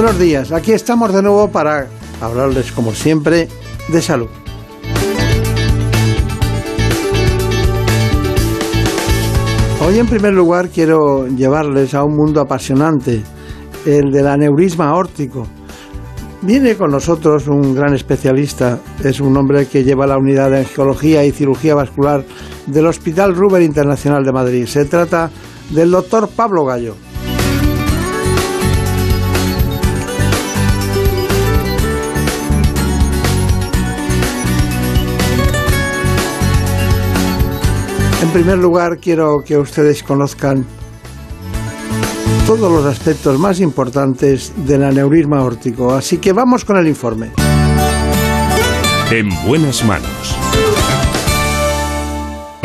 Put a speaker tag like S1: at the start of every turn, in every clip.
S1: Buenos días, aquí estamos de nuevo para hablarles como siempre de salud. Hoy en primer lugar quiero llevarles a un mundo apasionante, el del aneurisma aórtico. Viene con nosotros un gran especialista, es un hombre que lleva la unidad de angiología y cirugía vascular del Hospital Ruber Internacional de Madrid. Se trata del doctor Pablo Gallo. En primer lugar, quiero que ustedes conozcan todos los aspectos más importantes del aneurisma aórtico, así que vamos con el informe.
S2: En buenas manos.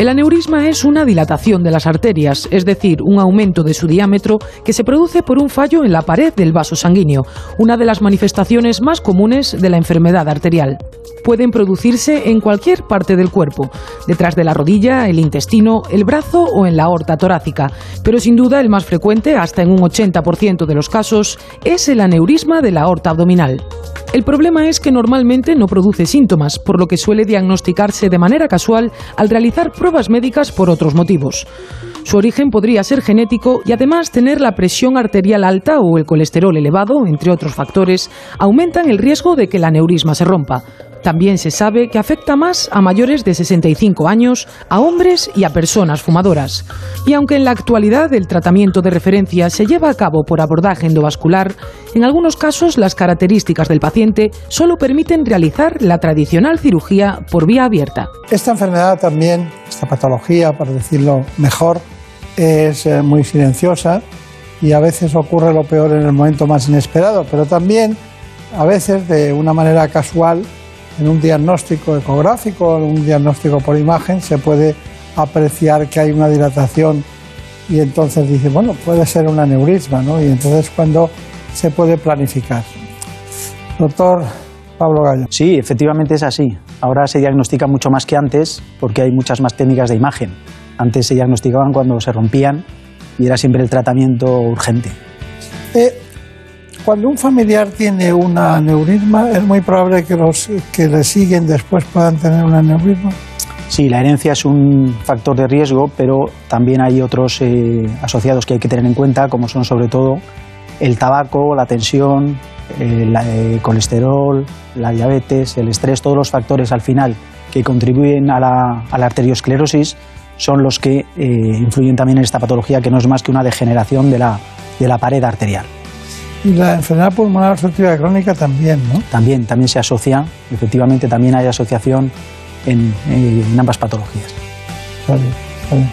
S3: El aneurisma es una dilatación de las arterias, es decir, un aumento de su diámetro que se produce por un fallo en la pared del vaso sanguíneo, una de las manifestaciones más comunes de la enfermedad arterial. Pueden producirse en cualquier parte del cuerpo, detrás de la rodilla, el intestino, el brazo o en la aorta torácica, pero sin duda el más frecuente, hasta en un 80% de los casos, es el aneurisma de la aorta abdominal. El problema es que normalmente no produce síntomas, por lo que suele diagnosticarse de manera casual al realizar pruebas médicas por otros motivos. Su origen podría ser genético y además tener la presión arterial alta o el colesterol elevado, entre otros factores, aumentan el riesgo de que el aneurisma se rompa. También se sabe que afecta más a mayores de 65 años, a hombres y a personas fumadoras. Y aunque en la actualidad el tratamiento de referencia se lleva a cabo por abordaje endovascular, en algunos casos las características del paciente solo permiten realizar la tradicional cirugía por vía abierta.
S1: Esta enfermedad también, esta patología, para decirlo mejor, es eh, muy silenciosa y a veces ocurre lo peor en el momento más inesperado, pero también a veces de una manera casual en un diagnóstico ecográfico, en un diagnóstico por imagen, se puede apreciar que hay una dilatación y entonces dice, bueno, puede ser un aneurisma, ¿no? Y entonces cuando se puede planificar. Doctor Pablo Gallo.
S4: Sí, efectivamente es así. Ahora se diagnostica mucho más que antes porque hay muchas más técnicas de imagen. Antes se diagnosticaban cuando se rompían y era siempre el tratamiento urgente.
S1: Eh, cuando un familiar tiene un aneurisma, es muy probable que los que le siguen después puedan tener un aneurisma.
S4: Sí, la herencia es un factor de riesgo, pero también hay otros eh, asociados que hay que tener en cuenta, como son sobre todo el tabaco, la tensión, el, el colesterol, la diabetes, el estrés, todos los factores al final que contribuyen a la, a la arteriosclerosis son los que eh, influyen también en esta patología, que no es más que una degeneración de la, de la pared arterial.
S1: Y la enfermedad pulmonar obstructiva crónica también, ¿no?
S4: También, también se asocia, efectivamente también hay asociación en, en ambas patologías.
S1: Está bien.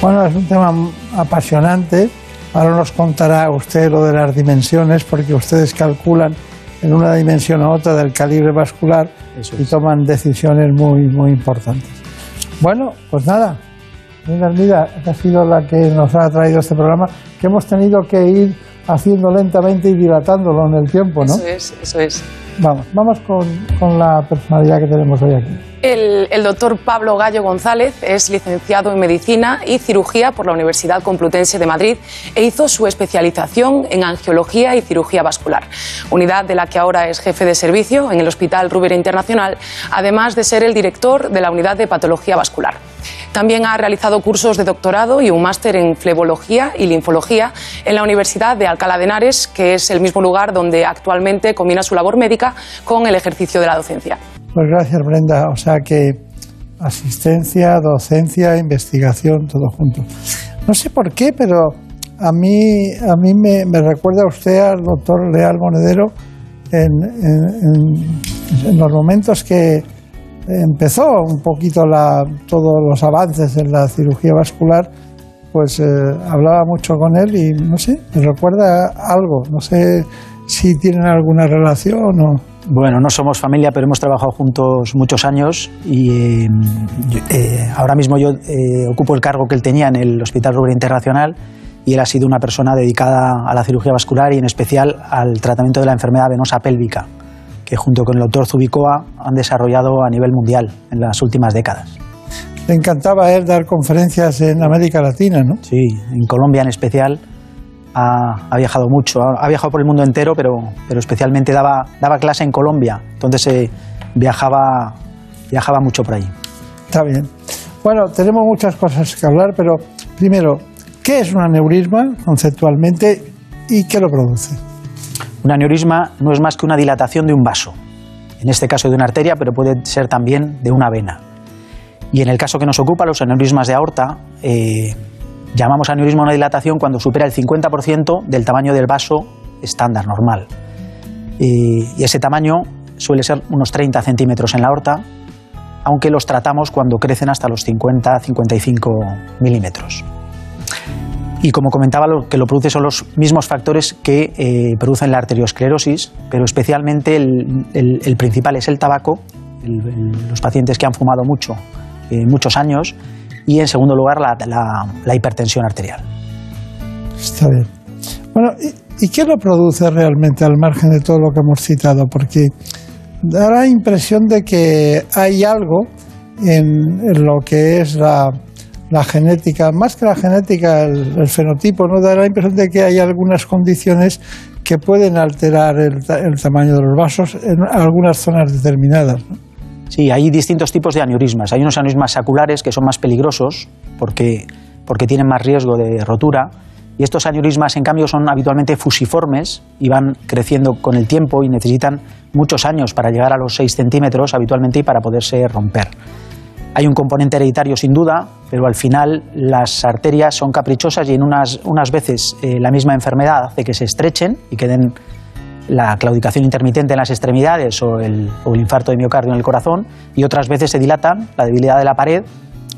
S1: Bueno, es un tema apasionante. Ahora nos contará usted lo de las dimensiones, porque ustedes calculan en una dimensión u otra del calibre vascular
S4: Eso
S1: y
S4: es.
S1: toman decisiones muy, muy importantes. Bueno, pues nada, Mira, que ha sido la que nos ha traído este programa, que hemos tenido que ir haciendo lentamente y dilatándolo en el tiempo, ¿no?
S5: Eso es, eso es.
S1: Vamos, vamos con, con la personalidad que tenemos hoy aquí.
S5: El, el doctor Pablo Gallo González es licenciado en Medicina y Cirugía por la Universidad Complutense de Madrid e hizo su especialización en Angiología y Cirugía Vascular, unidad de la que ahora es jefe de servicio en el Hospital Ruber Internacional, además de ser el director de la Unidad de Patología Vascular. También ha realizado cursos de doctorado y un máster en flebología y linfología en la Universidad de Alcalá de Henares, que es el mismo lugar donde actualmente combina su labor médica con el ejercicio de la docencia.
S1: Pues gracias, Brenda. O sea que asistencia, docencia, investigación, todo junto. No sé por qué, pero a mí, a mí me, recuerda usted al doctor Leal Monedero en los momentos que empezó un poquito todos los avances en la cirugía vascular, pues eh, hablaba mucho con él y no sé, me recuerda algo, no sé si tienen alguna relación o...
S4: Bueno, no somos familia, pero hemos trabajado juntos muchos años y eh, ahora mismo yo eh, ocupo el cargo que él tenía en el Hospital Rubén Internacional y él ha sido una persona dedicada a la cirugía vascular y en especial al tratamiento de la enfermedad venosa pélvica, que junto con el doctor Zubicoa han desarrollado a nivel mundial en las últimas décadas.
S1: Le encantaba él dar conferencias en América Latina, ¿no?
S4: Sí, en Colombia en especial. Ha, viajado mucho, ha, viajado por el mundo entero, pero, pero especialmente daba, daba clase en Colombia, entonces eh, viajaba, viajaba mucho por ahí.
S1: Está bien. Bueno, tenemos muchas cosas que hablar, pero primero, ¿qué es un aneurisma conceptualmente y qué lo produce?
S4: Un aneurisma no es más que una dilatación de un vaso, en este caso de una arteria, pero puede ser también de una vena. Y en el caso que nos ocupa, los aneurismas de aorta, eh, llamamos aneurisma una dilatación cuando supera el 50% del tamaño del vaso estándar, normal. Y, ese tamaño suele ser unos 30 centímetros en la aorta, aunque los tratamos cuando crecen hasta los 50-55 milímetros. Y como comentaba, lo que lo produce son los mismos factores que eh, producen la arteriosclerosis, pero especialmente el, principal es el tabaco, los pacientes que han fumado mucho eh, muchos años y en segundo lugar la, hipertensión arterial.
S1: Está bien. Bueno, ¿y, qué lo produce realmente al margen de todo lo que hemos citado? Porque da la impresión de que hay algo en, lo que es la, genética, más que la genética, el, fenotipo, ¿no? Da la impresión de que hay algunas condiciones que pueden alterar el, el tamaño de los vasos en algunas zonas determinadas. ¿no?
S4: Sí, hay distintos tipos de aneurismas. Hay unos aneurismas saculares que son más peligrosos porque, porque tienen más riesgo de rotura. Y estos aneurismas, en cambio, son habitualmente fusiformes y van creciendo con el tiempo y necesitan muchos años para llegar a los 6 centímetros habitualmente y para poderse romper. Hay un componente hereditario sin duda, pero al final las arterias son caprichosas y en unas, unas veces eh, la misma enfermedad hace que se estrechen y queden la claudicación intermitente en las extremidades o el, infarto de miocardio en el corazón y otras veces se dilatan la debilidad de la pared,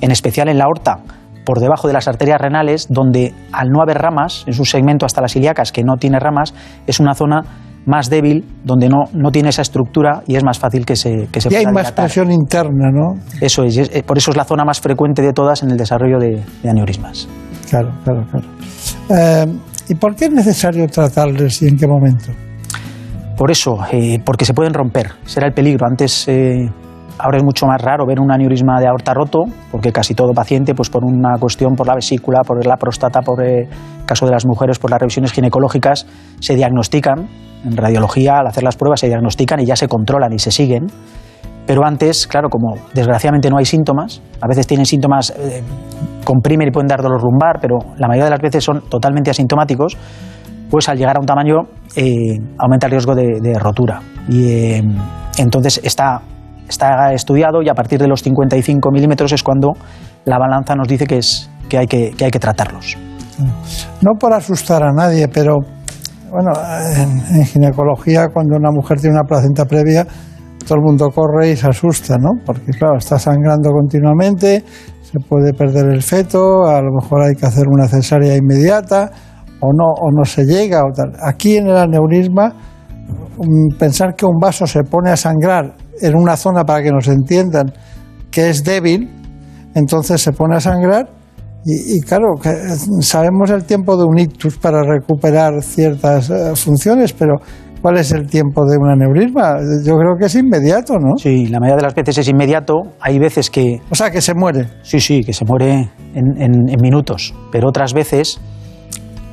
S4: en especial en la aorta, por debajo de las arterias renales, donde al no haber ramas, en su segmento hasta las ilíacas que no tiene ramas, es una zona más débil, donde no, no tiene esa estructura y es más fácil que se que se
S1: Y hay más presión interna, ¿no?
S4: Eso es, por eso es la zona más frecuente de todas en el desarrollo de, aneurismas.
S1: Claro, claro, claro. Eh, ¿Y por qué es necesario tratarles y en qué momento?
S4: Por eso, eh, porque se pueden romper, será el peligro. Antes, eh, ahora es mucho más raro ver un aneurisma de aorta roto, porque casi todo paciente, pues por una cuestión, por la vesícula, por la próstata, por el eh, caso de las mujeres, por las revisiones ginecológicas, se diagnostican en radiología, al hacer las pruebas se diagnostican y ya se controlan y se siguen. Pero antes, claro, como desgraciadamente no hay síntomas, a veces tienen síntomas, comprimen y pueden dar dolor lumbar, pero la mayoría de las veces son totalmente asintomáticos, pues al llegar a un tamaño eh, aumenta el riesgo de, rotura. Y eh, entonces está, está estudiado y a partir de los 55 milímetros es cuando la balanza nos dice que, es, que, hay, que, que hay que tratarlos.
S1: No por asustar a nadie, pero bueno, en, ginecología cuando una mujer tiene una placenta previa, todo el mundo corre y se asusta, ¿no? Porque claro, está sangrando continuamente, se puede perder el feto, a lo mejor hay que hacer una cesárea inmediata o no, o no se llega. Aquí en el aneurisma, pensar que un vaso se pone a sangrar en una zona para que nos entiendan que es débil, entonces se pone a sangrar y, claro, sabemos el tiempo de un ictus para recuperar ciertas eh, funciones, pero ¿cuál es el tiempo de un aneurisma? Yo creo que es inmediato, ¿no?
S4: Sí, la mayoría de las veces es inmediato. Hay veces que...
S1: O sea, que se muere.
S4: Sí, sí, que se muere en minutos, pero otras veces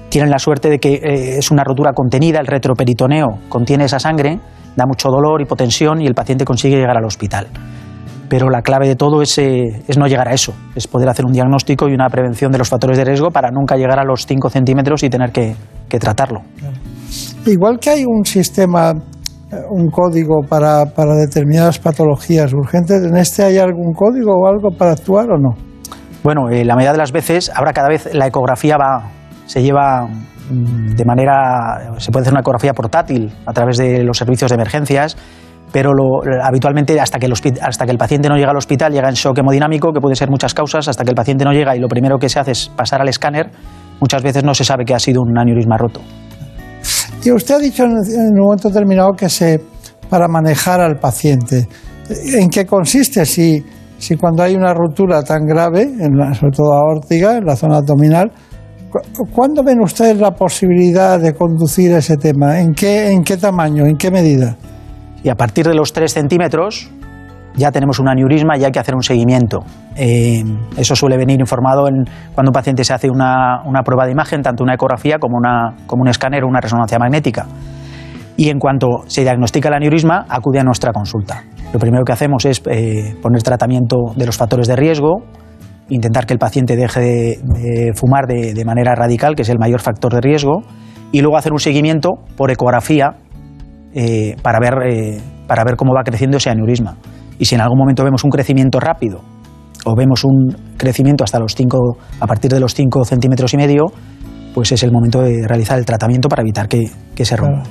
S4: tienen la suerte de que eh, es una rotura contenida, el retroperitoneo contiene esa sangre, da mucho dolor, hipotensión y el paciente consigue llegar al hospital. Pero la clave de todo es, eh, no llegar a eso, es poder hacer un diagnóstico y una prevención de los factores de riesgo para nunca llegar a los 5 centímetros y tener que, tratarlo.
S1: Igual que hay un sistema, eh, un código para, para determinadas patologías urgentes, ¿en este hay algún código o algo para actuar o no?
S4: Bueno, la mayoría de las veces, ahora cada vez la ecografía va, se lleva de manera, se puede hacer una ecografía portátil a través de los servicios de emergencias, pero habitualmente hasta que, el hasta que el paciente no llega al hospital llega en shock hemodinámico, que puede ser muchas causas, hasta que el paciente no llega y lo primero que se hace es pasar al escáner, muchas veces no se sabe que ha sido un aneurisma roto.
S1: Y usted ha dicho en un momento determinado que se para manejar al paciente. ¿En qué consiste si, si cuando hay una ruptura tan grave, en la, sobre todo aórtica, en la zona abdominal, ¿cuándo ven ustedes la posibilidad de conducir ese tema? ¿En qué, en qué tamaño? ¿En qué medida?
S4: Y a partir de los 3 centímetros ya tenemos un aneurisma y hay que hacer un seguimiento. Eh, eso suele venir informado en, cuando un paciente se hace una, una, prueba de imagen, tanto una ecografía como, una, como un escáner o una resonancia magnética. Y en cuanto se diagnostica el aneurisma, acude a nuestra consulta. Lo primero que hacemos es eh, poner tratamiento de los factores de riesgo, intentar que el paciente deje de, fumar de, manera radical, que es el mayor factor de riesgo, y luego hacer un seguimiento por ecografía eh, para, ver, para ver cómo va creciendo ese aneurisma. Y si en algún momento vemos un crecimiento rápido o vemos un crecimiento hasta los 5, a partir de los 5 centímetros y medio, pues es el momento de realizar el tratamiento para evitar que, se rompa.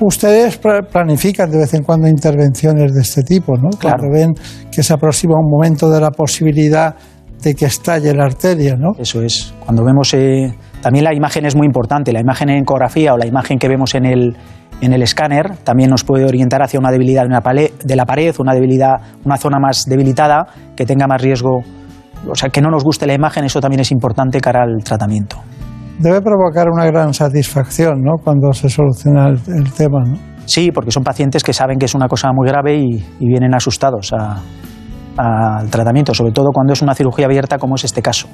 S1: Ustedes planifican de vez en cuando intervenciones de este tipo, ¿no?
S4: Claro.
S1: Cuando ven que se aproxima un momento de la posibilidad de que estalle la arteria, ¿no?
S4: Eso es. Cuando vemos eh, también la imagen es muy importante, la imagen en ecografía o la imagen que vemos en el, en el escáner también nos puede orientar hacia una debilidad de, una de la pared, una debilidad, una zona más debilitada que tenga más riesgo, o sea, que no nos guste la imagen, eso también es importante cara al tratamiento.
S1: Debe provocar una gran satisfacción, ¿no? Cuando se soluciona el, tema, ¿no?
S4: Sí, porque son pacientes que saben que es una cosa muy grave y, vienen asustados al tratamiento, sobre todo cuando es una cirugía abierta como es este caso.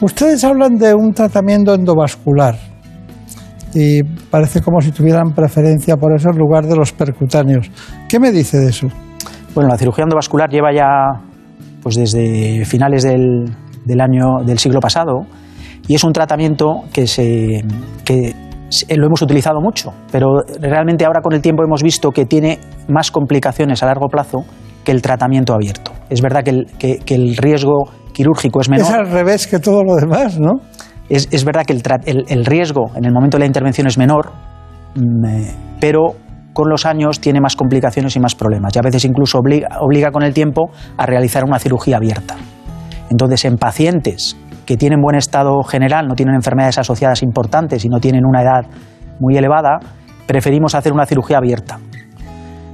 S1: Ustedes hablan de un tratamiento endovascular y parece como si tuvieran preferencia por eso en lugar de los percutáneos. ¿Qué me dice de eso?
S4: Bueno, la cirugía endovascular lleva ya pues desde finales del, del año del siglo pasado y es un tratamiento que, se, que lo hemos utilizado mucho, pero realmente ahora con el tiempo hemos visto que tiene más complicaciones a largo plazo que el tratamiento abierto. Es verdad que el, que, que el riesgo quirúrgico es menor.
S1: Es al revés que todo lo demás, ¿no?
S4: Es, verdad que el, riesgo en el momento de la intervención es menor, mm, eh, pero con los años tiene más complicaciones y más problemas. Y a veces incluso obliga, con el tiempo a realizar una cirugía abierta. Entonces, en pacientes que tienen buen estado general, no tienen enfermedades asociadas importantes y no tienen una edad muy elevada, preferimos hacer una cirugía abierta.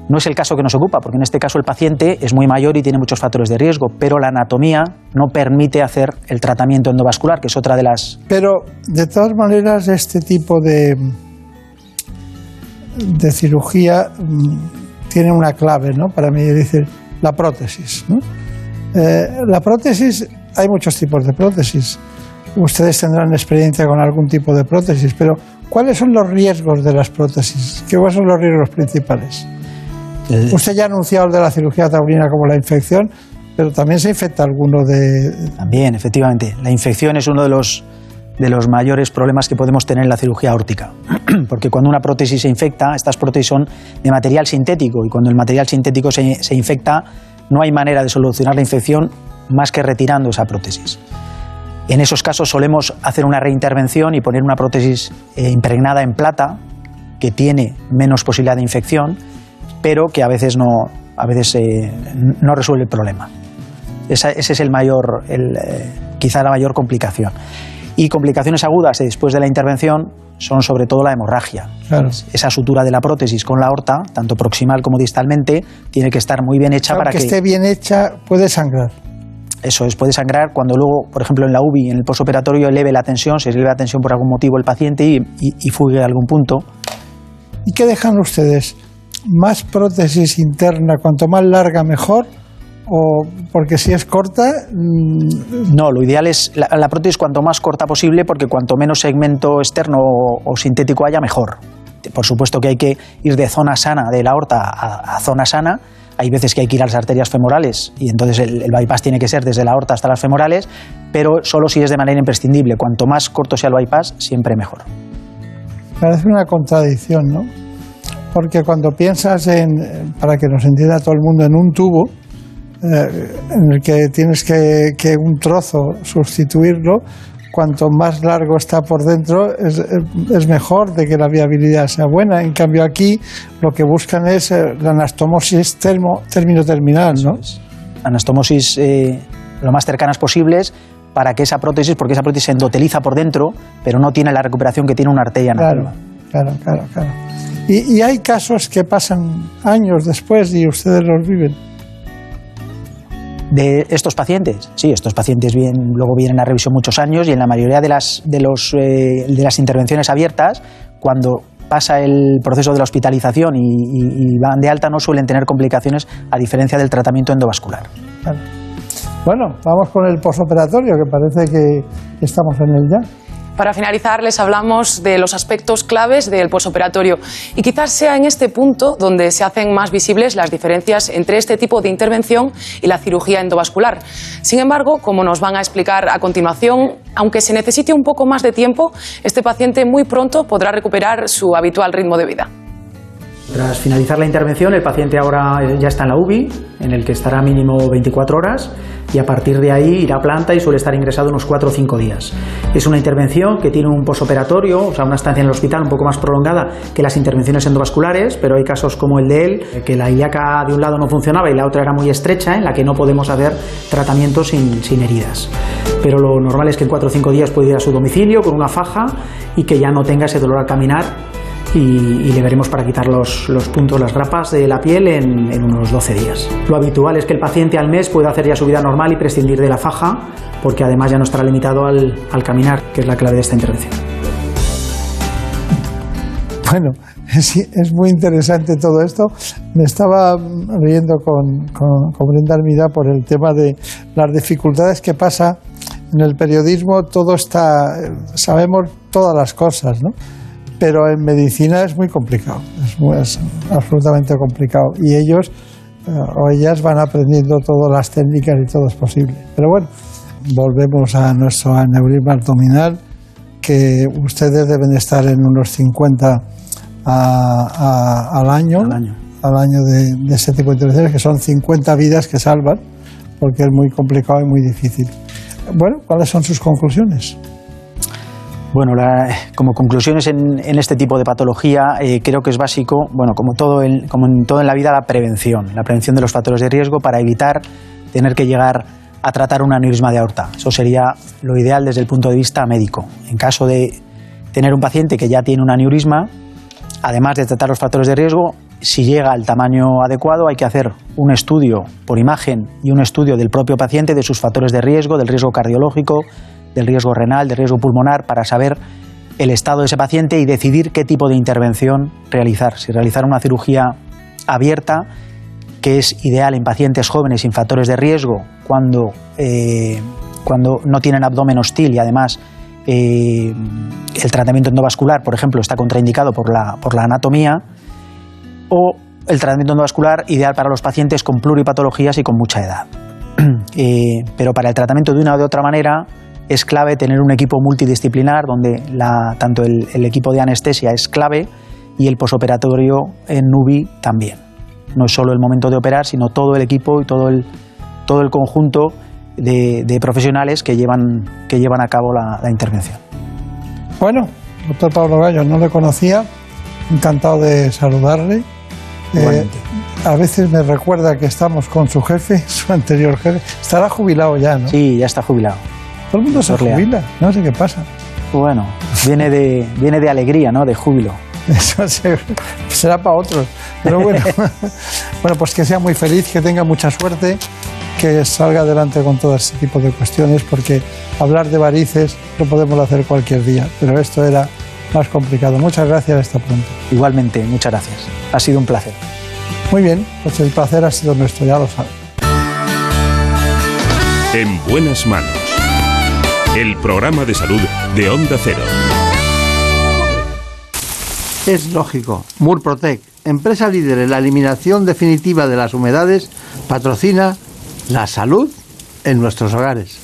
S4: No es el caso que nos ocupa, porque en este caso el paciente es muy mayor y tiene muchos factores de riesgo, pero la anatomía no permite hacer el tratamiento endovascular, que es otra de las...
S1: Pero, de todas maneras, este tipo de, de cirugía mm, tiene una clave, ¿no? Para mí, es decir, la prótesis. Eh, la prótesis, hay muchos tipos de prótesis. Ustedes tendrán experiencia con algún tipo de prótesis, pero ¿cuáles son los riesgos de las prótesis? ¿Cuáles son los riesgos principales? Eh, Usted ya ha anunciado el de la cirugía taurina como la infección, pero también se infecta alguno de...
S4: También, efectivamente. La infección es uno de los, de los mayores problemas que podemos tener en la cirugía aórtica. Porque cuando una prótesis se infecta, estas prótesis son de material sintético y cuando el material sintético se, se infecta, no hay manera de solucionar la infección más que retirando esa prótesis. En esos casos solemos hacer una reintervención y poner una prótesis eh, impregnada en plata que tiene menos posibilidad de infección pero que a veces no, a veces, eh, no resuelve el problema. ese es el mayor, el, eh, quizá la mayor complicación. Y complicaciones agudas después de la intervención son sobre todo la hemorragia. Esa sutura de la prótesis con la aorta, tanto proximal como distalmente, tiene que estar muy bien hecha para
S1: que... esté bien hecha, puede sangrar.
S4: Eso es, puede sangrar cuando luego, por ejemplo, en la UBI, en el postoperatorio, eleve la tensión, se eleve la tensión por algún motivo el paciente y, y, y fugue a algún punto.
S1: ¿Y qué dejan ustedes? Más prótesis interna, cuanto más larga mejor, o porque si es corta...
S4: Mm, no, lo ideal es la, prótesis cuanto más corta posible porque cuanto menos segmento externo o, sintético haya, mejor. Por supuesto que hay que ir de zona sana de la aorta a, zona sana. Hay veces que hay que ir a las arterias femorales y entonces el, el, bypass tiene que ser desde la aorta hasta las femorales, pero solo si es de manera imprescindible. Cuanto más corto sea el bypass, siempre mejor.
S1: Parece una contradicción, ¿no? Porque cuando piensas en, para que nos entienda todo el mundo, en un tubo, eh, en el que tienes que, un trozo sustituirlo, cuanto más largo está por dentro, es, mejor de que la viabilidad sea buena. En cambio, aquí lo que buscan es eh, la anastomosis termo, término terminal, ¿no?
S4: Anastomosis eh, lo más cercanas posibles para que esa prótesis, porque esa prótesis se endoteliza por dentro, pero no tiene la recuperación que tiene una arteria
S1: claro, Claro, claro, claro. Y, y hay casos que pasan años después y ustedes los viven
S4: de estos pacientes. Sí, estos pacientes bien, luego vienen a revisión muchos años y en la mayoría de las, de, los, eh, de las intervenciones abiertas, cuando pasa el proceso de la hospitalización y, van de alta, no suelen tener complicaciones a diferencia del tratamiento endovascular.
S1: Bueno, vamos con el posoperatorio, que parece que estamos en el ya.
S6: Para finalizar, les hablamos de los aspectos claves del posoperatorio y quizás sea en este punto donde se hacen más visibles las diferencias entre este tipo de intervención y la cirugía endovascular. Sin embargo, como nos van a explicar a continuación, aunque se necesite un poco más de tiempo, este paciente muy pronto podrá recuperar su habitual ritmo de vida.
S4: Tras finalizar la intervención, el paciente ahora ya está en la UBI, en el que estará mínimo 24 horas, y a partir de ahí irá a planta y suele estar ingresado unos 4 o 5 días. Es una intervención que tiene un posoperatorio, o sea, una estancia en el hospital un poco más prolongada que las intervenciones endovasculares, pero hay casos como el de él, que la ilíaca de un lado no funcionaba y la otra era muy estrecha, en la que no podemos hacer tratamiento sin, sin heridas. Pero lo normal es que en 4 o 5 días puede ir a su domicilio con una faja y que ya no tenga ese dolor al caminar y, le veremos para quitar los, puntos, las grapas de la piel en, unos 12 días. Lo habitual es que el paciente al mes pueda hacer ya su vida normal y prescindir de la faja, porque además ya no estará limitado al, caminar, que es la clave de esta intervención.
S1: Bueno, es, muy interesante todo esto. Me estaba riendo con, con, con Brenda Armida por el tema de las dificultades que pasa en el periodismo. Todo está, sabemos todas las cosas, ¿no? Pero en medicina es muy complicado, es, absolutamente complicado. Y ellos eh, o ellas van aprendiendo todas las técnicas y todo es posible. Pero bueno, volvemos a nuestro aneurisma abdominal, que ustedes deben estar en unos 50 al año, al año, de, de ese tipo de intervenciones, que son 50 vidas que salvan, porque es muy complicado y muy difícil. Bueno, ¿cuáles son sus conclusiones?
S4: Bueno, como conclusiones en, este tipo de patología, eh, creo que es básico, bueno, como todo, en, como en todo en la vida, la prevención, la prevención de los factores de riesgo para evitar tener que llegar a tratar un aneurisma de aorta. Eso sería lo ideal desde el punto de vista médico. En caso de tener un paciente que ya tiene un aneurisma, además de tratar los factores de riesgo, si llega al tamaño adecuado hay que hacer un estudio por imagen y un estudio del propio paciente de sus factores de riesgo, del riesgo cardiológico, del riesgo renal, del riesgo pulmonar, para saber el estado de ese paciente y decidir qué tipo de intervención realizar. Si realizar una cirugía abierta, que es ideal en pacientes jóvenes sin factores de riesgo, cuando, eh, cuando no tienen abdomen hostil y además eh, el tratamiento endovascular, por ejemplo, está contraindicado por la, por la anatomía, o el tratamiento endovascular ideal para los pacientes con pluripatologías y con mucha edad. Eh, pero para el tratamiento de una o de otra manera, es clave tener un equipo multidisciplinar donde tanto el, equipo de anestesia es clave y el posoperatorio en NUBI también. No es solo el momento de operar, sino todo el equipo y todo el, todo el conjunto de, profesionales que llevan, que llevan a cabo la, intervención.
S1: Bueno, doctor Pablo Gallo, no le conocía, encantado de saludarle. Eh, a veces me recuerda que estamos con su jefe, su anterior jefe. Estará jubilado ya, ¿no?
S4: Sí, ya está jubilado.
S1: Todo el mundo se jubila, no sé qué pasa.
S4: Bueno, viene de, viene de alegría, ¿no? De júbilo.
S1: Eso será para otros. Pero bueno, bueno, pues que sea muy feliz, que tenga mucha suerte, que salga adelante con todo este tipo de cuestiones, porque hablar de varices lo podemos hacer cualquier día, pero esto era más complicado. Muchas gracias, hasta pronto.
S4: Igualmente, muchas gracias. Ha sido un placer.
S1: Muy bien, pues el placer ha sido nuestro, ya lo saben.
S2: En buenas manos el programa de salud de Onda Cero.
S1: Es lógico. Murprotec, empresa líder en la eliminación definitiva de las humedades, patrocina la salud en nuestros hogares.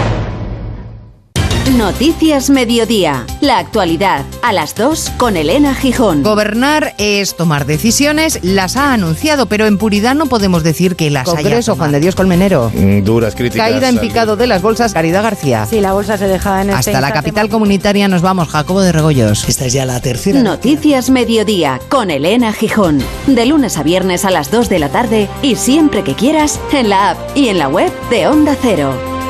S7: Noticias Mediodía. La actualidad a las 2 con Elena Gijón.
S8: Gobernar es tomar decisiones, las ha anunciado, pero en puridad no podemos decir que las haya
S9: Congreso, Juan de Dios Colmenero.
S10: Mm, duras críticas.
S8: Caída en picado de las bolsas, Caridad García.
S11: Sí, la bolsa se deja en este
S8: Hasta la capital comunitaria nos vamos, Jacobo de Regoyos.
S9: Esta es ya la tercera.
S7: Noticias Mediodía con Elena Gijón. De lunes a viernes a las 2 de la tarde y siempre que quieras en la app y en la web de Onda Cero.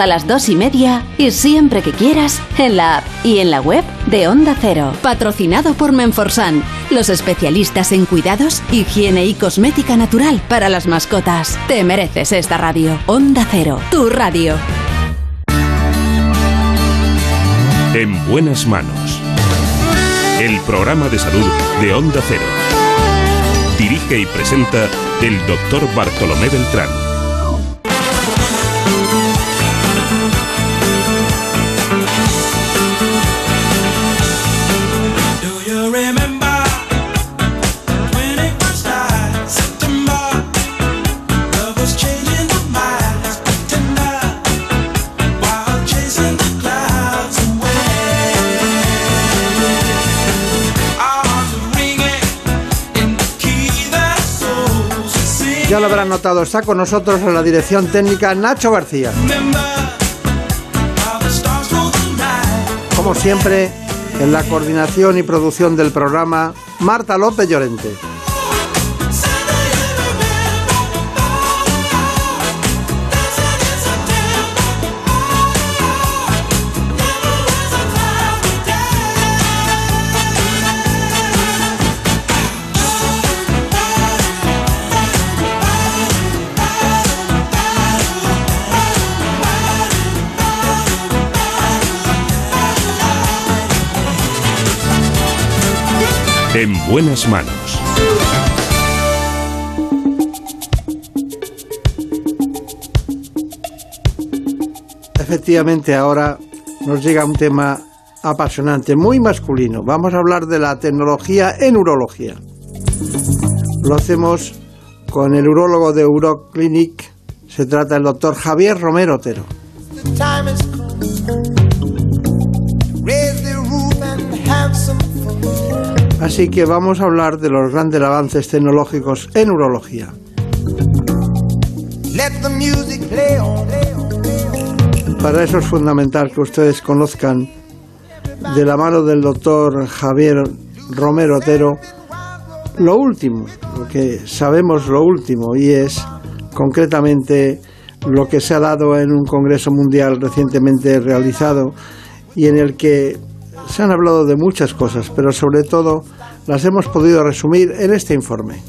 S7: a las 2 y media y siempre que quieras en la app y en la web de Onda Cero. Patrocinado por Menforsan, los especialistas en cuidados, higiene y cosmética natural para las mascotas. Te mereces esta radio. Onda Cero, tu radio.
S2: En buenas manos. El programa de salud de Onda Cero. Dirige y presenta el doctor Bartolomé Beltrán.
S1: Habrán notado, está con nosotros en la dirección técnica Nacho García. Como siempre, en la coordinación y producción del programa, Marta López Llorente.
S2: En buenas manos.
S1: Efectivamente, ahora nos llega un tema apasionante, muy masculino. Vamos a hablar de la tecnología en urología. Lo hacemos con el urólogo de Uroclinic. Se trata del doctor Javier Romero Otero. Así que vamos a hablar de los grandes avances tecnológicos en urología. Para eso es fundamental que ustedes conozcan de la mano del doctor Javier Romero Otero lo último, lo que sabemos lo último y es concretamente lo que se ha dado en un congreso mundial recientemente realizado y en el que se han hablado de muchas cosas, pero sobre todo las hemos podido resumir en este informe.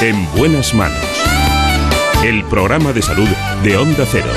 S2: En buenas manos. El programa de salud de Onda Cero.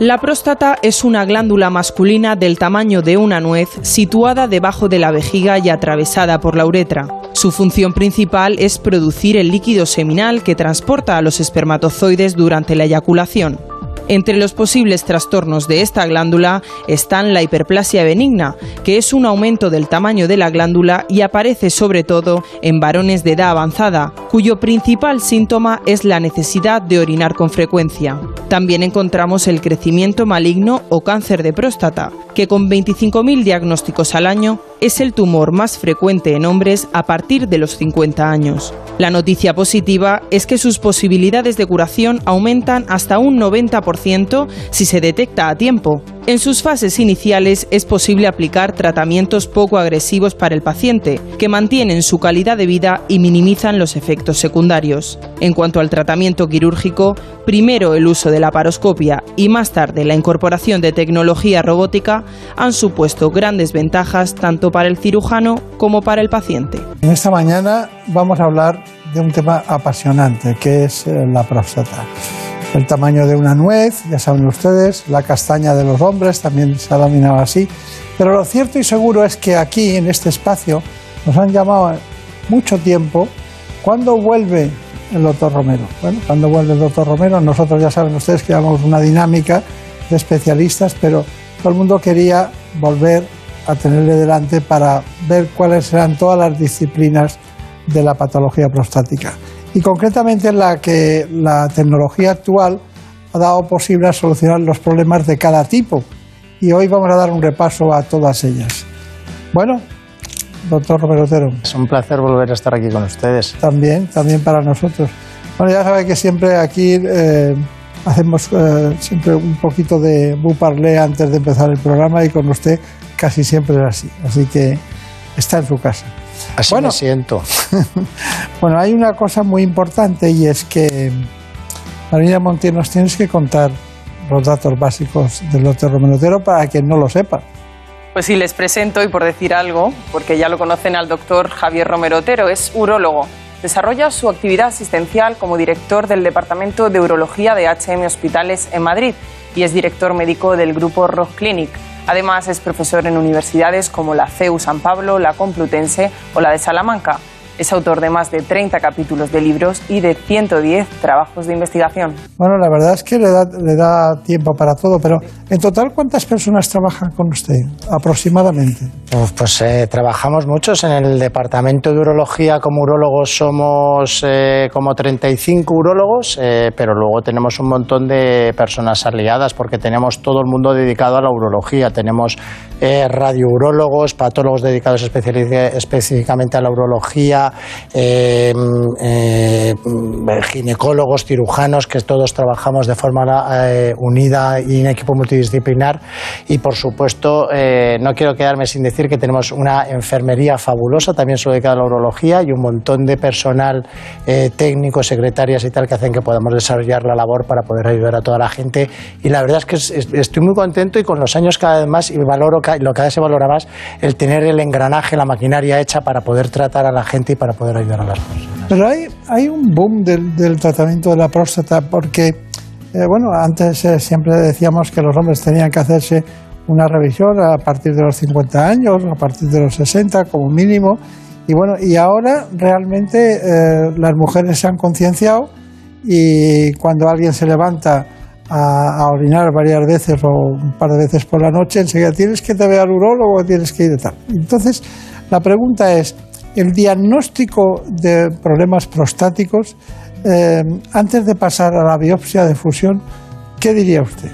S12: La próstata es una glándula masculina del tamaño de una nuez situada debajo de la vejiga y atravesada por la uretra. Su función principal es producir el líquido seminal que transporta a los espermatozoides durante la eyaculación. Entre los posibles trastornos de esta glándula están la hiperplasia benigna, que es un aumento del tamaño de la glándula y aparece sobre todo en varones de edad avanzada, cuyo principal síntoma es la necesidad de orinar con frecuencia. También encontramos el crecimiento maligno o cáncer de próstata, que con 25.000 diagnósticos al año es el tumor más frecuente en hombres a partir de los 50 años. La noticia positiva es que sus posibilidades de curación aumentan hasta un 90% si se detecta a tiempo. En sus fases iniciales es posible aplicar tratamientos poco agresivos para el paciente, que mantienen su calidad de vida y minimizan los efectos secundarios. En cuanto al tratamiento quirúrgico, primero el uso de la paroscopia y más tarde la incorporación de tecnología robótica han supuesto grandes ventajas tanto para el cirujano como para el paciente.
S1: En esta mañana vamos a hablar de un tema apasionante, que es eh, la próstata. El tamaño de una nuez, ya saben ustedes, la castaña de los hombres, también se ha dominado así. Pero lo cierto y seguro es que aquí, en este espacio, nos han llamado mucho tiempo. ¿Cuándo vuelve el doctor Romero? Bueno, cuando vuelve el doctor Romero, nosotros ya saben ustedes que llevamos una dinámica de especialistas, pero todo el mundo quería volver a tenerle delante para ver cuáles eran todas las disciplinas de la patología prostática. Y concretamente la que la tecnología actual ha dado posible a solucionar los problemas de cada tipo. Y hoy vamos a dar un repaso a todas ellas. Bueno, doctor Romero Otero.
S13: Es un placer volver a estar aquí con ustedes.
S1: También, también para nosotros. Bueno, ya sabe que siempre aquí eh, hacemos eh, siempre un poquito de buparlé antes de empezar el programa y con usted casi siempre es así. Así que está en su casa.
S13: Así
S1: Bueno.
S13: me siento.
S1: Bueno, hay una cosa muy importante y es que, Marina Montiel, nos tienes que contar los datos básicos del doctor Romero Otero para quien no lo sepa.
S14: Pues sí, les presento y por decir algo, porque ya lo conocen al doctor Javier Romero Otero, es urólogo. Desarrolla su actividad asistencial como director del Departamento de Urología de HM Hospitales en Madrid y es director médico del grupo Rock Clinic. Además, es profesor en universidades como la CEU San Pablo, la Complutense o la de Salamanca. Es autor de más de 30 capítulos de libros y de 110 trabajos de investigación.
S1: Bueno, la verdad es que le da, le da tiempo para todo, pero en total, ¿cuántas personas trabajan con usted aproximadamente?
S13: Pues eh, trabajamos muchos en el departamento de urología. Como urólogos somos eh, como 35 urólogos, eh, pero luego tenemos un montón de personas aliadas porque tenemos todo el mundo dedicado a la urología. Tenemos eh, radiourólogos, patólogos dedicados específicamente a la urología, eh, eh, ginecólogos, cirujanos, que todos trabajamos de forma eh, unida y en equipo multidisciplinar. Y por supuesto, no quiero quedarme sin decir que tenemos una enfermería fabulosa, también solo dedicada a la urología, y un montón de personal técnico, secretarias y tal, que hacen que podamos desarrollar la labor para poder ayudar a toda la gente. Y la verdad es que es- es- estoy muy contento y con los años cada vez más, valoro, ca- lo cada vez se valora más, el tener el engranaje, la maquinaria hecha para poder tratar a la gente y para poder ayudar a las personas.
S1: Pero hay, hay un boom del, del tratamiento de la próstata porque, eh, bueno, antes eh, siempre decíamos que los hombres tenían que hacerse una revisión a partir de los 50 años, a partir de los 60 como mínimo. Y bueno, y ahora realmente eh, las mujeres se han concienciado y cuando alguien se levanta a, orinar varias veces o un par de veces por la noche, enseguida tienes que te ver al urólogo, tienes que ir de tal. Entonces, la pregunta es, el diagnóstico de problemas prostáticos, eh, antes de pasar a la biopsia de fusión, ¿qué diría usted?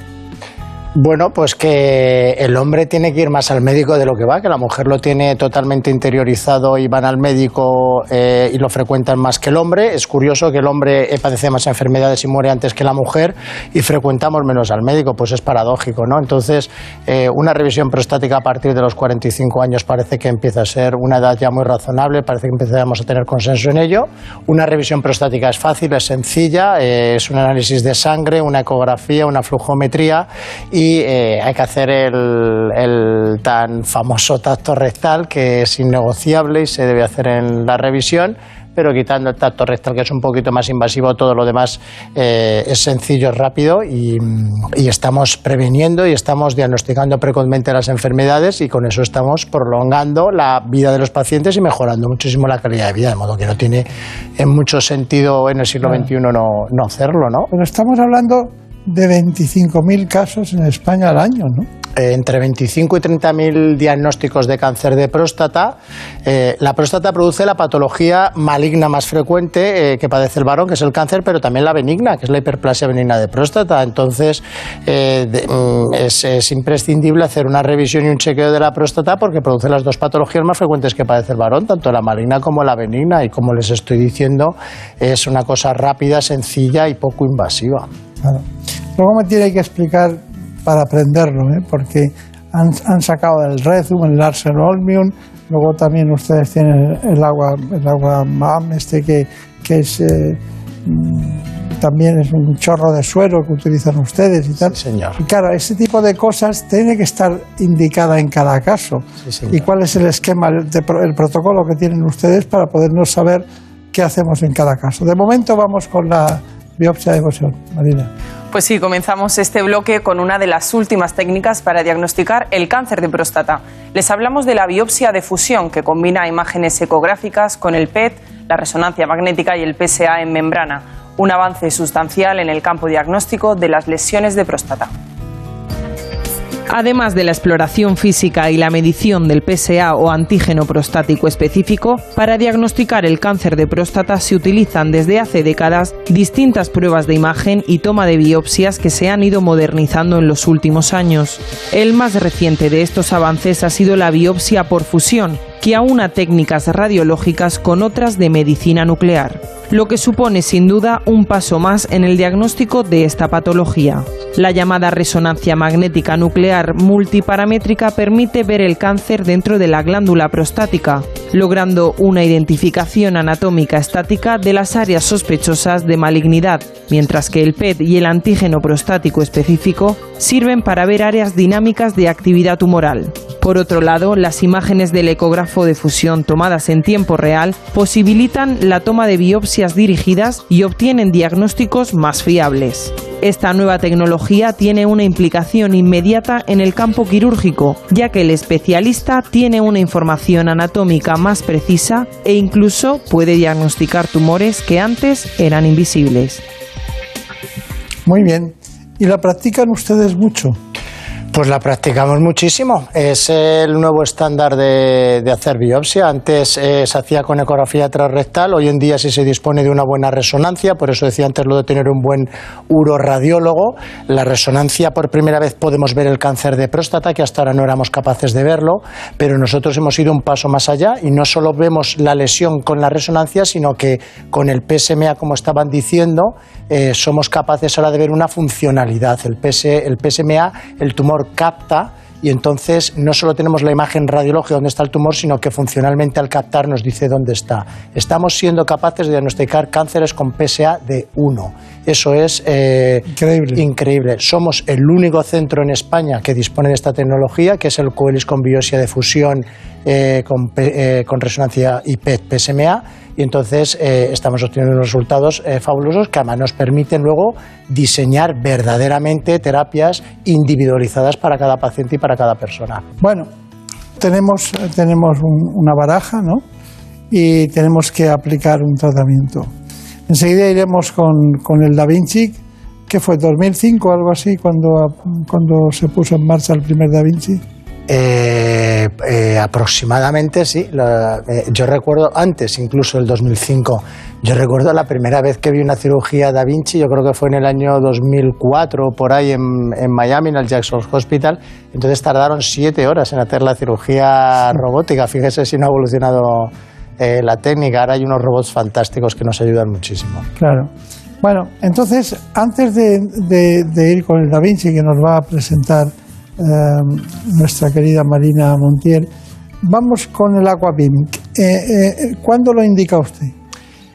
S13: Bueno, pues que el hombre tiene que ir más al médico de lo que va, que la mujer lo tiene totalmente interiorizado y van al médico eh, y lo frecuentan más que el hombre. Es curioso que el hombre eh, padece más enfermedades y muere antes que la mujer y frecuentamos menos al médico, pues es paradójico, ¿no? Entonces, eh, una revisión prostática a partir de los 45 años parece que empieza a ser una edad ya muy razonable, parece que empezamos a tener consenso en ello. Una revisión prostática es fácil, es sencilla, es un análisis de sangre, una ecografía, una flujometría eh, hay que hacer el, el tan famoso tacto rectal que es innegociable y se debe hacer en la revisión. Pero quitando el tacto rectal, que es un poquito más invasivo, todo lo demás eh, es sencillo, es rápido y, y estamos previniendo y estamos diagnosticando precozmente las enfermedades y con eso estamos prolongando la vida de los pacientes y mejorando muchísimo la calidad de vida, de modo que no tiene en mucho sentido en el siglo XXI no, no hacerlo, ¿no?
S1: Pero estamos hablando de 25.000 casos en España al año, ¿no?
S13: Eh, entre 25 y 30 mil diagnósticos de cáncer de próstata. Eh, la próstata produce la patología maligna más frecuente eh, que padece el varón, que es el cáncer, pero también la benigna, que es la hiperplasia benigna de próstata. Entonces, mm, es, imprescindible hacer una revisión y un chequeo de la próstata porque produce las dos patologías más frecuentes que padece el varón, tanto la maligna como la benigna. Y como les estoy diciendo, es una cosa rápida, sencilla y poco invasiva.
S1: Luego me tiene que explicar para aprenderlo, ¿eh? porque han, han, sacado el Rezum, el Larsen Olmium, luego también ustedes tienen el agua, el agua MAM, este que, que es... Eh, mm, también es un chorro de suero que utilizan ustedes y tal.
S13: señor.
S1: Y claro, ese tipo de cosas tiene que estar indicada en cada caso. ¿Y cuál es el esquema, el, el protocolo que tienen ustedes para podernos saber qué hacemos en cada caso? De momento vamos con la biopsia de fusión, Marina.
S12: Pues sí, comenzamos este bloque con una de las últimas técnicas para diagnosticar el cáncer de próstata. Les hablamos de la biopsia de fusión, que combina imágenes ecográficas con el PET, la resonancia magnética y el PSA en membrana, un avance sustancial en el campo diagnóstico de las lesiones de próstata. Además de la exploración física y la medición del PSA o antígeno prostático específico, para diagnosticar el cáncer de próstata se utilizan desde hace décadas distintas pruebas de imagen y toma de biopsias que se han ido modernizando en los últimos años. El más reciente de estos avances ha sido la biopsia por fusión, que aúna técnicas radiológicas con otras de medicina nuclear, lo que supone sin duda un paso más en el diagnóstico de esta patología. La llamada resonancia magnética nuclear multiparamétrica permite ver el cáncer dentro de la glándula prostática, logrando una identificación anatómica estática de las áreas sospechosas de malignidad, mientras que el PET y el antígeno prostático específico sirven para ver áreas dinámicas de actividad tumoral. Por otro lado, las imágenes del ecógrafo de fusión tomadas en tiempo real posibilitan la toma de biopsias dirigidas y obtienen diagnósticos más fiables. Esta nueva tecnología tiene una implicación inmediata en el campo quirúrgico, ya que el especialista tiene una información anatómica más precisa e incluso puede diagnosticar tumores que antes eran invisibles.
S1: Muy bien. ¿Y la practican ustedes mucho?
S13: Pues la practicamos muchísimo. Es el nuevo estándar de, hacer biopsia. Antes eh, se hacía con ecografía transrectal, hoy en día sí se dispone de una buena resonancia, por eso decía antes lo de tener un buen uroradiólogo. La resonancia, por primera vez podemos ver el cáncer de próstata, que hasta ahora no éramos capaces de verlo, pero nosotros hemos ido un paso más allá y no solo vemos la lesión con la resonancia, sino que con el PSMA, como estaban diciendo, eh, somos capaces ahora de ver una funcionalidad. El, el PSMA, el tumor capta y entonces no solo tenemos la imagen radiológica donde está el tumor, sino que funcionalmente al captar nos dice dónde está. Estamos siendo capaces de diagnosticar cánceres con PSA de 1. Eso es eh, increíble. Somos el único centro en España que dispone de esta tecnología, que es el Coelis con biopsia de fusión eh, con, con resonancia y PET-PSMA y entonces eh, estamos obteniendo unos resultados eh, fabulosos que además nos permiten luego diseñar verdaderamente terapias individualizadas para cada paciente y para cada persona.
S1: Bueno, tenemos, tenemos una baraja, ¿no? Y tenemos que aplicar un tratamiento. Enseguida iremos con, con el Da Vinci, que fue 2005 o algo así, cuando, cuando se puso en marcha el primer Da Vinci.
S13: Eh, eh, aproximadamente, sí. Eh, yo recuerdo antes, incluso el 2005, yo recuerdo la primera vez que vi una cirugía Da Vinci, yo creo que fue en el año 2004, por ahí en, Miami, en el Jackson Hospital. Entonces tardaron siete horas en hacer la cirugía robótica. Fíjese si no ha evolucionado la técnica. Ahora hay unos robots fantásticos que nos ayudan muchísimo.
S1: Claro. Bueno, entonces, antes de ir con el Da Vinci, que nos va a presentar eh, nuestra querida Marina Montiel. Vamos con el Aquabim. Eh, eh, ¿Cuándo lo indica usted?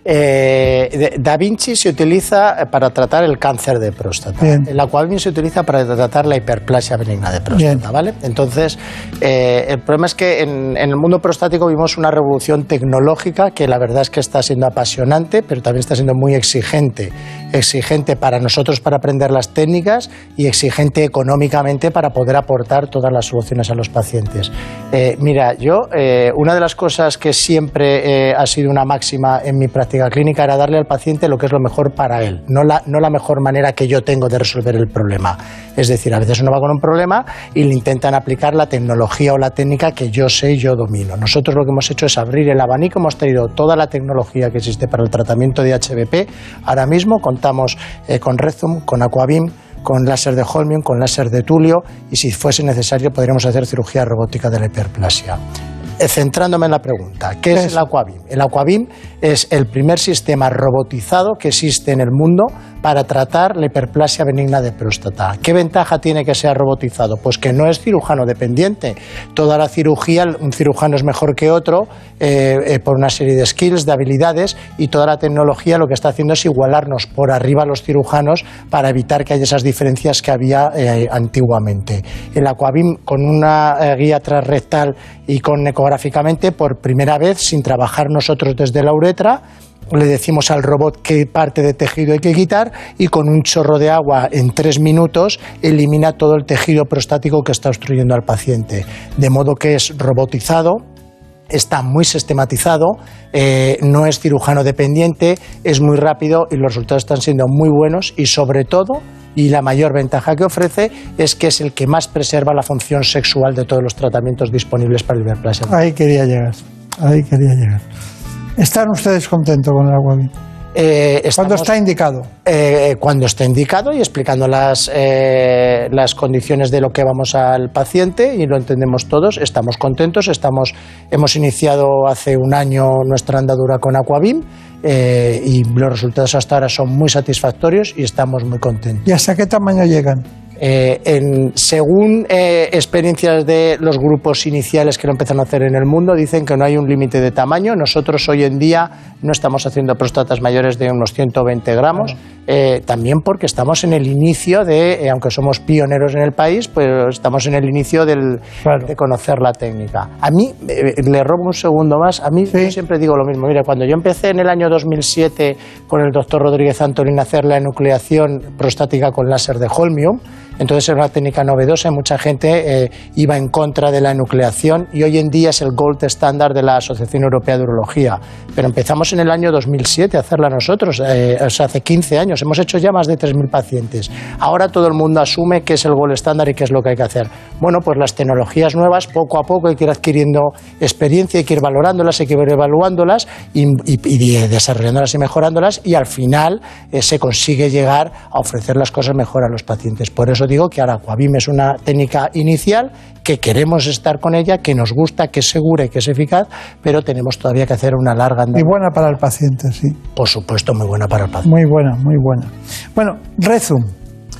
S13: Eh, da Vinci se utiliza para tratar el cáncer de próstata. El Aquabim se utiliza para tratar la hiperplasia benigna de próstata, ¿vale? Entonces, eh, el problema es que en, el mundo prostático vimos una revolución tecnológica que la verdad es que está siendo apasionante, pero también está siendo muy exigente. Exigente para nosotros para aprender las técnicas y exigente económicamente para poder aportar todas las soluciones a los pacientes. Eh, mira, yo, una de las cosas que siempre ha sido una máxima en mi práctica práctica clínica era darle al paciente lo que es lo mejor para él, no la, no la mejor manera que yo tengo de resolver el problema. Es decir, a veces uno va con un problema y le intentan aplicar la tecnología o la técnica que yo sé y yo domino. Nosotros lo que hemos hecho es abrir el abanico, hemos traído toda la tecnología que existe para el tratamiento de HBP. Ahora mismo contamos eh, con Rezum, con Aquabim, con láser de Holmium, con láser de Tulio y si fuese necesario podríamos hacer cirugía robótica de la hiperplasia. Eh, Centrándome en la pregunta, ¿qué es el Aquabim? El Aquabim es el primer sistema robotizado que existe en el mundo para tratar la hiperplasia benigna de próstata. ¿Qué ventaja tiene que sea robotizado? Pues que no es cirujano dependiente. Toda la cirugía, un cirujano es mejor que otro eh, eh, por una serie de skills, de habilidades y toda la tecnología lo que está haciendo es igualarnos por arriba a los cirujanos para evitar que haya esas diferencias que había eh, antiguamente. El Aquabim con una guía transrectal y con ecográficamente por primera vez sin trabajar nosotros desde la uretra le decimos al robot qué parte de tejido hay que quitar y con un chorro de agua en tres minutos elimina todo el tejido prostático que está obstruyendo al paciente. De modo que es robotizado, está muy sistematizado, eh, no es cirujano dependiente, es muy rápido y los resultados están siendo muy buenos y sobre todo, y la mayor ventaja que ofrece es que es el que más preserva la función sexual de todos los tratamientos disponibles para el hiperplasia.
S1: Ahí quería llegar, ahí quería llegar. ¿Están ustedes contentos con el Aquabim?
S13: Eh,
S1: Cuando está indicado.
S13: Eh, cuando está indicado y explicando las, eh, las condiciones de lo que vamos al paciente y lo entendemos todos, estamos contentos, estamos, hemos iniciado hace un año nuestra andadura con Aquabim eh, y los resultados hasta ahora son muy satisfactorios y estamos muy contentos.
S1: ¿Y hasta qué tamaño llegan?
S13: Eh, en- según eh, experiencias de los grupos iniciales que lo empezaron a hacer en el mundo, dicen que no hay un límite de tamaño. Nosotros hoy en día no estamos haciendo próstatas mayores de unos 120 gramos, eh, también porque estamos en el inicio de, aunque somos pioneros en el país, pues estamos en el inicio del- de conocer la técnica. A mí, le robo un segundo más, a mí yo siempre digo lo mismo. Mira, cuando yo empecé en el año 2007 con el doctor Rodríguez Antolín a hacer la enucleación prostática con láser de Holmium, entonces era una técnica novedosa y mucha gente eh, iba en contra de la enucleación y hoy en día es el gold estándar de la Asociación Europea de Urología. Pero empezamos en el año 2007 a hacerla nosotros, eh, hace 15 años. Hemos hecho ya más de 3.000 pacientes. Ahora todo el mundo asume que es el gold estándar y qué es lo que hay que hacer. Bueno, pues las tecnologías nuevas, poco a poco hay que ir adquiriendo experiencia, hay que ir valorándolas, hay que ir evaluándolas y desarrollándolas y mejorándolas y al final eh, se consigue llegar a ofrecer las cosas mejor a los pacientes. Por eso digo que ahora Aquabim es una técnica inicial que queremos estar con ella, que nos gusta, que es segura y que es eficaz, pero tenemos todavía que hacer una larga
S1: Y
S13: andadura.
S1: buena para el paciente, sí.
S13: Por supuesto, muy buena para el paciente.
S1: Muy buena, muy buena. Bueno, Rezum,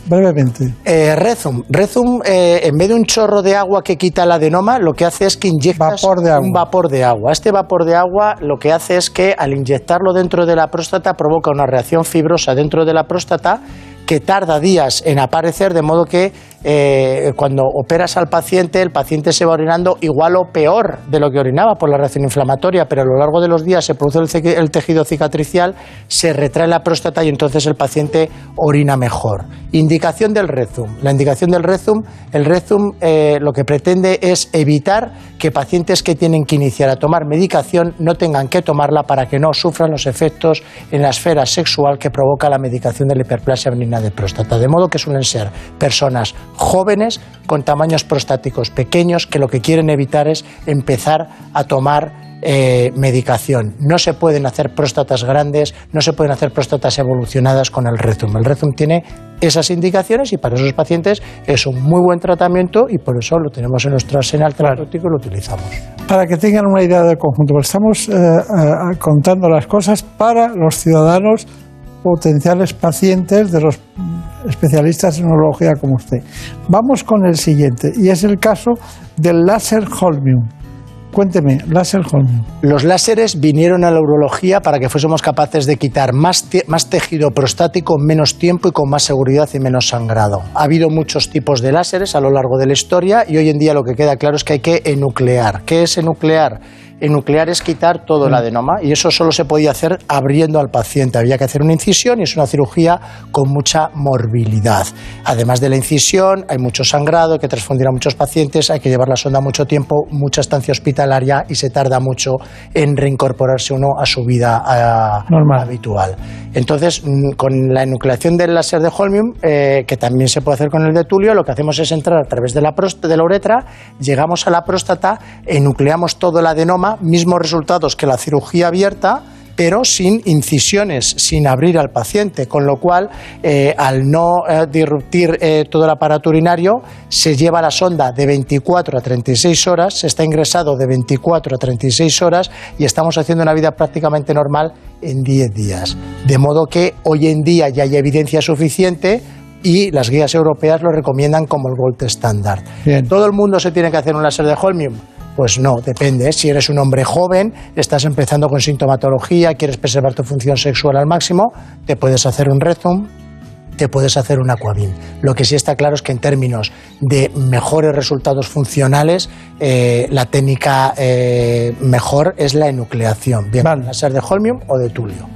S1: brevemente.
S13: Eh, Rezum, Rezum eh, en vez de un chorro de agua que quita el adenoma, lo que hace es que inyectas un vapor de agua. Este vapor de agua lo que hace es que al inyectarlo dentro de la próstata provoca una reacción fibrosa dentro de la próstata que tarda días en aparecer, de modo que eh, cuando operas al paciente, el paciente se va orinando igual o peor de lo que orinaba por la reacción inflamatoria, pero a lo largo de los días se produce el, tejido cicatricial, se retrae la próstata y entonces el paciente orina mejor. Indicación del Rezum. La indicación del Rezum, el Rezum eh, lo que pretende es evitar que pacientes que tienen que iniciar a tomar medicación no tengan que tomarla para que no sufran los efectos en la esfera sexual que provoca la medicación de la hiperplasia de próstata. De modo que suelen ser personas jóvenes con tamaños prostáticos pequeños que lo que quieren evitar es empezar a tomar eh, medicación. No se pueden hacer próstatas grandes, no se pueden hacer próstatas evolucionadas con el Rezum. El Rezum tiene esas indicaciones y para esos pacientes es un muy buen tratamiento y por eso lo tenemos en nuestro arsenal terapéutico y lo utilizamos.
S1: Para que tengan una idea del conjunto, estamos eh, eh, contando las cosas para los ciudadanos potenciales pacientes de los especialistas en urología como usted. Vamos con el siguiente, y es el caso del láser Holmium. Cuénteme, láser Holmium.
S13: Los láseres vinieron a la urología para que fuésemos capaces de quitar más, más tejido prostático en menos tiempo y con más seguridad y menos sangrado. Ha habido muchos tipos de láseres a lo largo de la historia y hoy en día lo que queda claro es que hay que enuclear. ¿Qué es enuclear? Enuclear es quitar todo el adenoma y eso solo se podía hacer abriendo al paciente. Había que hacer una incisión y es una cirugía con mucha morbilidad. Además de la incisión, hay mucho sangrado, hay que transfundir a muchos pacientes, hay que llevar la sonda mucho tiempo, mucha estancia hospitalaria y se tarda mucho en reincorporarse uno a su vida ah, habitual. Entonces, mm, con la enucleación del láser de Holmium, eh, que también se puede hacer con el de Tulio, lo que hacemos es entrar a través de la, de la uretra, llegamos a la próstata, enucleamos todo el adenoma, mismos resultados que la cirugía abierta, pero sin incisiones, sin abrir al paciente, con lo cual, eh, al no eh, disruptir eh, todo el aparato urinario, se lleva la sonda de 24 a 36 horas, se está ingresado de 24 a 36 horas y estamos haciendo una vida prácticamente normal en 10 días. De modo que hoy en día ya hay evidencia suficiente y las guías europeas lo recomiendan como el gold standard. ¿Todo el mundo se tiene que hacer un láser de Holmium? Pues no, depende. Si eres un hombre joven, estás empezando con sintomatología, quieres preservar tu función sexual al máximo, te puedes hacer un Rezum, te puedes hacer un Aquavin. Lo que sí está claro es que en términos de mejores resultados funcionales, eh, la técnica eh, mejor es la enucleación, bien vale. ser de holmium o de tulio.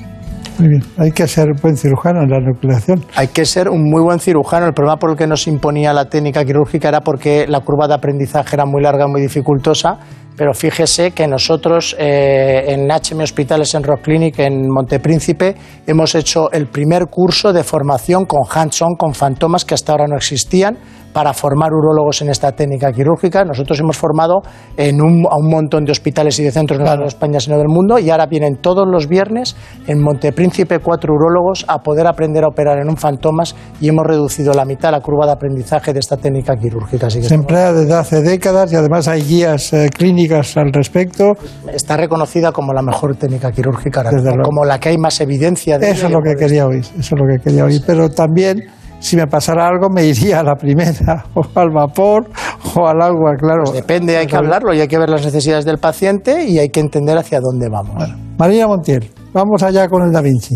S1: Hay que ser buen cirujano en la nucleación.
S13: Hay que ser un muy buen cirujano. El problema por el que nos imponía la técnica quirúrgica era porque la curva de aprendizaje era muy larga, muy dificultosa. Pero fíjese que nosotros eh, en HM Hospitales en Rock Clinic en Montepríncipe hemos hecho el primer curso de formación con hands-on, con fantomas que hasta ahora no existían para formar urólogos en esta técnica quirúrgica. Nosotros hemos formado en un, a un montón de hospitales y de centros, no solo de España, sino del mundo, y ahora vienen todos los viernes en Montepríncipe cuatro urólogos a poder aprender a operar en un fantomas y hemos reducido la mitad la curva de aprendizaje de esta técnica quirúrgica. Así que
S1: Se emplea desde hace décadas y además hay guías eh, clínicas al respecto.
S13: Está reconocida como la mejor técnica quirúrgica, como la que hay más evidencia de
S1: Eso es lo que quería oír, eso es lo que quería oír, pero también si me pasara algo me iría a la primera, o al vapor, o al agua, claro.
S13: Pues depende, hay que hablarlo y hay que ver las necesidades del paciente y hay que entender hacia dónde vamos.
S1: Bueno, María Montiel, vamos allá con el Da Vinci.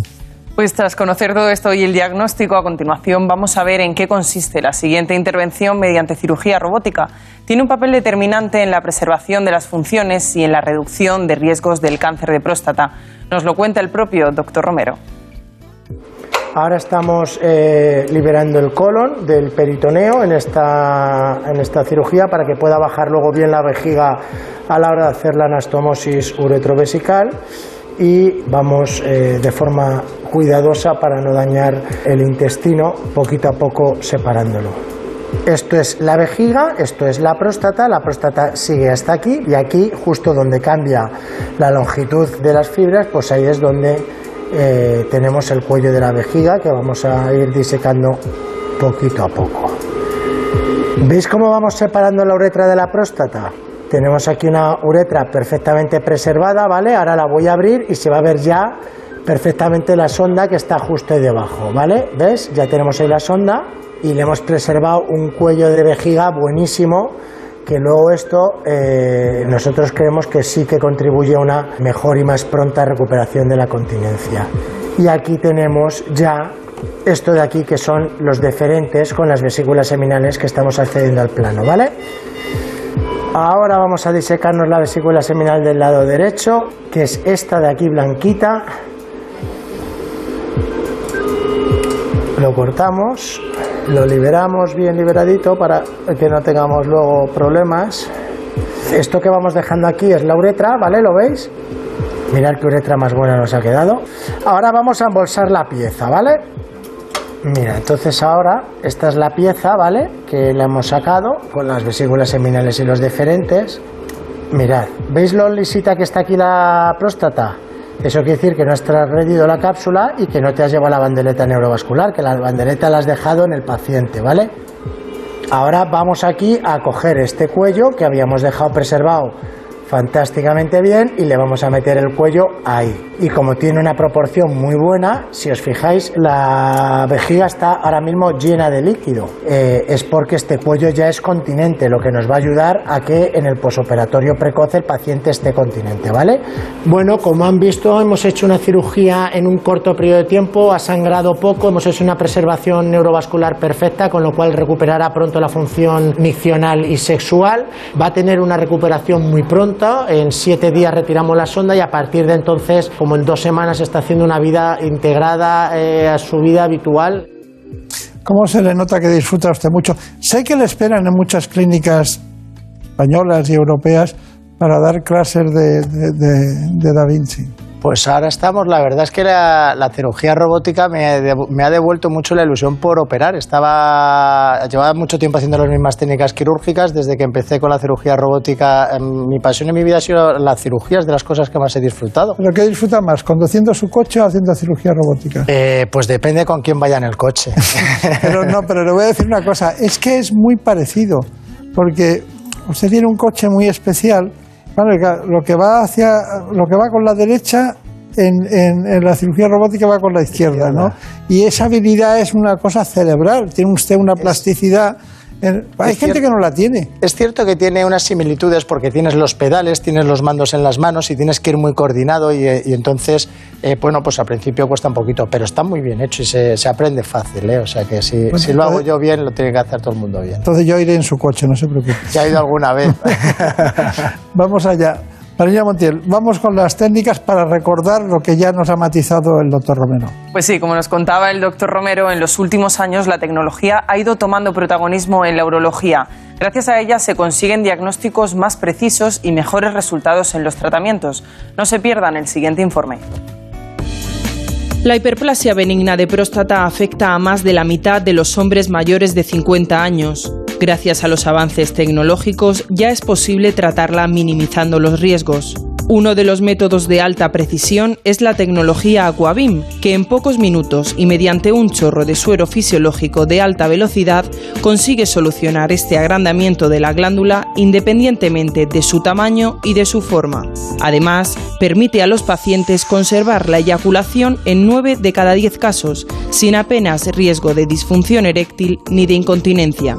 S14: Pues tras conocer todo esto y el diagnóstico, a continuación vamos a ver en qué consiste la siguiente intervención mediante cirugía robótica. Tiene un papel determinante en la preservación de las funciones y en la reducción de riesgos del cáncer de próstata. Nos lo cuenta el propio doctor Romero.
S13: Ahora estamos eh, liberando el colon del peritoneo en esta, en esta cirugía para que pueda bajar luego bien la vejiga a la hora de hacer la anastomosis uretrovesical y vamos eh, de forma cuidadosa para no dañar el intestino, poquito a poco separándolo. Esto es la vejiga, esto es la próstata, la próstata sigue hasta aquí y aquí, justo donde cambia la longitud de las fibras, pues ahí es donde eh, tenemos el cuello de la vejiga que vamos a ir disecando poquito a poco. ¿Veis cómo vamos separando la uretra de la próstata? Tenemos aquí una uretra perfectamente preservada, ¿vale? Ahora la voy a abrir y se va a ver ya perfectamente la sonda que está justo ahí debajo, ¿vale? ¿Ves? Ya tenemos ahí la sonda y le hemos preservado un cuello de vejiga buenísimo que luego esto eh, nosotros creemos que sí que contribuye a una mejor y más pronta recuperación de la continencia. Y aquí tenemos ya esto de aquí que son los deferentes con las vesículas seminales que estamos accediendo al plano, ¿vale? Ahora vamos a disecarnos la vesícula seminal del lado derecho, que es esta de aquí blanquita. Lo cortamos lo liberamos bien liberadito para que no tengamos luego problemas. Esto que vamos dejando aquí es la uretra, ¿vale? ¿Lo veis? Mirad qué uretra más buena nos ha quedado. Ahora vamos a embolsar la pieza, ¿vale? Mira, entonces ahora esta es la pieza, ¿vale? Que la hemos sacado con las vesículas seminales y los deferentes. Mirad, ¿veis lo lisita que está aquí la próstata? Eso quiere decir que no has transgredido la cápsula y que no te has llevado la bandereta neurovascular, que la bandereta la has dejado en el paciente, ¿vale? Ahora vamos aquí a coger este cuello que habíamos dejado preservado fantásticamente bien y le vamos a meter el cuello ahí. Y como tiene una proporción muy buena, si os fijáis, la vejiga está ahora mismo llena de líquido. Eh, es porque este cuello ya es continente, lo que nos va a ayudar a que en el posoperatorio precoz el paciente esté continente, ¿vale? Bueno, como han visto, hemos hecho una cirugía en un corto periodo de tiempo, ha sangrado poco, hemos hecho una preservación neurovascular perfecta, con lo cual recuperará pronto la función miccional y sexual, va a tener una recuperación muy pronta en siete días retiramos la sonda y a partir de entonces, como en dos semanas, está haciendo una vida integrada eh, a su vida habitual.
S1: ¿Cómo se le nota que disfruta usted mucho? Sé que le esperan en muchas clínicas españolas y europeas para dar clases de- de Da Vinci.
S13: Pues ahora estamos, la verdad es que la, la cirugía robótica me, me ha devuelto mucho la ilusión por operar. Estaba, llevaba mucho tiempo haciendo las mismas técnicas quirúrgicas. Desde que empecé con la cirugía robótica, em, mi pasión en mi vida ha sido las cirugías, de las cosas que más he disfrutado.
S1: ¿Pero qué disfruta más, conduciendo su coche o haciendo cirugía robótica?
S13: Eh, pues depende con quién vaya en el coche.
S1: Pero no, pero le voy a decir una cosa, es que es muy parecido, porque usted tiene un coche muy especial, Vale, lo que va hacia, lo que va con la derecha en, en- en la cirugía robótica va con la izquierda, ¿no? Y esa habilidad es una cosa cerebral, tiene usted una plasticidad. Hay
S13: Es
S1: gente que no la tiene.
S13: Es cierto que tiene unas similitudes porque tienes los pedales, tienes los mandos en las manos y tienes que ir muy coordinado y, eh, y entonces, eh, bueno, pues al principio cuesta un poquito, pero está muy bien hecho y se, se aprende fácil, ¿eh? O sea que si,
S1: Bueno,
S13: si lo hago yo bien, lo tiene que hacer todo el mundo bien.
S1: Entonces yo iré en su coche, no se preocupe.
S13: Ya he ido alguna vez.
S1: Vamos allá. Marina Montiel, vamos con las técnicas para recordar lo que ya nos ha matizado el doctor Romero.
S14: Pues sí, como nos contaba el doctor Romero, en los últimos años la tecnología ha ido tomando protagonismo en la urología. Gracias a ella se consiguen diagnósticos más precisos y mejores resultados en los tratamientos. No se pierdan el siguiente informe.
S12: La hiperplasia benigna de próstata afecta a más de la mitad de los hombres mayores de 50 años. Gracias a los avances tecnológicos ya es posible tratarla minimizando los riesgos. Uno de los métodos de alta precisión es la tecnología Aquabim, que en pocos minutos y mediante un chorro de suero fisiológico de alta velocidad consigue solucionar este agrandamiento de la glándula independientemente de su tamaño y de su forma. Además, permite a los pacientes conservar la eyaculación en 9 de cada 10 casos, sin apenas riesgo de disfunción eréctil ni de incontinencia.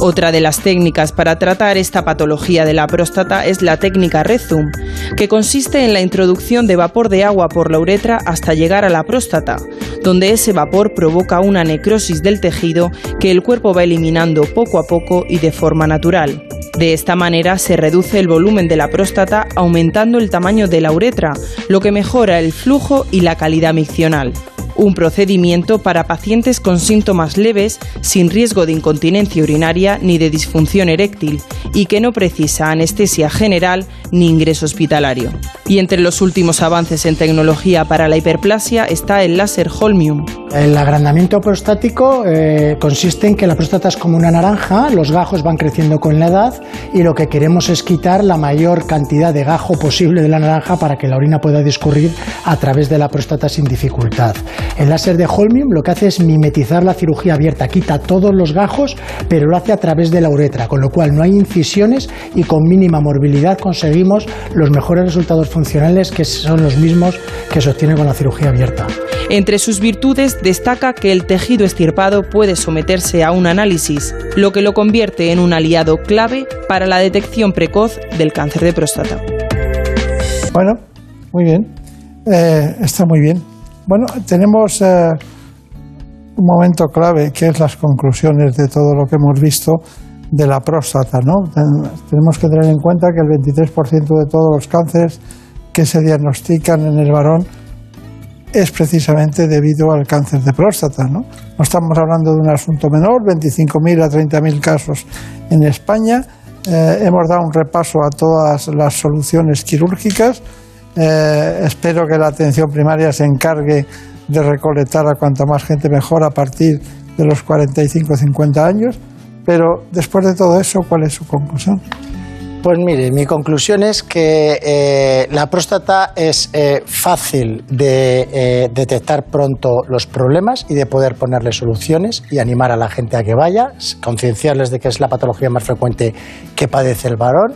S12: Otra de las técnicas para tratar esta patología de la próstata es la técnica Rezum, que consiste en la introducción de vapor de agua por la uretra hasta llegar a la próstata, donde ese vapor provoca una necrosis del tejido que el cuerpo va eliminando poco a poco y de forma natural. De esta manera se reduce el volumen de la próstata aumentando el tamaño de la uretra, lo que mejora el flujo y la calidad miccional. Un procedimiento para pacientes con síntomas leves, sin riesgo de incontinencia urinaria ni de disfunción eréctil, y que no precisa anestesia general ni ingreso hospitalario. Y entre los últimos avances en tecnología para la hiperplasia está el láser Holmium.
S13: El agrandamiento prostático eh, consiste en que la próstata es como una naranja, los gajos van creciendo con la edad y lo que queremos es quitar la mayor cantidad de gajo posible de la naranja para que la orina pueda discurrir a través de la próstata sin dificultad. El láser de Holmium lo que hace es mimetizar la cirugía abierta, quita todos los gajos, pero lo hace a través de la uretra, con lo cual no hay incisiones y con mínima morbilidad conseguimos los mejores resultados funcionales que son los mismos que se obtienen con la cirugía abierta.
S12: Entre sus virtudes destaca que el tejido estirpado puede someterse a un análisis, lo que lo convierte en un aliado clave para la detección precoz del cáncer de próstata.
S1: Bueno, muy bien. Eh, está muy bien. Bueno, tenemos eh, un momento clave que es las conclusiones de todo lo que hemos visto de la próstata, ¿no? Ten- Tenemos que tener en cuenta que el 23% de todos los cánceres que se diagnostican en el varón es precisamente debido al cáncer de próstata, ¿no? No estamos hablando de un asunto menor, 25.000 a 30.000 casos en España. Eh, hemos dado un repaso a todas las soluciones quirúrgicas. Eh, espero que la atención primaria se encargue de recolectar a cuanta más gente mejor a partir de los 45 o 50 años. Pero después de todo eso, ¿cuál es su conclusión?
S13: Pues mire, mi conclusión es que eh, la próstata es eh, fácil de detectar pronto los problemas y de poder ponerle soluciones y animar a la gente a que vaya, concienciarles de que es la patología más frecuente que padece el varón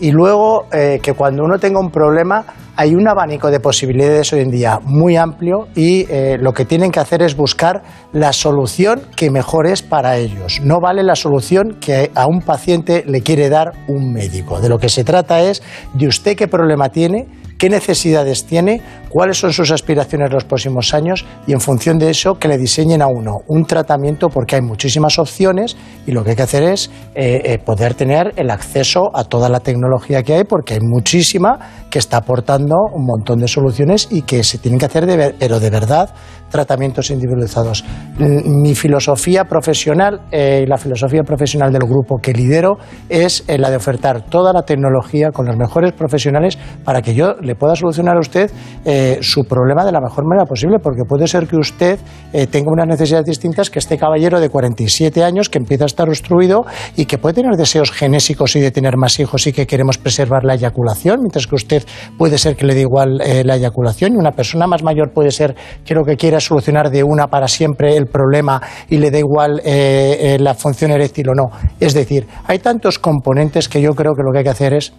S13: y luego eh, que cuando uno tenga un problema hay un abanico de posibilidades hoy en día muy amplio y eh, lo que tienen que hacer es buscar la solución que mejor es para ellos. No vale la solución que a un paciente le quiere dar un médico. De lo que se trata es de usted qué problema tiene, qué necesidades tiene, cuáles son sus aspiraciones los próximos años y en función de eso que le diseñen a uno un tratamiento porque hay muchísimas opciones y lo que hay que hacer es eh, eh, poder tener el acceso a toda la tecnología que hay porque hay muchísima que está aportando un montón de soluciones y que se tienen que hacer de, ver- pero de verdad tratamientos individualizados. L- Mi filosofía profesional eh, y la filosofía profesional del grupo que lidero es eh, la de ofertar toda la tecnología con los mejores profesionales para que yo le pueda solucionar a usted eh, su problema de la mejor manera posible, porque puede ser que usted eh, tenga unas necesidades distintas que este caballero de 47 años que empieza a estar obstruido y que puede tener deseos genésicos y de tener más hijos y que queremos preservar la eyaculación, mientras que usted puede ser que le dé igual eh, la eyaculación y una persona más mayor puede ser que lo que quiera solucionar de una para siempre el problema y le da igual eh, eh, la función eréctil o no. Es decir, hay tantos componentes que yo creo que lo que hay que hacer es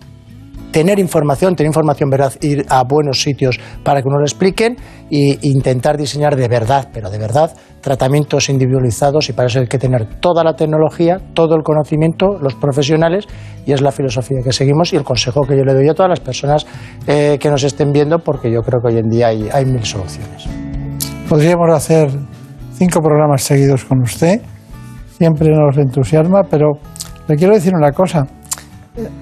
S13: tener información, tener información veraz, ir a buenos sitios para que nos lo expliquen e intentar diseñar de verdad, pero de verdad, tratamientos individualizados y para eso hay que tener toda la tecnología, todo el conocimiento, los profesionales y es la filosofía que seguimos y el consejo que yo le doy a todas las personas eh, que nos estén viendo porque yo creo que hoy en día hay mil soluciones.
S1: Podríamos hacer cinco programas seguidos con usted. Siempre nos entusiasma, pero le quiero decir una cosa.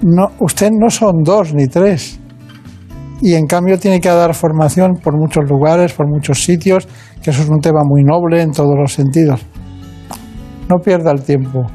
S1: No, usted no son dos ni tres. Y en cambio tiene que dar formación por muchos lugares, por muchos sitios, que eso es un tema muy noble en todos los sentidos. No pierda el tiempo.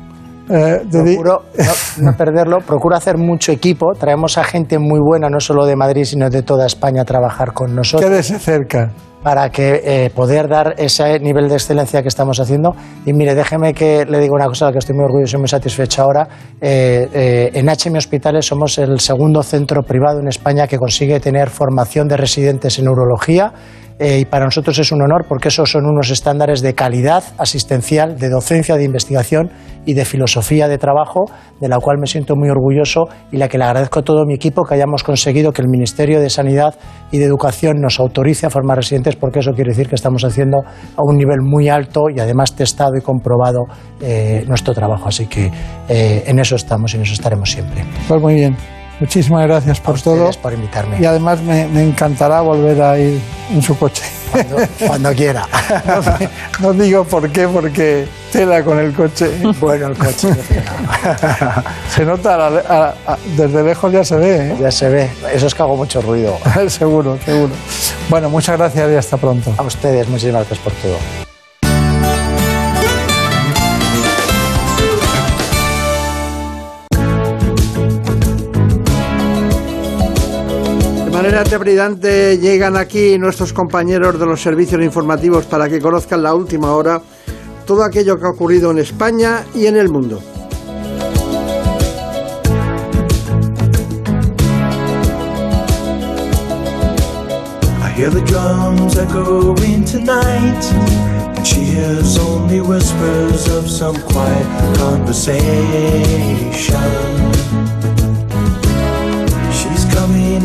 S1: Eh,
S13: Procuro no, no perderlo, procuro hacer mucho equipo, traemos a gente muy buena, no solo de Madrid, sino de toda España a trabajar con nosotros.
S1: Quédese cerca.
S13: Para que eh, poder dar ese nivel de excelencia que estamos haciendo. Y mire, déjeme que le diga una cosa a la que estoy muy orgulloso y muy satisfecho ahora. Eh, eh, en HM Hospitales somos el segundo centro privado en España que consigue tener formación de residentes en neurología. Eh, y para nosotros es un honor porque esos son unos estándares de calidad asistencial, de docencia, de investigación y de filosofía de trabajo, de la cual me siento muy orgulloso y la que le agradezco a todo mi equipo que hayamos conseguido que el Ministerio de Sanidad y de Educación nos autorice a formar residentes, porque eso quiere decir que estamos haciendo a un nivel muy alto y además testado y comprobado eh, nuestro trabajo. Así que eh, en eso estamos y en eso estaremos siempre.
S1: Pues muy bien. Muchísimas gracias por todo.
S13: por invitarme.
S1: Y además me, me encantará volver a ir en su coche.
S13: Cuando, cuando quiera.
S1: No, no digo por qué, porque tela con el coche.
S13: Bueno, el coche.
S1: se nota, a a- a- desde lejos ya se ve. ¿eh?
S13: Ya se ve. Eso es que hago mucho ruido.
S1: seguro, seguro. Bueno, muchas gracias y hasta pronto.
S13: A ustedes, muchísimas gracias por todo.
S1: Manera trepidante llegan aquí nuestros compañeros de los servicios informativos para que conozcan la última hora todo aquello que ha ocurrido en España y en el mundo.
S15: I hear the drums echoing tonight, she hears only whispers of some quiet conversation.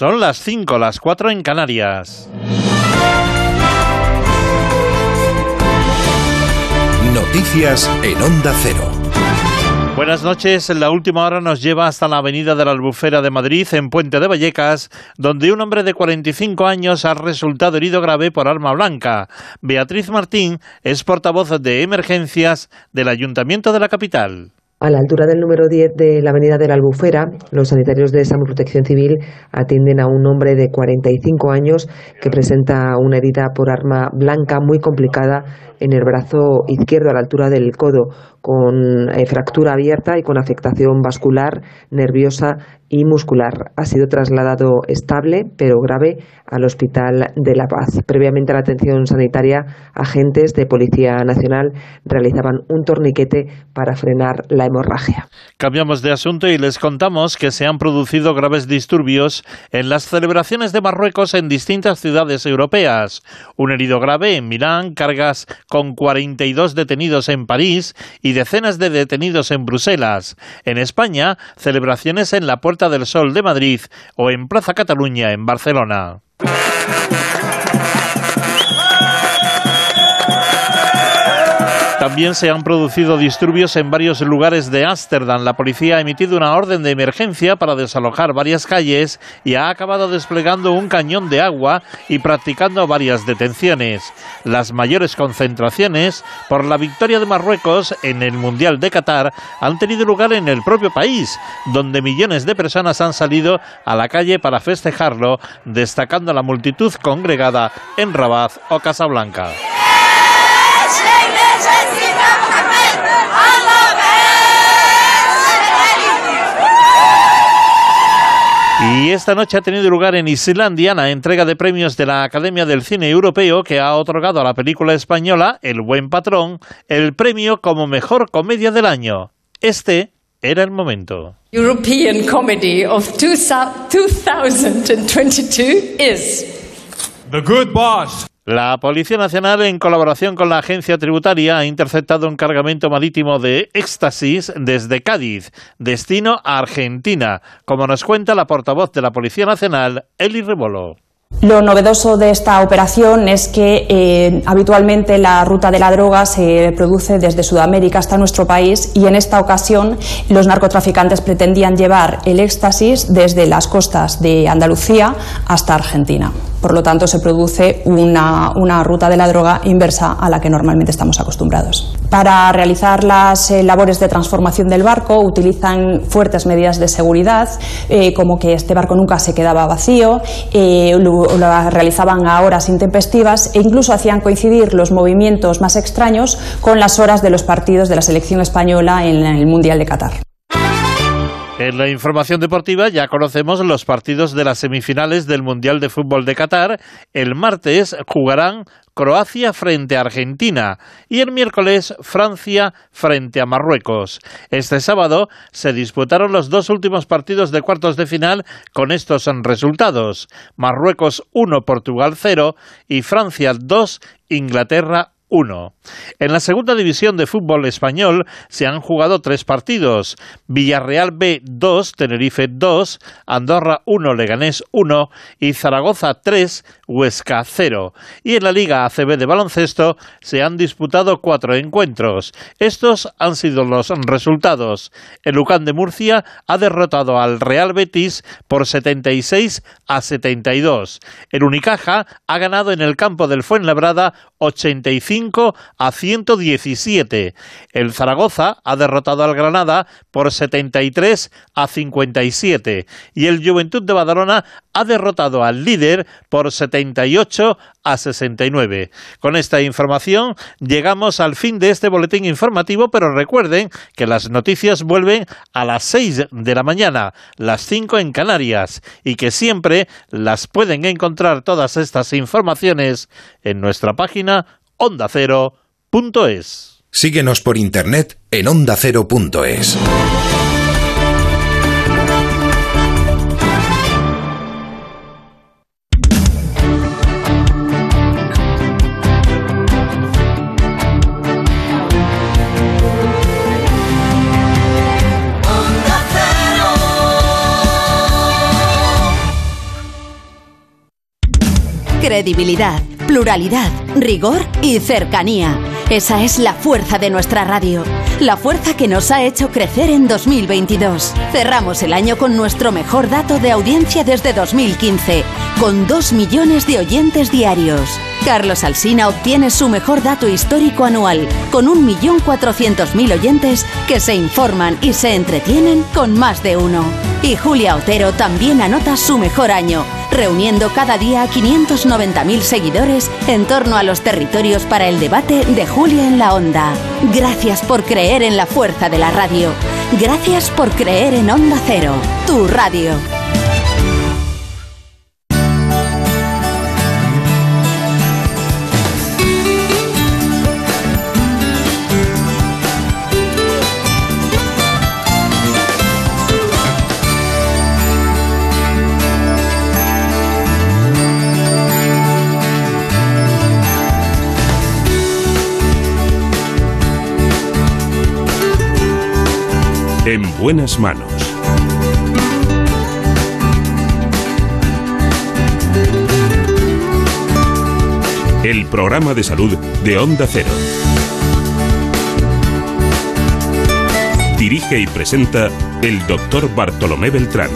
S16: Son las 5, las 4 en Canarias.
S2: Noticias en Onda Cero.
S16: Buenas noches. La última hora nos lleva hasta la Avenida de la Albufera de Madrid, en Puente de Vallecas, donde un hombre de 45 años ha resultado herido grave por arma blanca. Beatriz Martín es portavoz de emergencias del Ayuntamiento de la capital.
S17: A la altura del número 10 de la avenida de la Albufera, los sanitarios de Salud Protección Civil atienden a un hombre de 45 años que presenta una herida por arma blanca muy complicada en el brazo izquierdo a la altura del codo, con eh, fractura abierta y con afectación vascular, nerviosa y muscular. Ha sido trasladado estable, pero grave, al Hospital de La Paz. Previamente a la atención sanitaria, agentes de Policía Nacional realizaban un torniquete para frenar la hemorragia.
S16: Cambiamos de asunto y les contamos que se han producido graves disturbios en las celebraciones de Marruecos en distintas ciudades europeas. Un herido grave en Milán, cargas con 42 detenidos en París y decenas de detenidos en Bruselas. En España, celebraciones en la Puerta del Sol de Madrid o en Plaza Cataluña en Barcelona. También se han producido disturbios en varios lugares de Ámsterdam. La policía ha emitido una orden de emergencia para desalojar varias calles y ha acabado desplegando un cañón de agua y practicando varias detenciones. Las mayores concentraciones por la victoria de Marruecos en el Mundial de Qatar han tenido lugar en el propio país, donde millones de personas han salido a la calle para festejarlo, destacando la multitud congregada en Rabat o Casablanca. Y esta noche ha tenido lugar en Islandia la entrega de premios de la Academia del Cine Europeo que ha otorgado a la película española El Buen Patrón el premio como mejor comedia del año. Este era el momento.
S18: European Comedy of 2022 is
S16: The Good Boss. La Policía Nacional, en colaboración con la Agencia Tributaria, ha interceptado un cargamento marítimo de éxtasis desde Cádiz, destino a Argentina, como nos cuenta la portavoz de la Policía Nacional, Eli Rebolo.
S19: Lo novedoso de esta operación es que eh, habitualmente la ruta de la droga se produce desde Sudamérica hasta nuestro país y en esta ocasión los narcotraficantes pretendían llevar el éxtasis desde las costas de Andalucía hasta Argentina. Por lo tanto, se produce una, una ruta de la droga inversa a la que normalmente estamos acostumbrados. Para realizar las eh, labores de transformación del barco utilizan fuertes medidas de seguridad, eh, como que este barco nunca se quedaba vacío, lo realizaban a horas intempestivas e incluso hacían coincidir los movimientos más extraños con las horas de los partidos de la selección española en el Mundial de Qatar.
S16: En la información deportiva ya conocemos los partidos de las semifinales del Mundial de Fútbol de Qatar. El martes jugarán Croacia frente a Argentina y el miércoles Francia frente a Marruecos. Este sábado se disputaron los dos últimos partidos de cuartos de final con estos resultados. Marruecos 1, Portugal 0 y Francia 2, Inglaterra 1. En la segunda división de fútbol español se han jugado tres partidos. Villarreal B 2, Tenerife 2, Andorra 1, Leganés 1 y Zaragoza 3, Huesca 0. Y en la Liga ACB de baloncesto se han disputado cuatro encuentros. Estos han sido los resultados. El Lucán de Murcia ha derrotado al Real Betis por 76 a 72. El Unicaja ha ganado en el campo del Fuenlabrada 85 a 117. El Zaragoza ha derrotado al Granada por 73 a 57 y el Juventud de Badalona ha derrotado al líder por 78 a 69. Con esta información llegamos al fin de este boletín informativo, pero recuerden que las noticias vuelven a las 6 de la mañana, las 5 en Canarias, y que siempre las pueden encontrar todas estas informaciones en nuestra página ondacero.es.
S20: Síguenos por internet en ondacero.es.
S7: Credibilidad, pluralidad, rigor y cercanía. Esa es la fuerza de nuestra radio. La fuerza que nos ha hecho crecer en 2022. Cerramos el año con nuestro mejor dato de audiencia desde 2015, con 2 millones de oyentes diarios. Carlos Alsina obtiene su mejor dato histórico anual, con 1.400.000 oyentes que se informan y se entretienen con más de uno. Y Julia Otero también anota su mejor año, reuniendo cada día a 590.000 seguidores en torno a los territorios para el debate de Julia en la Onda. Gracias por creer en la fuerza de la radio. Gracias por creer en Onda Cero, tu radio.
S2: En buenas manos. El programa de salud de Onda Cero. Dirige y presenta el doctor Bartolomé Beltrán.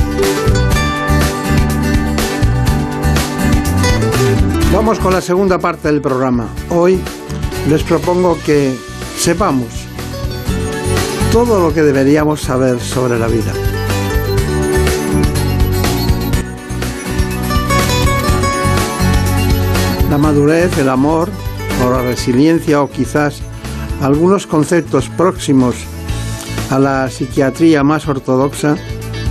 S1: Vamos con la segunda parte del programa. Hoy les propongo que sepamos todo lo que deberíamos saber sobre la vida. La madurez, el amor o la resiliencia o quizás algunos conceptos próximos a la psiquiatría más ortodoxa,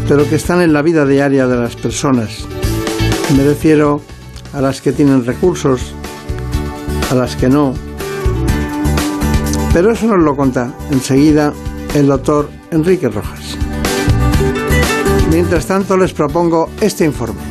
S1: pero que están en la vida diaria de las personas. Me refiero a las que tienen recursos, a las que no. Pero eso nos lo conta enseguida el doctor Enrique Rojas. Mientras tanto les propongo este informe.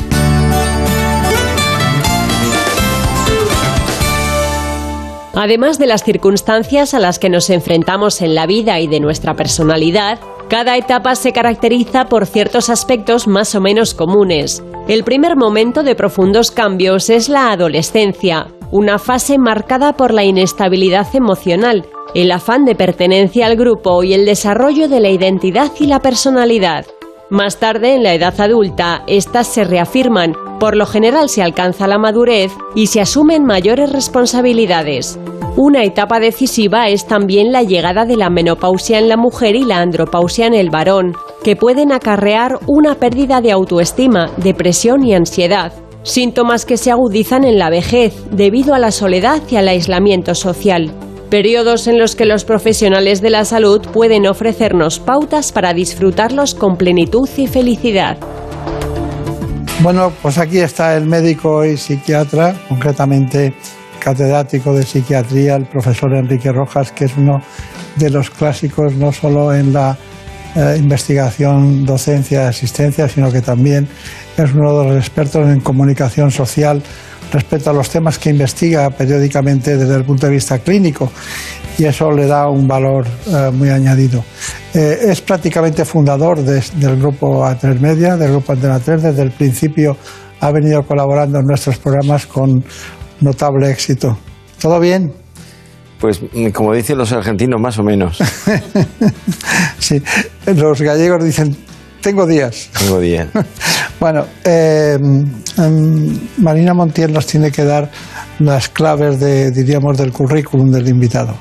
S21: Además de las circunstancias a las que nos enfrentamos en la vida y de nuestra personalidad, cada etapa se caracteriza por ciertos aspectos más o menos comunes. El primer momento de profundos cambios es la adolescencia, una fase marcada por la inestabilidad emocional, el afán de pertenencia al grupo y el desarrollo de la identidad y la personalidad. Más tarde, en la edad adulta, estas se reafirman, por lo general se alcanza la madurez y se asumen mayores responsabilidades. Una etapa decisiva es también la llegada de la menopausia en la mujer y la andropausia en el varón, que pueden acarrear una pérdida de autoestima, depresión y ansiedad, síntomas que se agudizan en la vejez debido a la soledad y al aislamiento social periodos en los que los profesionales de la salud pueden ofrecernos pautas para disfrutarlos con plenitud y felicidad.
S1: Bueno, pues aquí está el médico y psiquiatra, concretamente catedrático de psiquiatría, el profesor Enrique Rojas, que es uno de los clásicos no solo en la eh, investigación, docencia, asistencia, sino que también es uno de los expertos en comunicación social respecto a los temas que investiga periódicamente desde el punto de vista clínico y eso le da un valor eh, muy añadido. Eh, es prácticamente fundador del grupo A3 Media, del grupo Antena 3, desde el principio ha venido colaborando en nuestros programas con notable éxito. ¿Todo bien?
S22: Pues como dicen los argentinos, más o menos.
S1: sí, los gallegos dicen, tengo días.
S22: Tengo días.
S1: bueno, eh, em, Marina Montiel nos tiene que dar las claves de, diríamos, del currículum del invitado.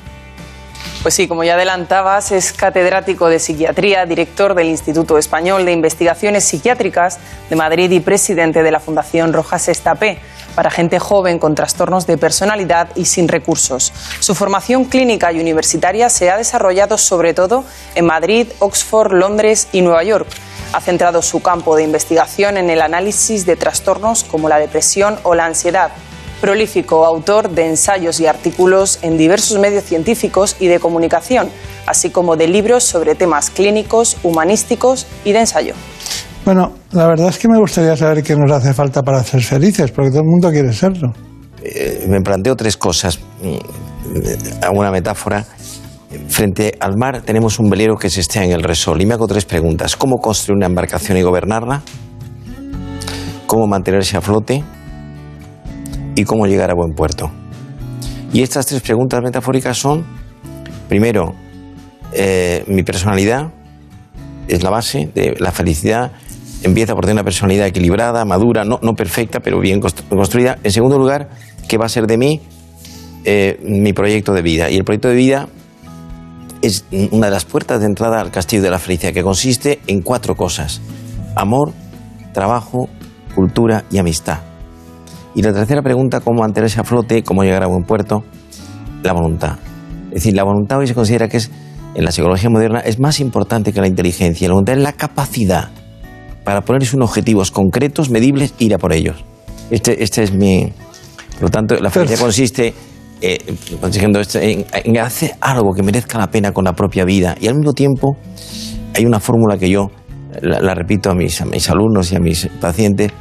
S14: Pues sí, como ya adelantabas, es catedrático de psiquiatría, director del Instituto Español de Investigaciones Psiquiátricas de Madrid y presidente de la Fundación Rojas Estapé para gente joven con trastornos de personalidad y sin recursos. Su formación clínica y universitaria se ha desarrollado sobre todo en Madrid, Oxford, Londres y Nueva York. Ha centrado su campo de investigación en el análisis de trastornos como la depresión o la ansiedad. Prolífico autor de ensayos y artículos en diversos medios científicos y de comunicación, así como de libros sobre temas clínicos, humanísticos y de ensayo.
S1: Bueno, la verdad es que me gustaría saber qué nos hace falta para ser felices, porque todo el mundo quiere serlo.
S22: Eh, me planteo tres cosas. Mm, Hago una metáfora. Frente al mar tenemos un velero que se estea en el resol y me hago tres preguntas. ¿Cómo construir una embarcación y gobernarla? ¿Cómo mantenerse a flote? ¿Y cómo llegar a buen puerto? Y estas tres preguntas metafóricas son, primero, eh, mi personalidad es la base de la felicidad empieza por tener una personalidad equilibrada, madura, no, no perfecta, pero bien construida. En segundo lugar, qué va a ser de mí eh, mi proyecto de vida. Y el proyecto de vida es una de las puertas de entrada al castillo de la felicidad, que consiste en cuatro cosas. Amor, trabajo, cultura y amistad. Y la tercera pregunta, cómo mantenerse a flote, cómo llegar a buen puerto, la voluntad. Es decir, la voluntad hoy se considera que es, en la psicología moderna, es más importante que la inteligencia. La voluntad es la capacidad para ponerse unos objetivos concretos, medibles, ir a por ellos. Este, este es mi... Por lo tanto, la felicidad consiste eh, consiguiendo esto, en, en hacer algo que merezca la pena con la propia vida. Y al mismo tiempo, hay una fórmula que yo la, la repito a mis, a mis alumnos y a mis pacientes.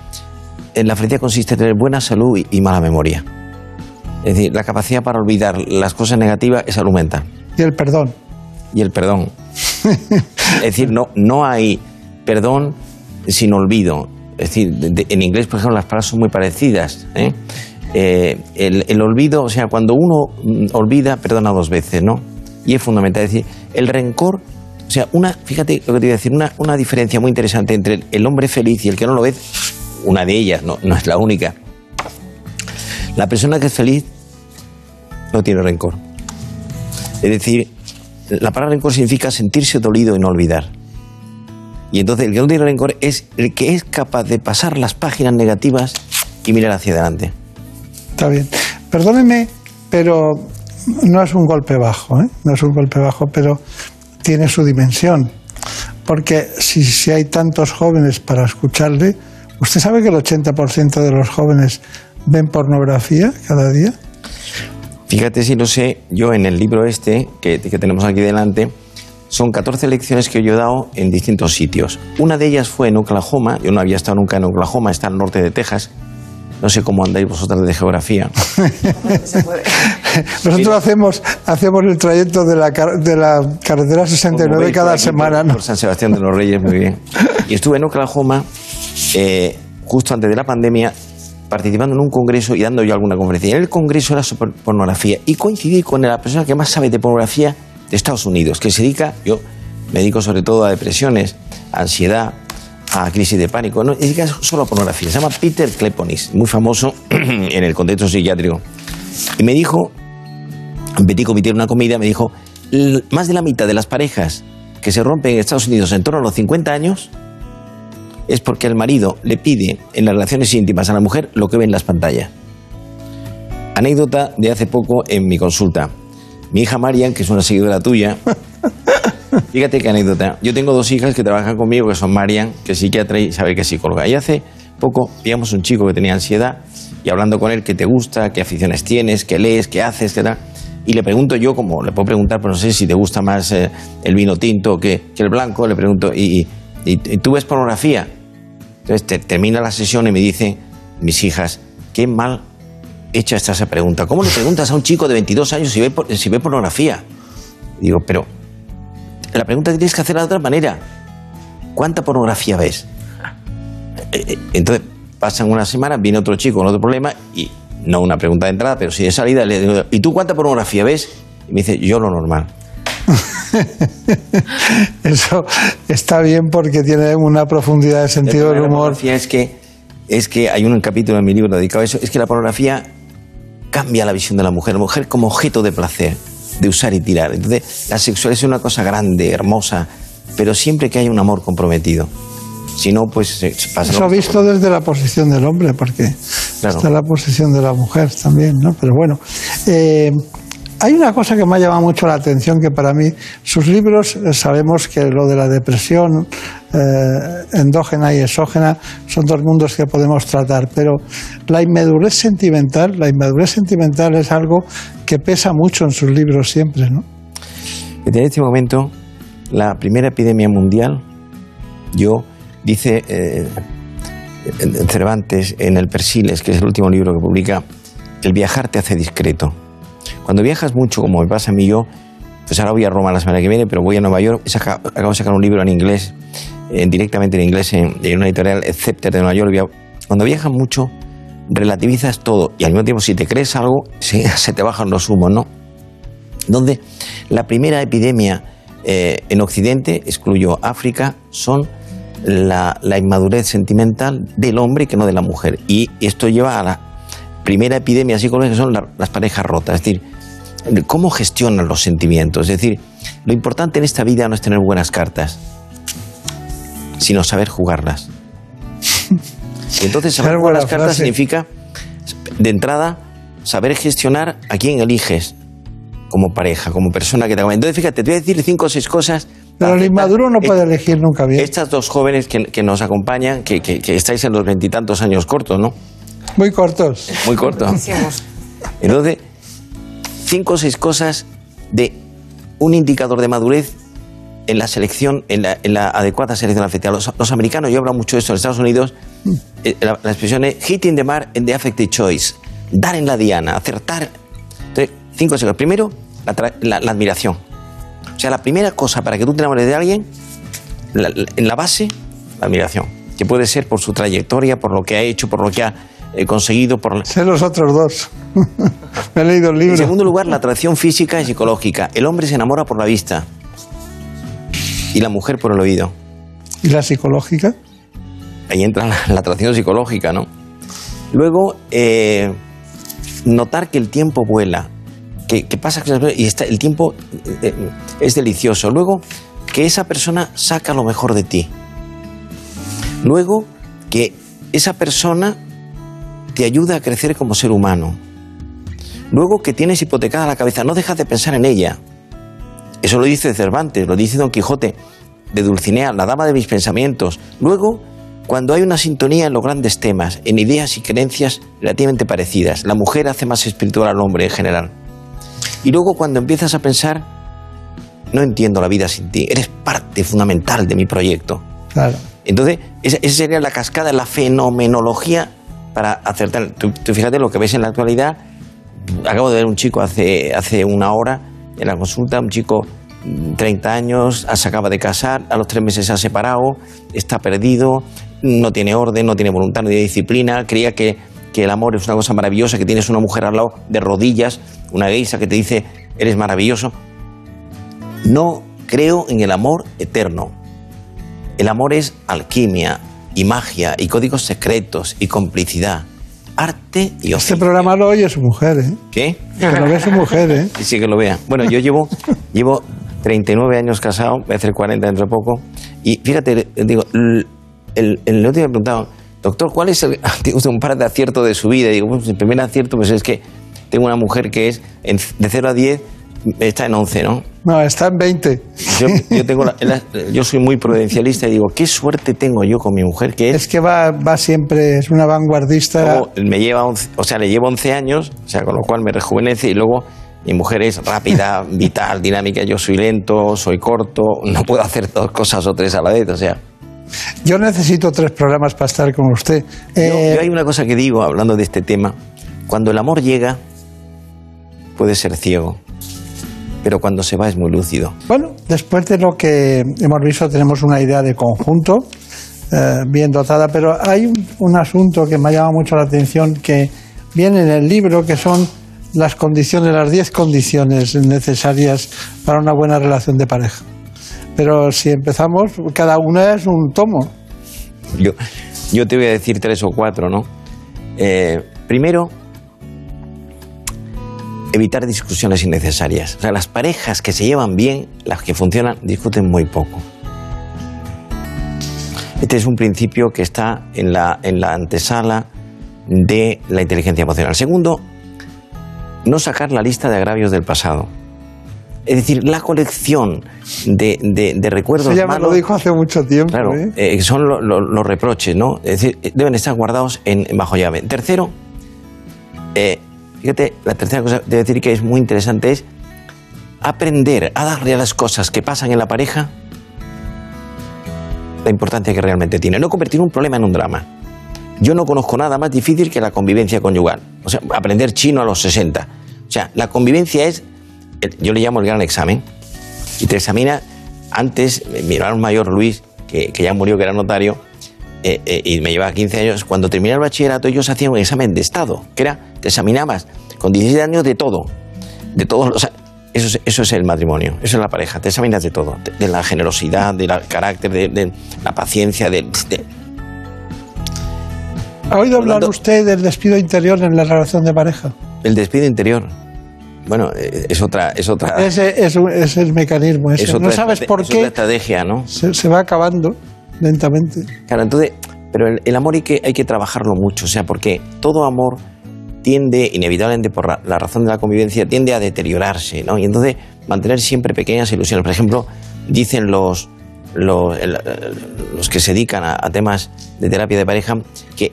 S22: En la felicidad consiste en tener buena salud y, y mala memoria. Es decir, la capacidad para olvidar las cosas negativas es salud mental.
S1: Y el perdón.
S22: Y el perdón. es decir, no, no hay perdón sin olvido. Es decir, de- de- en inglés, por ejemplo, las palabras son muy parecidas. ¿eh? Eh, el, olvido, o sea, cuando uno mm, olvida, perdona dos veces, ¿no? Y es fundamental. Es decir, el rencor, o sea, una, fíjate lo que te voy a decir, una, una diferencia muy interesante entre el, hombre feliz y el que no lo ve, una de ellas, no, no es la única. La persona que es feliz no tiene rencor. Es decir, la palabra rencor significa sentirse dolido y no olvidar. Y entonces el que no tiene rencor es el que es capaz de pasar las páginas negativas y mirar hacia adelante.
S1: Está bien. Perdóneme, pero no es un golpe bajo, ¿eh? No es un golpe bajo, pero tiene su dimensión. Porque si, si hay tantos jóvenes para escucharle, ¿usted sabe que el 80% de los jóvenes ven pornografía cada día?
S22: Fíjate si lo sé, yo en el libro este que, que tenemos aquí delante, son 14 lecciones que yo he dado en distintos sitios. Una de ellas fue en Oklahoma, yo no había estado nunca en Oklahoma, está al norte de Texas. No sé cómo andáis vosotros de geografía.
S1: Nosotros hacemos, hacemos el trayecto de la, car- de la carretera 69
S22: Como
S1: cada
S22: veis por aquí,
S1: semana.
S22: por-
S1: ¿no?
S22: Por San Sebastián de los Reyes, muy bien. Y estuve en Oklahoma eh, justo antes de la pandemia participando en un congreso y dando yo alguna conferencia. Y en el congreso era sobre pornografía y coincidí con la persona que más sabe de pornografía de Estados Unidos, que se dedica, yo me dedico sobre todo a depresiones, ansiedad, a crisis de pánico, no, dedica solo pornografía. Se llama Peter Kleponis, muy famoso en el contexto psiquiátrico. Y me dijo, petit comité, una comida, me dijo, "L- más de la mitad de las parejas que se rompen en Estados Unidos en torno a los 50 años es porque el marido le pide en las relaciones íntimas a la mujer lo que ve en las pantallas. Anécdota de hace poco en mi consulta. Mi hija Marian, que es una seguidora tuya, fíjate qué anécdota. Yo tengo dos hijas que trabajan conmigo, que son Marian, que es psiquiatra y sabe que es psicóloga. Y hace poco veíamos un chico que tenía ansiedad y hablando con él qué te gusta, qué aficiones tienes, qué lees, qué haces, qué tal. Y le pregunto yo, como le puedo preguntar, pero no sé si te gusta más eh, el vino tinto que, que el blanco, le pregunto, ¿y, y, y tú ves pornografía? Entonces te- termina la sesión y me dicen mis hijas, qué mal hecha está esa pregunta. ¿Cómo le preguntas a un chico de 22 años si ve, si ve pornografía? Digo, pero la pregunta tienes que hacerla de otra manera. ¿Cuánta pornografía ves? Eh, eh, Entonces pasan unas semanas, viene otro chico con otro problema y no una pregunta de entrada, pero sí de salida, le digo, ¿y tú cuánta pornografía ves? Y me dice, yo lo normal.
S1: Eso está bien porque tiene una profundidad de sentido del
S22: La
S1: humor.
S22: pornografía es que, es que hay un capítulo en mi libro dedicado a eso, es que la pornografía cambia la visión de la mujer, la mujer como objeto de placer, de usar y tirar. Entonces, la sexualidad es una cosa grande, hermosa, pero siempre que haya un amor comprometido. Si no, pues se pasa.
S1: Eso visto desde la posición del hombre, porque
S22: Claro.
S1: está la posición de la mujer también, ¿no? Pero bueno, eh, hay una cosa que me ha llamado mucho la atención, que para mí, sus libros, eh, sabemos que lo de la depresión eh, endógena y exógena son dos mundos que podemos tratar, pero la inmadurez sentimental, la inmadurez sentimental es algo que pesa mucho en sus libros siempre, ¿no?
S22: En este momento, la primera epidemia mundial, yo, dice eh, Cervantes en el Persiles, que es el último libro que publica, el viajar te hace discreto. Cuando viajas mucho, como me pasa a mí yo, pues ahora voy a Roma la semana que viene, pero voy a Nueva York, saca- acabo de sacar un libro en inglés, en- directamente en inglés, en, en una editorial, Scepter de Nueva York. Cuando viajas mucho, relativizas todo y al mismo tiempo si te crees algo, se, te bajan los humos, ¿no? donde la primera epidemia eh, en Occidente, excluyó África, son la, la inmadurez sentimental del hombre que no de la mujer. Y esto lleva a la primera epidemia psicológica son la- las parejas rotas. Es decir, cómo gestionan los sentimientos. Es decir, lo importante en esta vida no es tener buenas cartas, sino saber jugarlas. Y entonces saber jugar las cartas
S1: frase.
S22: significa, de entrada, saber gestionar a quién eliges como pareja, como persona que te acompaña. Entonces, fíjate, te voy a decir cinco o seis cosas.
S1: Pero el inmaduro no puede elegir nunca bien.
S22: Estas dos jóvenes que, que nos acompañan, que, que- que estáis en los veintitantos años cortos, ¿no?
S1: Muy cortos.
S22: Muy cortos. Entonces, cinco o seis cosas de un indicador de madurez en la selección, en la, en la adecuada selección afectiva. Los, los americanos, yo hablo mucho de esto en Estados Unidos, la, la expresión es hitting the mark in the affective choice, dar en la diana, acertar. Entonces, cinco segundos. Primero, la, la- la admiración. O sea, la primera cosa para que tú te enamores de alguien, en la base, la admiración. Que puede ser por su trayectoria, por lo que ha hecho, por lo que ha eh, conseguido, por...
S1: Sé los otros dos. Me he leído el
S22: En
S1: libro.
S22: segundo lugar, la atracción física y psicológica. El hombre se enamora por la vista y la mujer por el oído.
S1: ¿Y la psicológica?
S22: Ahí entra la, la atracción psicológica, ¿no? Luego, eh, notar que el tiempo vuela, que, pasa y el tiempo eh, eh, es delicioso. Luego, que esa persona saca lo mejor de ti. Luego, que esa persona te ayuda a crecer como ser humano. Luego, que tienes hipotecada la cabeza, no dejas de pensar en ella. Eso lo dice Cervantes, lo dice Don Quijote de Dulcinea, la dama de mis pensamientos. Luego, cuando hay una sintonía en los grandes temas, en ideas y creencias relativamente parecidas, la mujer hace más espiritual al hombre en general. Y luego cuando empiezas a pensar, no entiendo la vida sin ti, eres parte fundamental de mi proyecto.
S1: Claro.
S22: Entonces, esa, sería la cascada, la fenomenología para acertar. Tú, tú fíjate lo que ves en la actualidad. Acabo de ver un chico hace, hace una hora en la consulta, un chico mm, 30 años, se acaba de casar, a los tres meses se ha separado, está perdido, no tiene orden, no tiene voluntad, no tiene disciplina, creía que, que el amor es una cosa maravillosa, que tienes una mujer al lado de rodillas, una geisa que te dice, eres maravilloso. No creo en el amor eterno. El amor es alquimia y magia y códigos secretos y complicidad, arte y
S1: Este
S22: oficio.
S1: programa lo oye su mujer, ¿eh?
S22: ¿Qué?
S1: Que lo ve su mujer, ¿eh?
S22: Sí, sí, que lo vea. Bueno, yo llevo, llevo 39 años casado, voy a hacer 40 dentro de poco. Y fíjate, digo, el, el, otro día me preguntaban, doctor, ¿cuál es el, un par de aciertos de su vida? Y digo, pues el primer acierto pues es que tengo una mujer que es en- de 0 a 10, está en 11, ¿no?
S1: No, está en 20.
S22: Yo, yo tengo la- la- yo soy muy prudencialista y digo, qué suerte tengo yo con mi mujer, que es
S1: Es que va, va siempre, es una vanguardista.
S22: Luego me lleva 11, o sea, le llevo 11 años, o sea, con lo cual me rejuvenece y luego mi mujer es rápida, vital, dinámica, yo soy lento, soy corto, no puedo hacer dos cosas o tres a la vez, o sea.
S1: Yo necesito tres programas para estar con usted.
S22: Yo,
S1: Eh,
S22: yo hay una cosa que digo hablando de este tema, cuando el amor llega puede ser ciego, pero cuando se va es muy lúcido.
S1: Bueno, después de lo que hemos visto, tenemos una idea de conjunto eh, bien dotada, pero hay un, un asunto que me ha llamado mucho la atención que viene en el libro, que son las condiciones, las 10 condiciones necesarias para una buena relación de pareja. Pero si empezamos, cada una es un tomo.
S22: Yo, yo te voy a decir tres o cuatro, ¿no? Eh, primero, evitar discusiones innecesarias. O sea, las parejas que se llevan bien, las que funcionan, discuten muy poco. Este es un principio que está en la, en la antesala de la inteligencia emocional. Segundo, no sacar la lista de agravios del pasado. Es decir, la colección de, de- de recuerdos
S1: Eso ya me
S22: malos
S1: lo dijo hace mucho tiempo.
S22: Claro,
S1: ¿eh?
S22: eh, son lo- lo- los reproches, ¿no? Es decir, eh, deben estar guardados en, bajo llave. Tercero, eh, fíjate, la tercera cosa de decir que es muy interesante es aprender a darle a las cosas que pasan en la pareja la importancia que realmente tiene. No convertir un problema en un drama. Yo no conozco nada más difícil que la convivencia conyugal. O sea, aprender chino a los 60. O sea, la convivencia es, yo le llamo el gran examen. Y te examina, antes, mi hermano mayor Luis, que, que ya murió, que era notario, eh, eh, y me llevaba 15 años, cuando terminé el bachillerato ellos hacían un examen de Estado, que era, te examinabas con 16 años de todo, de todos los... Eso es, eso es el matrimonio, eso es la pareja, te examinas de todo, de, de la generosidad, del carácter, de, de la paciencia, de, de-
S1: ¿Ha oído hablar usted del despido interior en la relación de pareja?
S22: El despido interior. Bueno, eh, es otra, es otra,
S1: Ese es, un- es el mecanismo. ese.
S22: es otra
S1: no sabes por
S22: es otra
S1: qué
S22: estrategia, ¿no?
S1: se, se va acabando lentamente.
S22: Claro, entonces, pero el, el amor hay que, hay que trabajarlo mucho, o sea, porque todo amor tiende, inevitablemente por la, la razón de la convivencia, tiende a deteriorarse, ¿no? Y entonces mantener siempre pequeñas ilusiones. Por ejemplo, dicen los, los, los que se dedican a, a temas de terapia de pareja que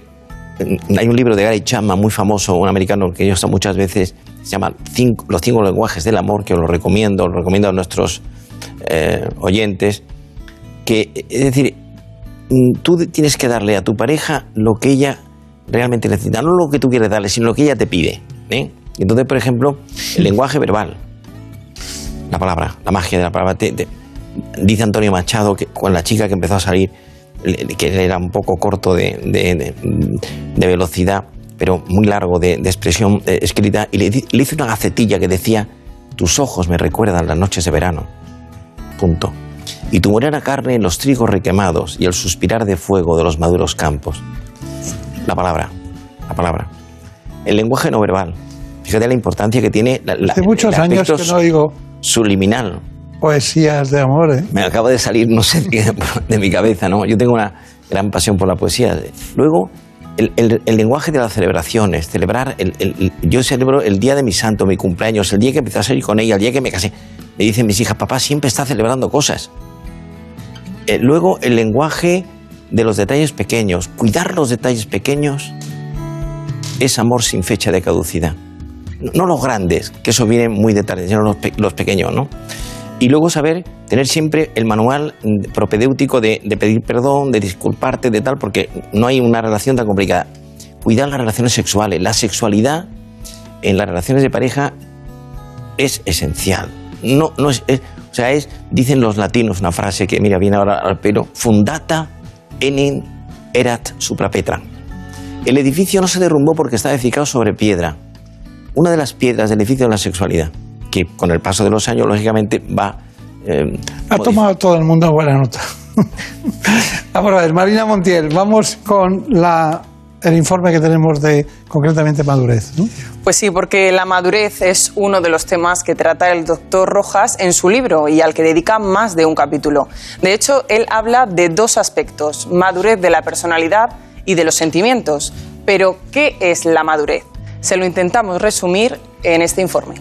S22: mm, hay un libro de Gary Chapman muy famoso, un americano que yo está muchas veces, se llama Cinco- Los cinco lenguajes del amor, que os lo recomiendo, lo recomiendo a nuestros eh, oyentes, que es decir, mm, tú tienes que darle a tu pareja lo que ella realmente necesita, no lo que tú quieres darle, sino lo que ella te pide. ¿eh? Entonces, por ejemplo, el lenguaje verbal, la palabra, la magia de la palabra. te- dice Antonio Machado que con la chica que empezó a salir, que era un poco corto de- de velocidad, pero muy largo de, de expresión eh, escrita, y le, le hizo una gacetilla que decía, tus ojos me recuerdan las noches de verano. Punto. Y tu morena carne en los trigos requemados y el suspirar de fuego de los maduros campos. La palabra, la palabra. El lenguaje no verbal. Fíjate la importancia que tiene la, la-
S1: Hace muchos años que no oigo
S22: subliminal.
S1: poesías de amor. ¿eh?
S22: Me acaba de salir, no sé, de mi cabeza, ¿no? Yo tengo una gran pasión por la poesía. Luego, el, el- el lenguaje de las celebraciones, celebrar, el, yo celebro el día de mi santo, mi cumpleaños, el día que empecé a salir con ella, el día que me casé. Me dicen mis hijas, papá siempre está celebrando cosas. Eh, luego, el lenguaje de los detalles pequeños, cuidar los detalles pequeños es amor sin fecha de caducidad. No, no los grandes, que eso viene muy de tarde, sino los, los pequeños, ¿no? Y luego saber tener siempre el manual propedéutico de, de pedir perdón, de disculparte, de tal, porque no hay una relación tan complicada. Cuidar las relaciones sexuales. La sexualidad en las relaciones de pareja es esencial. No, no es, es- o sea, es, dicen los latinos una frase que, mira, viene ahora al pelo, fundata enim erat suprapetra. El edificio no se derrumbó porque estaba edificado sobre piedra. Una de las piedras del edificio es la sexualidad, que con el paso de los años, lógicamente, va... eh,
S1: Ha tomado todo el mundo buena nota. Vamos a ver, Marina Montiel, vamos con la, el informe que tenemos de concretamente madurez. ¿no?
S14: Pues sí, porque la madurez es uno de los temas que trata el doctor Rojas en su libro y al que dedica más de un capítulo. De hecho, él habla de dos aspectos, madurez de la personalidad y de los sentimientos. Pero, ¿qué es la madurez? Se lo intentamos resumir en este informe.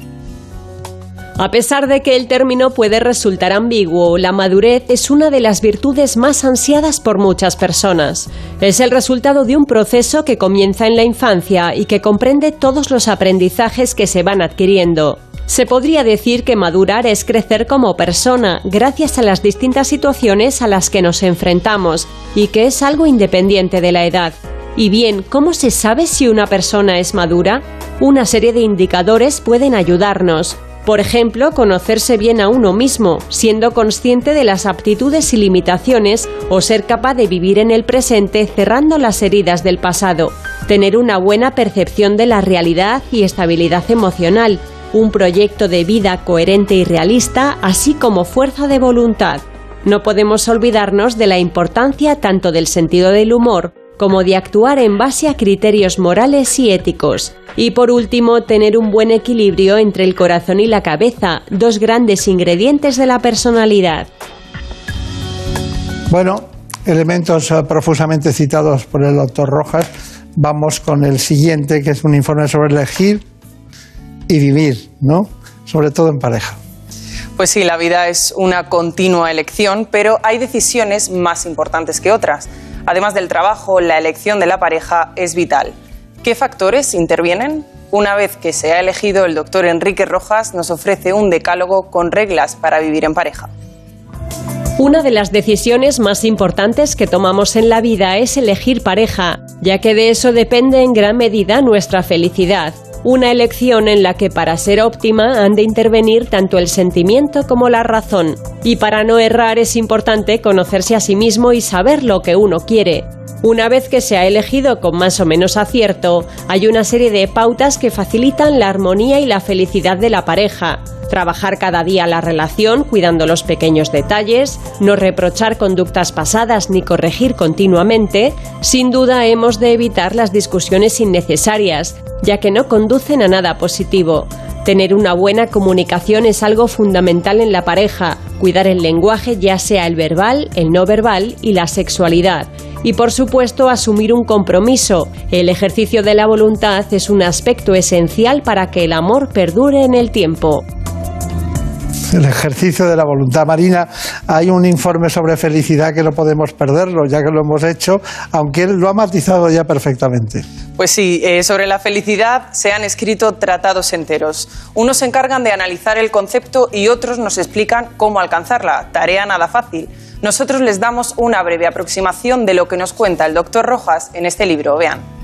S21: A pesar de que el término puede resultar ambiguo, la madurez es una de las virtudes más ansiadas por muchas personas. Es el resultado de un proceso que comienza en la infancia y que comprende todos los aprendizajes que se van adquiriendo. Se podría decir que madurar es crecer como persona gracias a las distintas situaciones a las que nos enfrentamos y que es algo independiente de la edad. Y bien, ¿cómo se sabe si una persona es madura? Una serie de indicadores pueden ayudarnos. Por ejemplo, conocerse bien a uno mismo, siendo consciente de las aptitudes y limitaciones, o ser capaz de vivir en el presente cerrando las heridas del pasado. Tener una buena percepción de la realidad y estabilidad emocional, un proyecto de vida coherente y realista, así como fuerza de voluntad. No podemos olvidarnos de la importancia tanto del sentido del humor como de actuar en base a criterios morales y éticos. Y por último, tener un buen equilibrio entre el corazón y la cabeza, dos grandes ingredientes de la personalidad.
S1: Bueno, elementos eh, profusamente citados por el doctor Rojas. Vamos con el siguiente, que es un informe sobre elegir y vivir, ¿no? Sobre todo en pareja.
S14: Pues sí, la vida es una continua elección, pero hay decisiones más importantes que otras. Además del trabajo, la elección de la pareja es vital. ¿Qué factores intervienen? Una vez que se ha elegido, el doctor Enrique Rojas nos ofrece un decálogo con reglas para vivir en pareja.
S21: Una de las decisiones más importantes que tomamos en la vida es elegir pareja, ya que de eso depende en gran medida nuestra felicidad. Una elección en la que para ser óptima han de intervenir tanto el sentimiento como la razón. Y para no errar es importante conocerse a sí mismo y saber lo que uno quiere. Una vez que se ha elegido con más o menos acierto, hay una serie de pautas que facilitan la armonía y la felicidad de la pareja. Trabajar cada día la relación, cuidando los pequeños detalles, no reprochar conductas pasadas ni corregir continuamente, sin duda hemos de evitar las discusiones innecesarias, ya que no conducen a nada positivo. Tener una buena comunicación es algo fundamental en la pareja, cuidar el lenguaje ya sea el verbal, el no verbal y la sexualidad. Y por supuesto asumir un compromiso. El ejercicio de la voluntad es un aspecto esencial para que el amor perdure en el tiempo.
S1: El ejercicio de la voluntad marina. Hay un informe sobre felicidad que no podemos perderlo, ya que lo hemos hecho, aunque él lo ha matizado ya perfectamente.
S14: Pues sí, eh, sobre la felicidad se han escrito tratados enteros. Unos se encargan de analizar el concepto y otros nos explican cómo alcanzarla. Tarea nada fácil. Nosotros les damos una breve aproximación de lo que nos cuenta el doctor Rojas en este libro. Vean.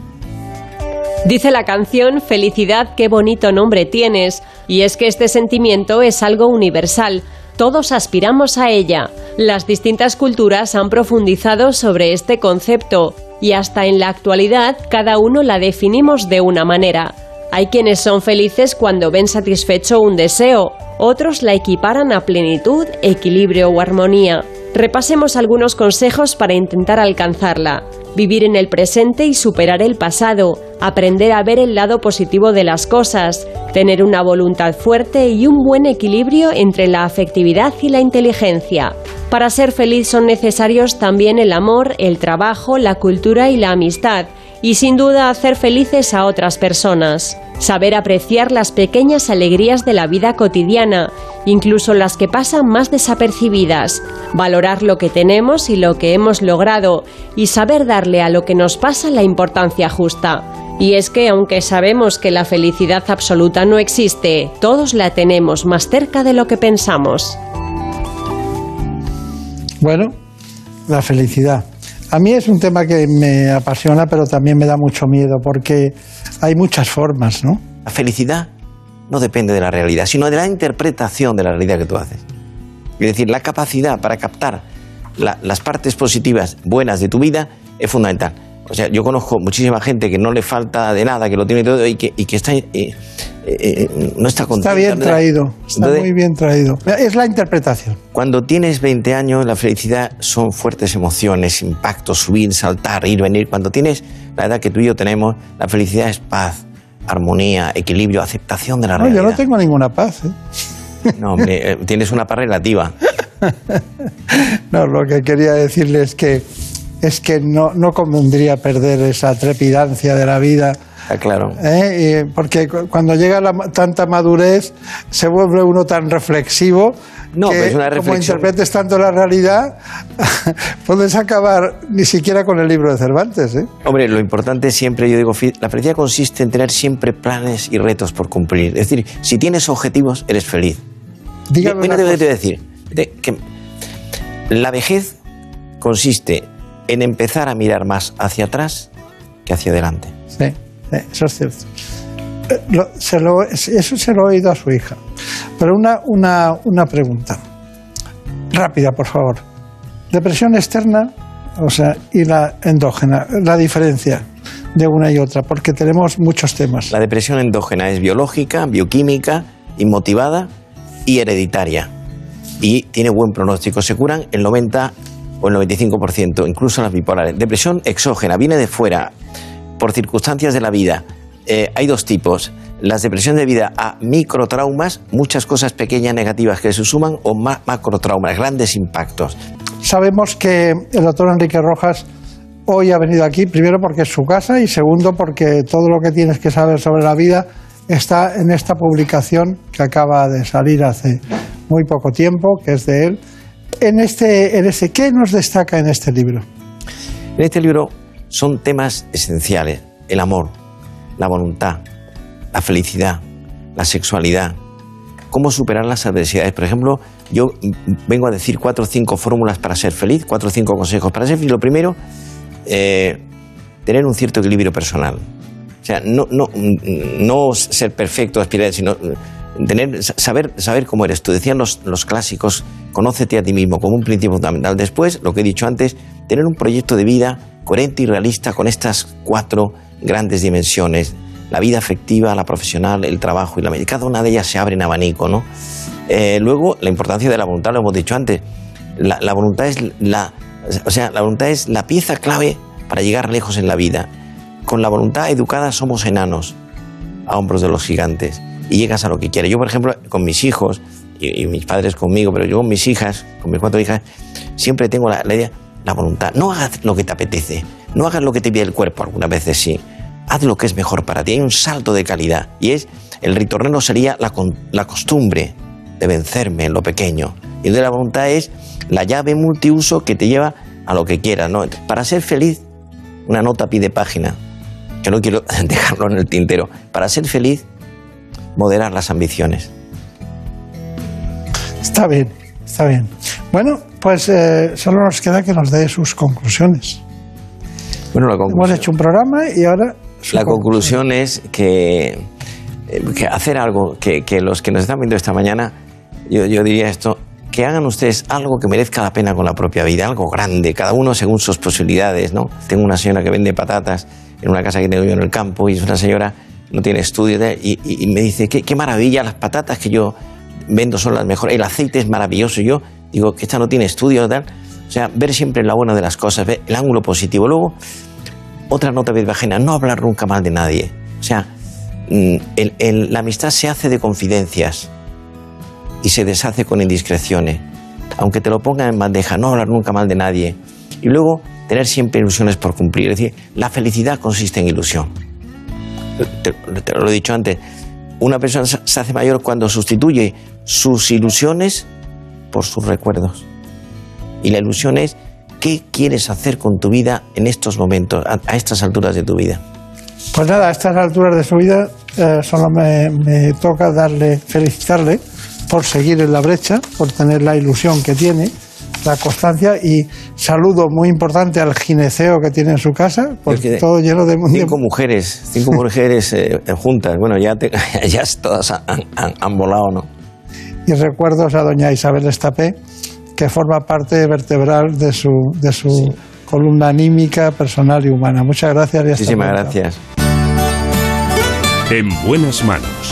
S21: Dice la canción Felicidad, qué bonito nombre tienes, y es que este sentimiento es algo universal. Todos aspiramos a ella. Las distintas culturas han profundizado sobre este concepto y hasta en la actualidad cada uno la definimos de una manera. Hay quienes son felices cuando ven satisfecho un deseo, otros la equiparan a plenitud, equilibrio o armonía. Repasemos algunos consejos para intentar alcanzarla. Vivir en el presente y superar el pasado, aprender a ver el lado positivo de las cosas, tener una voluntad fuerte y un buen equilibrio entre la afectividad y la inteligencia. Para ser feliz son necesarios también el amor, el trabajo, la cultura y la amistad, y sin duda hacer felices a otras personas. Saber apreciar las pequeñas alegrías de la vida cotidiana, incluso las que pasan más desapercibidas. Valorar lo que tenemos y lo que hemos logrado, y saber darle a lo que nos pasa la importancia justa. Y es que aunque sabemos que la felicidad absoluta no existe, todos la tenemos más cerca de lo que pensamos.
S1: Bueno, la felicidad. A mí es un tema que me apasiona, pero también me da mucho miedo, porque hay muchas formas, ¿no?
S22: La felicidad no depende de la realidad, sino de la interpretación de la realidad que tú haces. Es decir, la capacidad para captar la- las partes positivas, buenas de tu vida, es fundamental. O sea, yo conozco muchísima gente que no le falta de nada, que lo tiene todo y que, y que está, eh, eh, eh, no está contenta.
S1: Está bien traído, está
S22: Entonces,
S1: muy bien traído. Es la interpretación.
S22: Cuando tienes 20 años, la felicidad son fuertes emociones, impactos, subir, saltar, ir, venir. Cuando tienes la edad que tú y yo tenemos, la felicidad es paz, armonía, equilibrio, aceptación de la
S1: No, yo
S22: realidad.
S1: no tengo ninguna paz. ¿eh?
S22: No, hombre, tienes una paz relativa.
S1: No, lo que quería decirle es que, es que no, no convendría perder esa trepidancia de la vida.
S22: Está claro.
S1: ¿eh? Porque cu- cuando llega la, tanta madurez se vuelve uno tan reflexivo
S22: No,
S1: que
S22: pero es una
S1: como
S22: reflexión.
S1: interpretes tanto la realidad puedes acabar ni siquiera con el libro de Cervantes. ¿eh?
S22: Hombre, lo importante siempre, yo digo, la felicidad consiste en tener siempre planes y retos por cumplir. Es decir, si tienes objetivos, eres feliz.
S1: Dígame
S22: Mira, te voy a decir, de- que la vejez consiste en empezar a mirar más hacia atrás que hacia adelante.
S1: Sí, eso es cierto. Eh, lo- se lo- eso se lo he oído a su hija. Pero una, una, una pregunta. Rápida, por favor. Depresión externa, o sea, y la endógena, la diferencia de una y otra, porque tenemos muchos temas.
S22: La depresión endógena es biológica, bioquímica, inmotivada y hereditaria. Y tiene buen pronóstico. Se curan el 90 o el 95%, incluso las bipolares. Depresión exógena viene de fuera, por circunstancias de la vida. Eh, hay dos tipos. Las depresiones de vida a microtraumas, muchas cosas pequeñas negativas que se suman, o ma- macrotraumas, grandes impactos.
S1: Sabemos que el doctor Enrique Rojas hoy ha venido aquí, primero porque es su casa y segundo porque todo lo que tienes que saber sobre la vida está en esta publicación que acaba de salir hace muy poco tiempo, que es de él. En este, en ese, ¿Qué nos destaca en este libro?
S22: En este libro son temas esenciales. El amor, la voluntad, la felicidad, la sexualidad, cómo superar las adversidades. Por ejemplo, yo vengo a decir cuatro o cinco fórmulas para ser feliz, cuatro o cinco consejos para ser feliz. Lo primero, eh, tener un cierto equilibrio personal. O sea, no, no, no ser perfecto, aspirar, sino tener, saber, saber cómo eres tú. Decían los, los clásicos, conócete a ti mismo como un principio fundamental. Después, lo que he dicho antes, tener un proyecto de vida coherente y realista con estas cuatro grandes dimensiones. la vida afectiva, la profesional, el trabajo y la medicina. Cada una de ellas se abre en abanico, ¿no? Eh, luego, la importancia de la voluntad, lo hemos dicho antes. La, la voluntad es la, o sea, la voluntad es la pieza clave para llegar lejos en la vida. Con la voluntad educada somos enanos a hombros de los gigantes y llegas a lo que quieres. Yo, por ejemplo, con mis hijos y, y mis padres conmigo, pero yo con mis hijas, con mis cuatro hijas, siempre tengo la, la idea, la voluntad. No hagas lo que te apetece, no hagas lo que te pide el cuerpo, algunas veces sí. Haz lo que es mejor para ti. Hay un salto de calidad y es el ritornelo sería la, la costumbre de vencerme en lo pequeño. Y de la voluntad es la llave multiuso que te lleva a lo que quieras. ¿no? Para ser feliz, una nota pide página, que no quiero dejarlo en el tintero. Para ser feliz, moderar las ambiciones.
S1: Está bien, está bien. Bueno, pues eh, solo nos queda que nos dé sus conclusiones.
S22: Bueno, la
S1: Hemos
S22: conclusión,
S1: hecho un programa y ahora
S22: la
S1: conclusión.
S22: conclusión es que, eh, que hacer algo, que, que los que nos están viendo esta mañana, yo, yo diría esto, que hagan ustedes algo que merezca la pena con la propia vida, algo grande, cada uno según sus posibilidades, ¿no? Tengo una señora que vende patatas en una casa que tengo yo en el campo y es una señora, no tiene estudio y, me dice, qué, qué maravilla, las patatas que yo vendo son las mejores, el aceite es maravilloso, y yo digo que esta no tiene estudio, tal. O sea, ver siempre la buena de las cosas, ver el ángulo positivo. Luego, otra nota vizbajena, no hablar nunca mal de nadie. O sea, mm, la amistad se hace de confidencias y se deshace con indiscreciones. Aunque te lo pongan en bandeja, no hablar nunca mal de nadie. Y luego, tener siempre ilusiones por cumplir. Es decir, la felicidad consiste en ilusión. Te, lo he dicho antes. Una persona se hace mayor cuando sustituye sus ilusiones por sus recuerdos. Y la ilusión es qué quieres hacer con tu vida en estos momentos, a, a estas alturas de tu vida.
S1: Pues nada, a estas alturas de su vida eh, solo me, me toca darle, felicitarle por seguir en la brecha, por tener la ilusión que tiene, la constancia y saludo muy importante al gineceo que tiene en su casa, por
S22: Es que
S1: todo lleno de,
S22: Cinco mujeres, cinco mujeres eh, juntas. Bueno, ya, te- ya todas han, han- han volado, ¿no?
S1: y recuerdos a doña Isabel Estapé, que forma parte vertebral de su, de su columna anímica, personal y humana. Muchas gracias y hasta
S22: Muchísimas
S1: pronto.
S22: gracias.
S2: En buenas manos.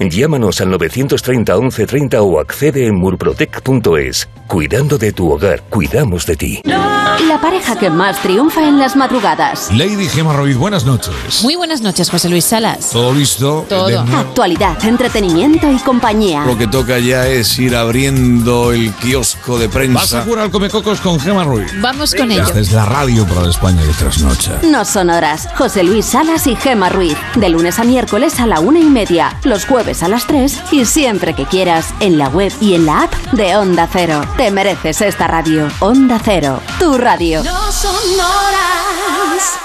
S23: Llámanos al 930 1130 o accede en murprotec.es. Cuidando de tu hogar, cuidamos de ti.
S7: La pareja que más triunfa en las madrugadas.
S24: Lady Gemma Ruiz, buenas noches.
S25: Muy buenas noches, José Luis Salas.
S24: ¿Todo listo?
S25: Todo.
S7: Actualidad, entretenimiento y compañía.
S24: Lo que toca ya es ir abriendo el kiosco de prensa. Vas a jugar al Comecocos con Gemma Ruiz.
S25: Vamos con ello.
S24: Esta es la radio para la España de trasnocha.
S7: No son horas. José Luis Salas y Gema Ruiz. De lunes a miércoles a la una y media. Los jueves a las tres. Y siempre que quieras. En la web y en la app de Onda Cero. Te mereces esta radio. Onda Cero. Tu radio.
S15: No son horas.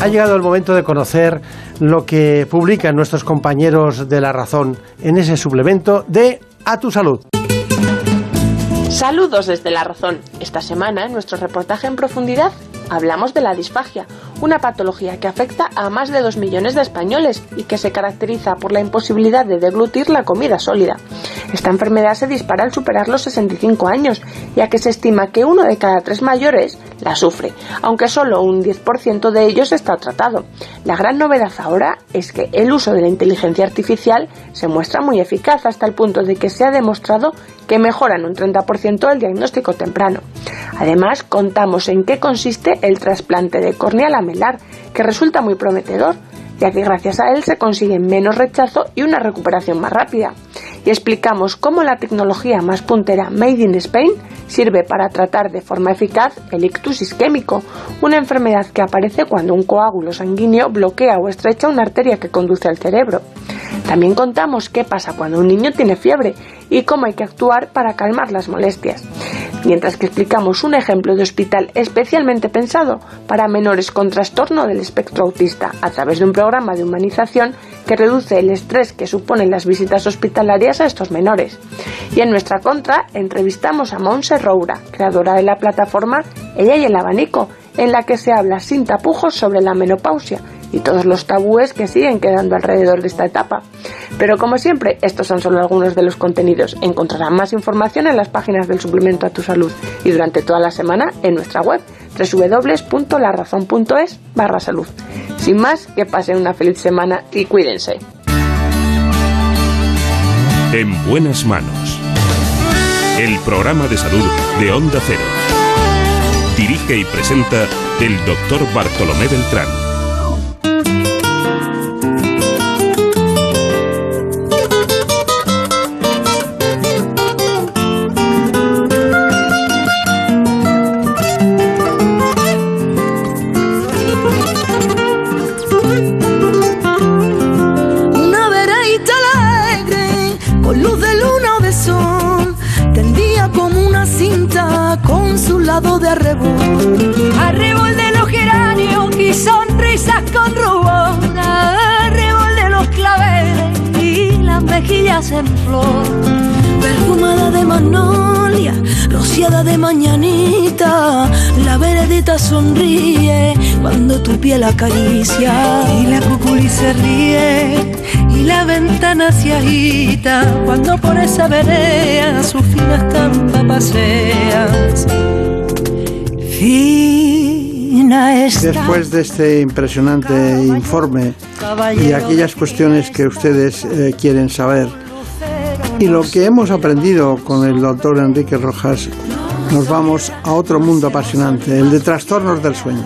S26: Ha llegado el momento de conocer lo que publican nuestros compañeros de La Razón en ese suplemento de A tu Salud.
S27: Saludos desde La Razón. Esta semana, nuestro reportaje en profundidad, hablamos de la disfagia, una patología que afecta a más de 2 millones de españoles y que se caracteriza por la imposibilidad de deglutir la comida sólida. Esta enfermedad se dispara al superar los 65 años, ya que se estima que uno de cada tres mayores la sufre, aunque solo un 10% de ellos está tratado. La gran novedad ahora es que el uso de la inteligencia artificial se muestra muy eficaz hasta el punto de que se ha demostrado que mejoran un 30% el diagnóstico temprano. Además, contamos en qué consiste el trasplante de córnea lamelar, que resulta muy prometedor, ya que gracias a él se consigue menos rechazo y una recuperación más rápida. Y explicamos cómo la tecnología más puntera Made in Spain sirve para tratar de forma eficaz el ictus isquémico, una enfermedad que aparece cuando un coágulo sanguíneo bloquea o estrecha una arteria que conduce al cerebro. También contamos qué pasa cuando un niño tiene fiebre y cómo hay que actuar para calmar las molestias. Mientras que explicamos un ejemplo de hospital especialmente pensado para menores con trastorno del espectro autista a través de un programa de humanización que reduce el estrés que suponen las visitas hospitalarias a estos menores. Y en nuestra contra entrevistamos a Monse Roura, creadora de la plataforma Ella y el abanico, en la que se habla sin tapujos sobre la menopausia y todos los tabúes que siguen quedando alrededor de esta etapa. Pero como siempre, estos son solo algunos de los contenidos. Encontrarán más información en las páginas del suplemento a tu salud y durante toda la semana en nuestra web www.larazón.es barra salud. Sin más, que pasen una feliz semana y cuídense.
S2: En buenas manos. El programa de salud de Onda Cero. Dirige y presenta el doctor Bartolomé Beltrán.
S18: En flor.
S28: Perfumada de magnolia, rociada de mañanita, la veredita sonríe cuando tu piel acaricia. Y la cuculi se ríe y la ventana se agita cuando por esa vereda su fina estampa paseas. Fina estampa.
S1: Después de este impresionante informe y aquellas cuestiones que ustedes eh, quieren saber y lo que hemos aprendido con el doctor Enrique Rojas, nos vamos a otro mundo apasionante, el de trastornos del sueño.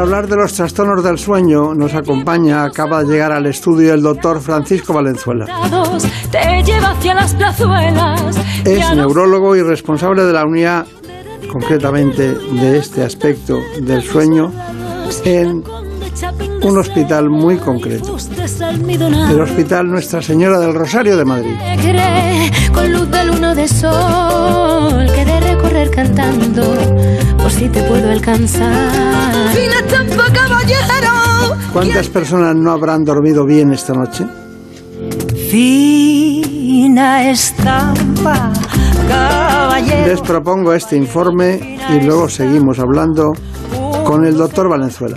S1: Para hablar de los trastornos del sueño, nos acompaña, acaba de llegar al estudio el doctor Francisco Valenzuela. Es neurólogo y responsable de la unidad, concretamente de este aspecto del sueño, en un hospital muy concreto, el Hospital Nuestra Señora del Rosario de Madrid.
S18: alegre, con luz de luna de sol que de recorrer cantando por si te puedo alcanzar
S28: Fina estampa caballero.
S1: ¿Cuántas personas no habrán dormido bien esta noche?
S28: Fina estampa caballero.
S1: Les propongo este informe y luego seguimos hablando con el doctor Valenzuela.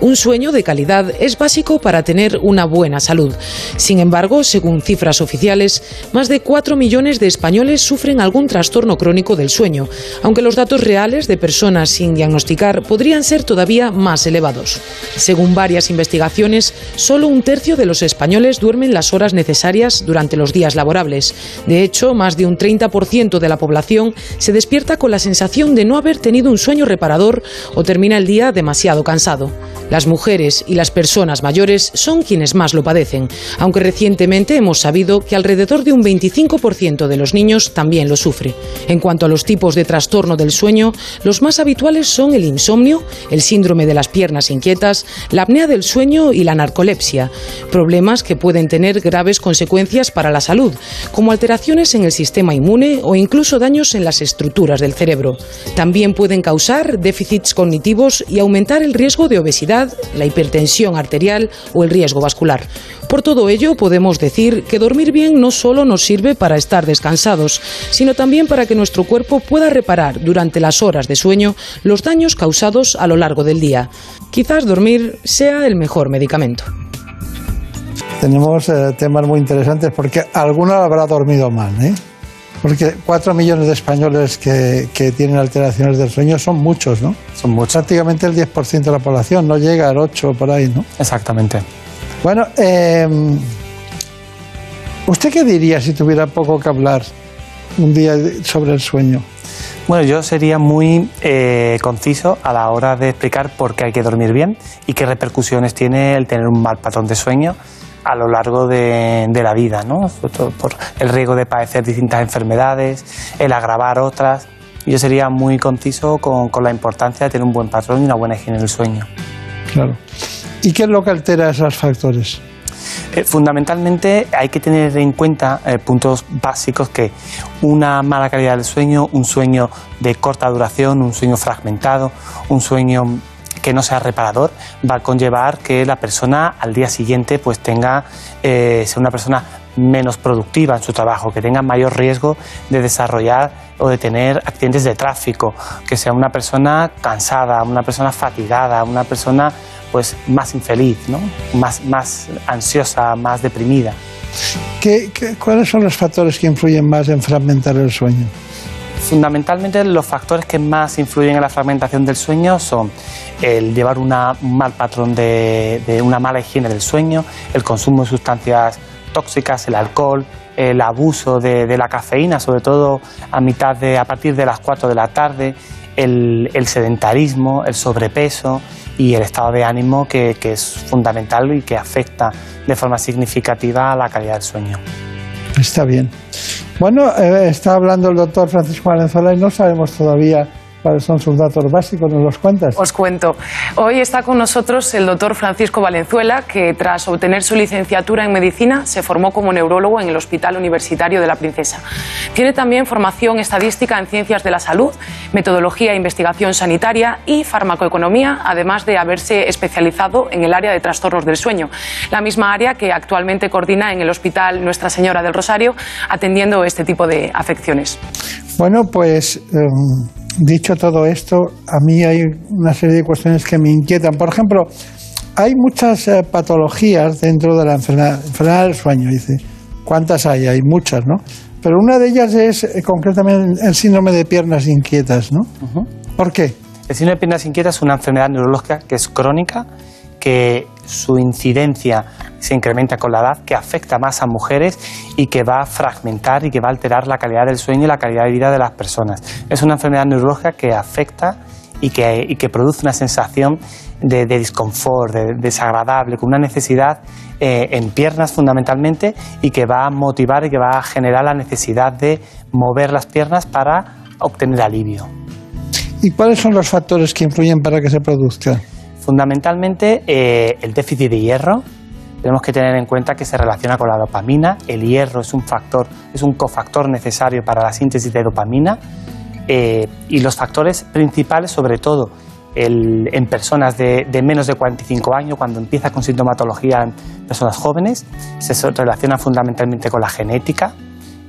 S3: Un sueño de calidad es básico para tener una buena salud. Sin embargo, según cifras oficiales, más de 4 millones de españoles sufren algún trastorno crónico del sueño, aunque los datos reales de personas sin diagnosticar podrían ser todavía más elevados. Según varias investigaciones, solo un tercio de los españoles duermen las horas necesarias durante los días laborables. De hecho, más de un 30% de la población se despierta con la sensación de no haber tenido un sueño reparador o termina el día demasiado cansado. Las mujeres y las personas mayores son quienes más lo padecen, aunque recientemente hemos sabido que alrededor de un 25% de los niños también lo sufre. En cuanto a los tipos de trastorno del sueño, los más habituales son el insomnio, el síndrome de las piernas inquietas, la apnea del sueño y la narcolepsia, problemas que pueden tener graves consecuencias para la salud, como alteraciones en el sistema inmune o incluso daños en las estructuras del cerebro. También pueden causar déficits cognitivos y aumentar el riesgo de obesidad, la hipertensión arterial o el riesgo vascular. Por todo ello, podemos decir que dormir bien no solo nos sirve para estar descansados, sino también para que nuestro cuerpo pueda reparar durante las horas de sueño los daños causados a lo largo del día. Quizás dormir sea el mejor medicamento.
S1: Tenemos eh, temas muy interesantes porque alguno habrá dormido mal, ¿eh? Porque cuatro millones de españoles que, que tienen alteraciones del sueño son muchos, ¿no? Son muchos. Prácticamente el 10% de la población, no llega al 8 por ahí, ¿no?
S29: Exactamente.
S1: Bueno, eh, ¿usted qué diría si tuviera poco que hablar un día sobre el sueño?
S29: Bueno, yo sería muy eh, conciso a la hora de explicar por qué hay que dormir bien y qué repercusiones tiene el tener un mal patrón de sueño a lo largo de, de la vida, ¿no? Sobre todo por el riesgo de padecer distintas enfermedades, el agravar otras. Yo sería muy conciso con, con la importancia de tener un buen patrón y una buena higiene del sueño.
S1: Claro. ¿Y qué es lo que altera esos factores?
S29: Eh, fundamentalmente hay que tener en cuenta eh, puntos básicos que una mala calidad del sueño, un sueño de corta duración, un sueño fragmentado, un sueño que no sea reparador, va a conllevar que la persona al día siguiente pues tenga, eh, sea una persona menos productiva en su trabajo, que tenga mayor riesgo de desarrollar o de tener accidentes de tráfico, que sea una persona cansada, una persona fatigada, una persona pues más infeliz, ¿no? más, más ansiosa, más deprimida.
S1: ¿Qué, cuáles son los factores que influyen más en fragmentar el sueño?
S29: Fundamentalmente los factores que más influyen en la fragmentación del sueño son el llevar un mal patrón de, una mala higiene del sueño, el consumo de sustancias tóxicas, el alcohol, el abuso de, la cafeína, sobre todo a mitad de, a partir de las 4 de la tarde, el, el sedentarismo, el sobrepeso y el estado de ánimo que, que es fundamental y que afecta de forma significativa a la calidad del sueño.
S1: Está bien. Bueno, eh, está hablando el doctor Francisco Valenzuela y no sabemos todavía cuáles son sus datos básicos. ¿Nos los cuentas?
S5: Os cuento. Hoy está con nosotros el doctor Francisco Valenzuela, que tras obtener su licenciatura en medicina se formó como neurólogo en el Hospital Universitario de la Princesa. Tiene también formación estadística en ciencias de la salud, metodología e investigación sanitaria y farmacoeconomía, además de haberse especializado en el área de trastornos del sueño, la misma área que actualmente coordina en el Hospital Nuestra Señora del Rosario, atendiendo este tipo de afecciones.
S1: Bueno, pues em, dicho todo esto, a mí hay una serie de cuestiones que me inquietan. Por ejemplo, hay muchas eh, patologías dentro de la enfermedad, enfermedad del sueño. Dice, ¿cuántas hay? Hay muchas, ¿no? Pero una de ellas es eh, concretamente el síndrome de piernas inquietas, ¿no? ¿Por qué?
S29: El síndrome de piernas inquietas es una enfermedad neurológica que es crónica, que su incidencia se incrementa con la edad, que afecta más a mujeres y que va a fragmentar y que va a alterar la calidad del sueño y la calidad de vida de las personas. Es una enfermedad neurológica que afecta y que, produce una sensación de, de disconfort, de, desagradable, con una necesidad eh, en piernas fundamentalmente y que va a motivar y que va a generar la necesidad de mover las piernas para obtener alivio.
S1: ¿Y cuáles son los factores que influyen para que se produzca?
S29: Fundamentalmente eh, el déficit de hierro. Tenemos que tener en cuenta que se relaciona con la dopamina. El hierro es un factor, es un cofactor necesario para la síntesis de dopamina. Eh, y los factores principales, sobre todo el- en personas de, de menos de 45 años, cuando empieza con sintomatología en personas jóvenes, se relaciona fundamentalmente con la genética.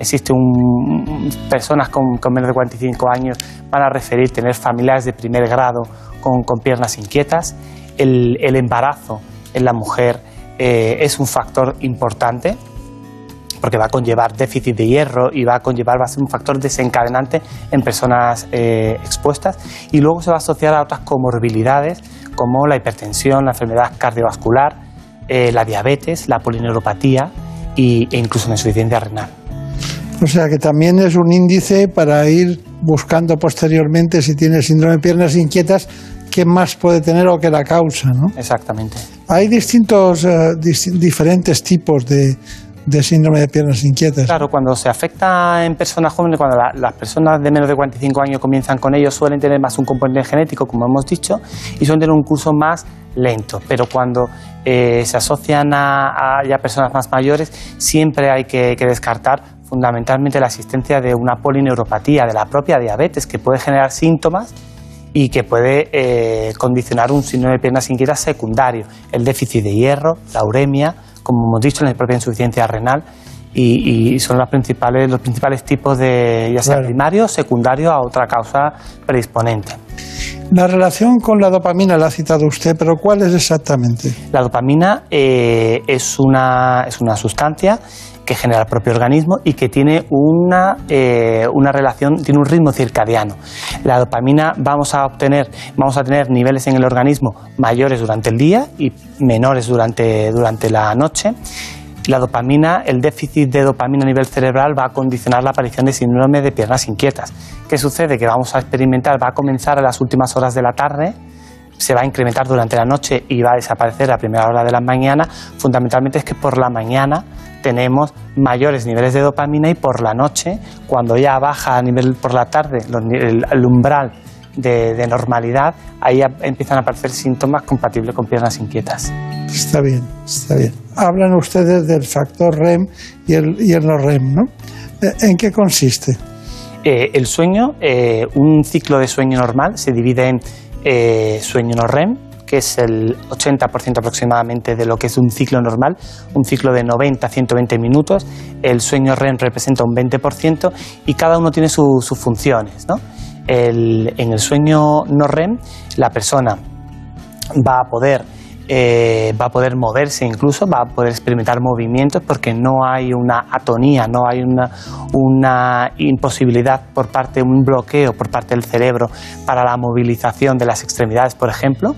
S29: Existe un, personas con, con menos de 45 años van a referir tener familiares de primer grado con, con piernas inquietas. El, el embarazo en la mujer eh, es un factor importante porque va a conllevar déficit de hierro y va a conllevar, va a ser un factor desencadenante en personas eh, expuestas y luego se va a asociar a otras comorbilidades como la hipertensión, la enfermedad cardiovascular, eh, la diabetes, la polineuropatía e incluso la insuficiencia renal.
S1: O sea que también es un índice para ir buscando posteriormente si tiene síndrome de piernas inquietas, qué más puede tener o qué la causa, ¿no?
S29: Exactamente.
S1: Hay distintos, eh, dis- diferentes tipos de, de síndrome de piernas inquietas.
S29: Claro, cuando se afecta en personas jóvenes, cuando la- las personas de menos de 45 años comienzan con ello, suelen tener más un componente genético, como hemos dicho, y suelen tener un curso más lento. Pero cuando eh, se asocian a, a ya personas más mayores, siempre hay que, que descartar fundamentalmente la existencia de una polineuropatía, de la propia diabetes, que puede generar síntomas y que puede eh, condicionar un síndrome de piernas inquietas secundario, el déficit de hierro, la uremia, como hemos dicho, la propia insuficiencia renal, y, y son las principales, los principales tipos de, ya sea primario o secundario a otra causa predisponente.
S1: La relación con la dopamina la ha citado usted, pero ¿cuál es exactamente?
S29: La dopamina eh, es, una, es una sustancia que genera el propio organismo y que tiene una, eh, una relación, tiene un ritmo circadiano. La dopamina vamos a obtener, vamos a tener niveles en el organismo mayores durante el día y menores durante, durante la noche. La dopamina, el déficit de dopamina a nivel cerebral va a condicionar la aparición de síndrome de piernas inquietas. ¿Qué sucede? Que vamos a experimentar, va a comenzar a las últimas horas de la tarde, se va a incrementar durante la noche y va a desaparecer a primera hora de la mañana, fundamentalmente es que por la mañana tenemos mayores niveles de dopamina y por la noche, cuando ya baja a nivel por la tarde los el, el umbral de, de normalidad, ahí empiezan a aparecer síntomas compatibles con piernas inquietas.
S1: Está bien, está bien. Hablan ustedes del factor REM y el, y el no REM, ¿no? Eh, ¿En qué consiste?
S29: Eh, el sueño, eh, un ciclo de sueño normal se divide en eh, sueño no REM, que es el 80% aproximadamente de lo que es un ciclo normal, un ciclo de 90 a 120 minutos. El sueño REM representa un 20% y cada uno tiene su- sus funciones. ¿no? El- en el sueño no REM, la persona va a poder eh, va a poder moverse incluso, va a poder experimentar movimientos porque no hay una atonía, no hay una, una imposibilidad por parte, un bloqueo por parte del cerebro para la movilización de las extremidades, por ejemplo.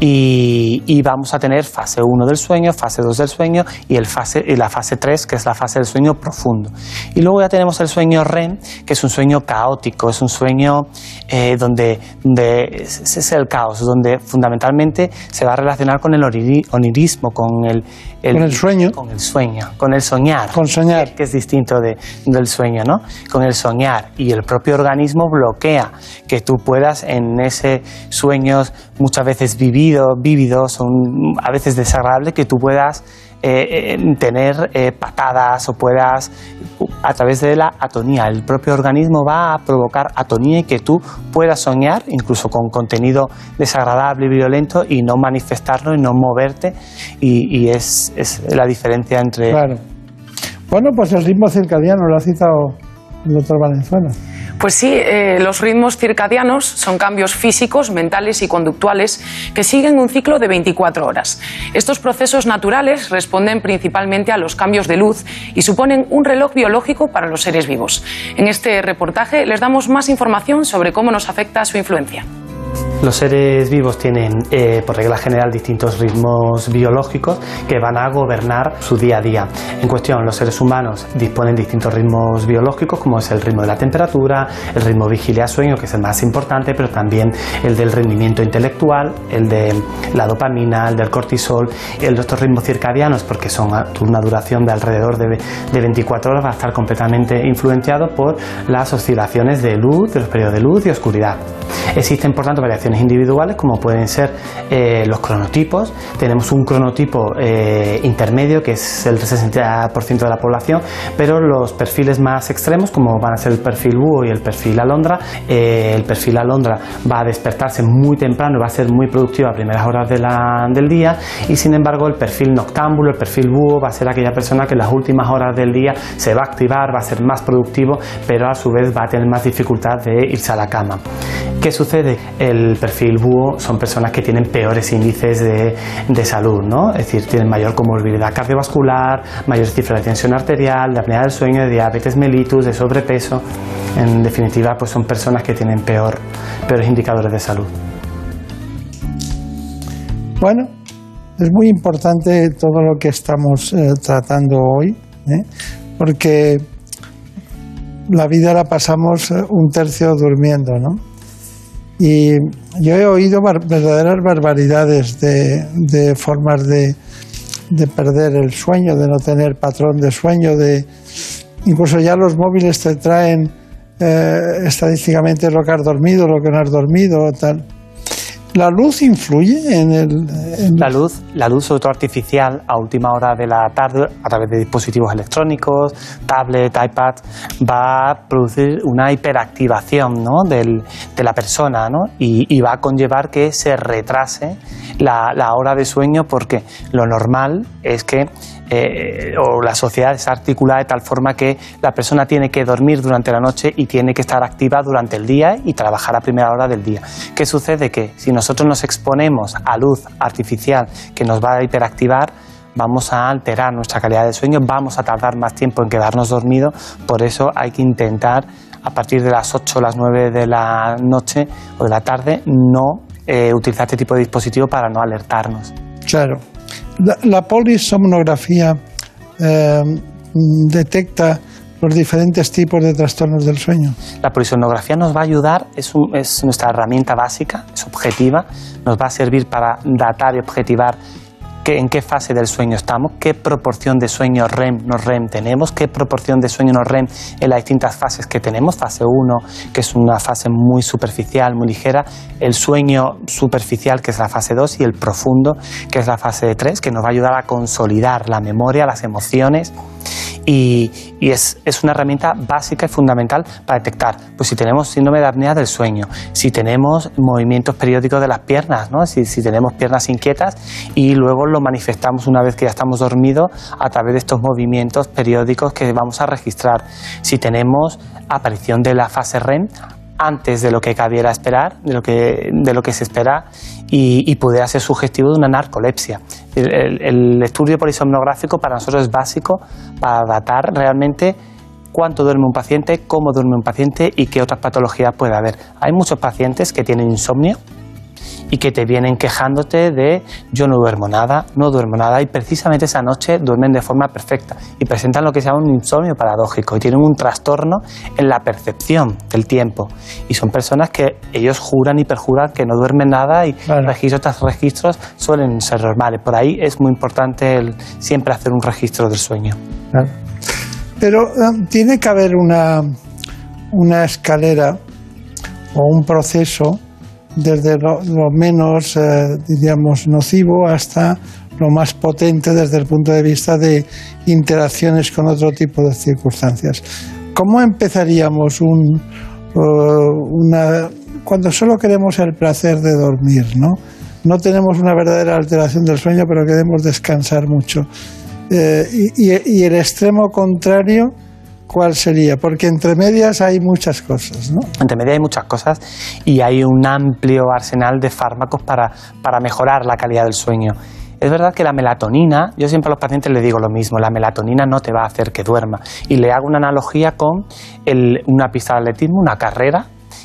S29: Y, vamos a tener fase 1 del sueño, fase 2 del sueño y, el fase, y la fase 3, que es la fase del sueño profundo. Y luego ya tenemos el sueño REM, que es un sueño caótico, es un sueño eh, donde, donde ese es el caos, donde fundamentalmente se va a relacionar con el onirismo, con el,
S1: Con el sueño.
S29: Con el sueño, con el soñar.
S1: Con soñar.
S29: Que es distinto de- del sueño, ¿no? Con el soñar. Y el propio organismo bloquea que tú puedas en ese sueños muchas veces vividos, vívidos, son a veces desagradables, que tú puedas eh, tener eh, patadas o puedas a través de la atonía. El propio organismo va a provocar atonía y que tú puedas soñar, incluso con contenido desagradable y violento, y no manifestarlo y no moverte. Y, y es, es la diferencia entre.
S1: Claro. Bueno, pues el ritmo circadiano lo ha citado el doctor Valenzuela.
S5: Pues sí, eh, los ritmos circadianos son cambios físicos, mentales y conductuales que siguen un ciclo de 24 horas. Estos procesos naturales responden principalmente a los cambios de luz y suponen un reloj biológico para los seres vivos. En este reportaje les damos más información sobre cómo nos afecta su influencia.
S29: Los seres vivos tienen, eh, por regla general, distintos ritmos biológicos que van a gobernar su día a día. En cuestión, los seres humanos disponen de distintos ritmos biológicos, como es el ritmo de la temperatura, el ritmo vigilia-sueño, que es el más importante, pero también el del rendimiento intelectual, el de la dopamina, el del cortisol, el de estos ritmos circadianos, porque son una duración de alrededor de, de 24 horas, va a estar completamente influenciado por las oscilaciones de luz, de los periodos de luz y oscuridad. Existen, por tanto, variaciones individuales como pueden ser eh, los cronotipos. Tenemos un cronotipo eh, intermedio que es el 60% de la población, pero los perfiles más extremos, como van a ser el perfil búho y el perfil alondra, eh, el perfil alondra va a despertarse muy temprano y va a ser muy productivo a primeras horas de la- del día y sin embargo el perfil noctámbulo, el perfil búho va a ser aquella persona que en las últimas horas del día se va a activar, va a ser más productivo, pero a su vez va a tener más dificultad de irse a la cama. ¿Qué sucede? El perfil búho son personas que tienen peores índices de, de salud, ¿no? Es decir, tienen mayor comorbilidad cardiovascular, mayor cifra de tensión arterial, de apnea del sueño, de diabetes mellitus, de sobrepeso. En definitiva, pues son personas que tienen peor, peores indicadores de salud.
S1: Bueno, es muy importante todo lo que estamos eh, tratando hoy, ¿eh? porque la vida la pasamos eh, un tercio durmiendo, ¿no? Y yo he oído verdaderas barbaridades de, de formas de, de perder el sueño, de no tener patrón de sueño, de incluso ya los móviles te traen eh, estadísticamente lo que has dormido, lo que no has dormido, tal. ¿La luz influye en el...?
S29: La luz, la luz sobre todo artificial a última hora de la tarde a través de dispositivos electrónicos, tablet, iPad, va a producir una hiperactivación ¿no? de la persona ¿no? y, va a conllevar que se retrase la hora de sueño porque lo normal es que eh, o la sociedad está articulada de tal forma que la persona tiene que dormir durante la noche y tiene que estar activa durante el día y trabajar a primera hora del día. ¿Qué sucede? Que si nosotros nos exponemos a luz artificial que nos va a hiperactivar, vamos a alterar nuestra calidad de sueño, vamos a tardar más tiempo en quedarnos dormidos, por eso hay que intentar a partir de las 8 o las 9 de la noche o de la tarde no eh, utilizar este tipo de dispositivo para no alertarnos.
S1: Claro. La, polisomnografía eh, detecta los diferentes tipos de trastornos del sueño?
S29: La polisomnografía nos va a ayudar, es, un- es nuestra herramienta básica, es objetiva, nos va a servir para datar y objetivar en qué fase del sueño estamos, qué proporción de sueño REM no REM tenemos, qué proporción de sueño no REM en las distintas fases que tenemos. Fase 1, que es una fase muy superficial, muy ligera, el sueño superficial, que es la fase 2, y el profundo, que es la fase 3, que nos va a ayudar a consolidar la memoria, las emociones y, es, es una herramienta básica y fundamental para detectar pues si tenemos síndrome de apnea del sueño, si tenemos movimientos periódicos de las piernas, ¿no? si, si tenemos piernas inquietas y luego lo manifestamos una vez que ya estamos dormidos a través de estos movimientos periódicos que vamos a registrar. Si tenemos aparición de la fase REM antes de lo que cabiera esperar, de lo que, de lo que se espera y, y pudiera ser sugestivo de una narcolepsia. El, el- estudio polisomnográfico para nosotros es básico para datar realmente cuánto duerme un paciente, cómo duerme un paciente y qué otras patologías puede haber. Hay muchos pacientes que tienen insomnio y que te vienen quejándote de yo no duermo nada, no duermo nada y precisamente esa noche duermen de forma perfecta y presentan lo que se llama un insomnio paradójico y tienen un trastorno en la percepción del tiempo y son personas que ellos juran y perjuran que no duermen nada y registros tras registros suelen ser normales. Por ahí es muy importante el siempre hacer un registro del sueño.
S1: Pero eh, tiene que haber una, una escalera o un proceso desde lo, menos, eh, diríamos, nocivo hasta lo más potente desde el punto de vista de interacciones con otro tipo de circunstancias. ¿Cómo empezaríamos un, eh, cuando solo queremos el placer de dormir, ¿no? No tenemos una verdadera alteración del sueño, pero queremos descansar mucho. Eh, y el extremo contrario, ¿cuál sería? Porque entre medias hay muchas cosas, ¿no?
S29: Entre medio hay muchas cosas y hay un amplio arsenal de fármacos para, para mejorar la calidad del sueño. Es verdad que la melatonina, yo siempre a los pacientes les digo lo mismo, la melatonina no te va a hacer que duerma. Y le hago una analogía con el- una pista de atletismo, una carrera,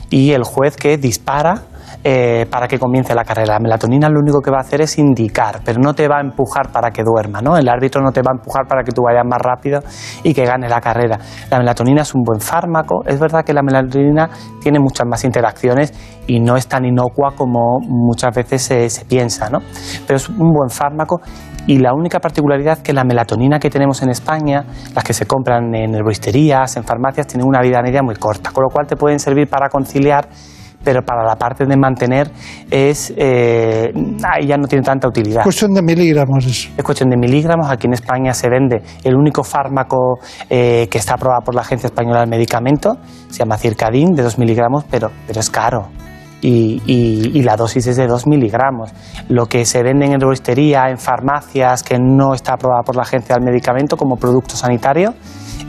S29: y el juez que dispara eh, para que comience la carrera. La melatonina lo único que va a hacer es indicar, pero no te va a empujar para que duerma, ¿no? El árbitro no te va a empujar para que tú vayas más rápido y que gane la carrera. La melatonina es un buen fármaco. Es verdad que la melatonina tiene muchas más interacciones y no es tan inocua como muchas veces se, piensa, ¿no? Pero es un buen fármaco y la única particularidad que la melatonina que tenemos en España, las que se compran en herboristerías, en farmacias, tienen una vida media muy corta, con lo cual te pueden servir para conciliar pero para la parte de mantener es eh, ahí ya no tiene tanta utilidad.
S1: Cuestión de miligramos eso.
S29: Es cuestión de miligramos. Aquí en España se vende el único fármaco eh, que está aprobado por la Agencia Española del Medicamento, se llama Circadin, de 2 miligramos, pero, pero es caro. Y, y- y la dosis es de 2 miligramos. Lo que se vende en herboristería, en farmacias, que no está aprobada por la Agencia del Medicamento como producto sanitario,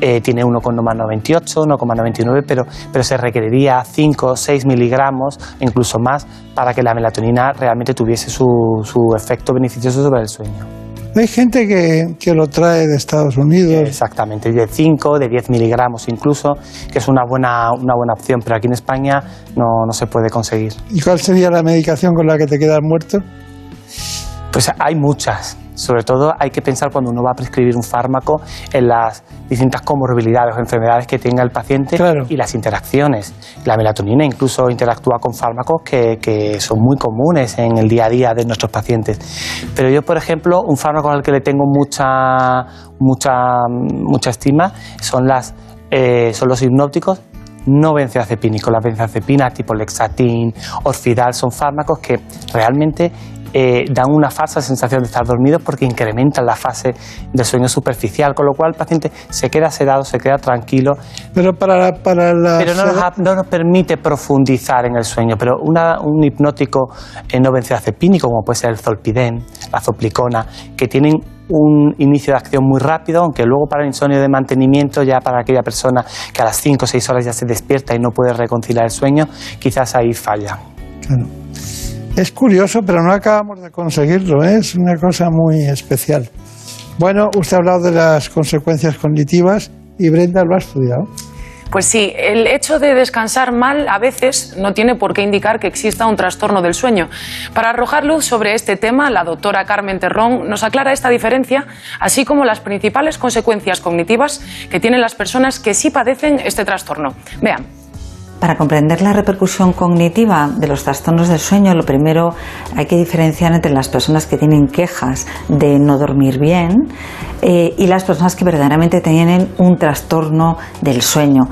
S29: eh, tiene 1,98, 1,99, pero, pero se requeriría 5 o 6 miligramos, incluso más, para que la melatonina realmente tuviese su, su efecto beneficioso sobre el sueño.
S1: Hay gente que, que lo trae de Estados Unidos.
S29: Exactamente, de 5, de 10 miligramos incluso, que es una buena, una buena opción, pero aquí en España no, no se puede conseguir.
S1: ¿Y cuál sería la medicación con la que te quedas muerto?
S29: Pues hay muchas. Sobre todo hay que pensar cuando uno va a prescribir un fármaco en las distintas comorbilidades o enfermedades que tenga el paciente y las interacciones. La melatonina incluso interactúa con fármacos que, que son muy comunes en el día a día de nuestros pacientes. Pero yo, por ejemplo, un fármaco al que le tengo mucha, mucha, mucha estima son, las, eh, son los hipnópticos no benzodiazepínicos. La benzodiazepina tipo Lexatin, Orfidal son fármacos que realmente eh, dan una falsa sensación de estar dormido porque incrementan la fase del sueño superficial, con lo cual el paciente se queda sedado, se queda tranquilo.
S1: Pero para para la
S29: Pero no nos, no nos permite profundizar en el sueño. Pero una- un hipnótico eh, no benzodiazepínico, como puede ser el zolpidem, la zoplicona, que tienen un inicio de acción muy rápido, aunque luego para el insomnio de mantenimiento, ya para aquella persona que a las 5 o 6 horas ya se despierta y no puede reconciliar el sueño, quizás ahí falla.
S1: Es curioso, pero no acabamos de conseguirlo, ¿eh? es una cosa muy especial. Bueno, usted ha hablado de las consecuencias cognitivas y Brenda lo ha estudiado.
S5: Pues sí, el hecho de descansar mal a veces no tiene por qué indicar que exista un trastorno del sueño. Para arrojar luz sobre este tema, la doctora Carmen Terrón nos aclara esta diferencia, así como las principales consecuencias cognitivas que tienen las personas que sí padecen este trastorno. Vean.
S30: Para comprender la repercusión cognitiva de los trastornos del sueño, lo primero hay que diferenciar entre las personas que tienen quejas de no dormir bien eh, y las personas que verdaderamente tienen un trastorno del sueño.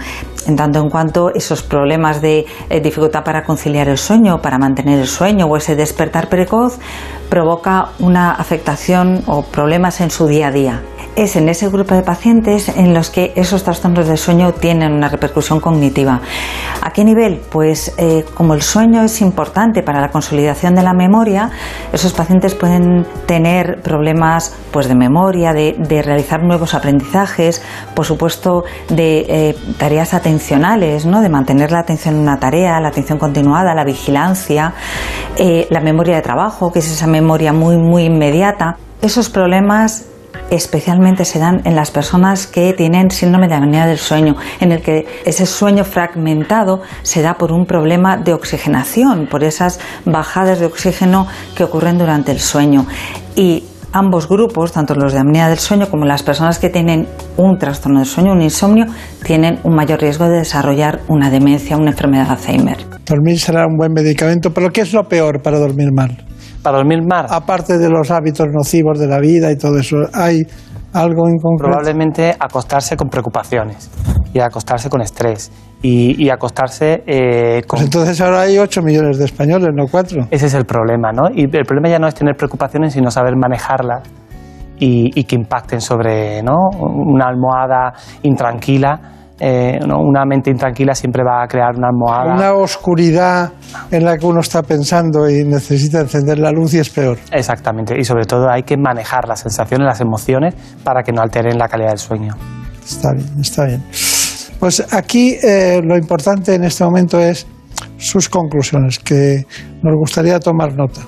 S30: En tanto en cuanto esos problemas de eh, dificultad para conciliar el sueño, para mantener el sueño o ese despertar precoz, provoca una afectación o problemas en su día a día es en ese grupo de pacientes en los que esos trastornos del sueño tienen una repercusión cognitiva. ¿A qué nivel? Pues eh, como el sueño es importante para la consolidación de la memoria, esos pacientes pueden tener problemas pues, de memoria, de, realizar nuevos aprendizajes, por supuesto de eh, tareas atencionales, ¿no? de mantener la atención en una tarea, la atención continuada, la vigilancia, eh, la memoria de trabajo, que es esa memoria muy, muy inmediata. Esos problemas especialmente se dan en las personas que tienen síndrome de apnea del sueño, en el que ese sueño fragmentado se da por un problema de oxigenación, por esas bajadas de oxígeno que ocurren durante el sueño. Y ambos grupos, tanto los de apnea del sueño como las personas que tienen un trastorno del sueño, un insomnio, tienen un mayor riesgo de desarrollar una demencia, una enfermedad de Alzheimer.
S1: Dormir será un buen medicamento, pero ¿qué es lo peor para dormir mal?
S29: Para dormir mal.
S1: Aparte de los hábitos nocivos de la vida y todo eso, ¿hay algo en concreto?
S29: Probablemente acostarse con preocupaciones y acostarse con estrés y, y acostarse eh, con...
S1: Pues entonces ahora hay 8 millones de españoles, no 4.
S29: Ese es el problema, ¿no? Y el problema ya no es tener preocupaciones, sino saber manejarlas y, y que impacten sobre ¿no? una almohada intranquila. Eh, ¿no? Una mente intranquila siempre va a crear una almohada.
S1: Una oscuridad en la que uno está pensando y necesita encender la luz y es peor.
S29: Exactamente, y sobre todo hay que manejar las sensaciones, las emociones, para que no alteren la calidad del sueño.
S1: Está bien, está bien. Pues aquí eh, lo importante en este momento es sus conclusiones, que nos gustaría tomar nota.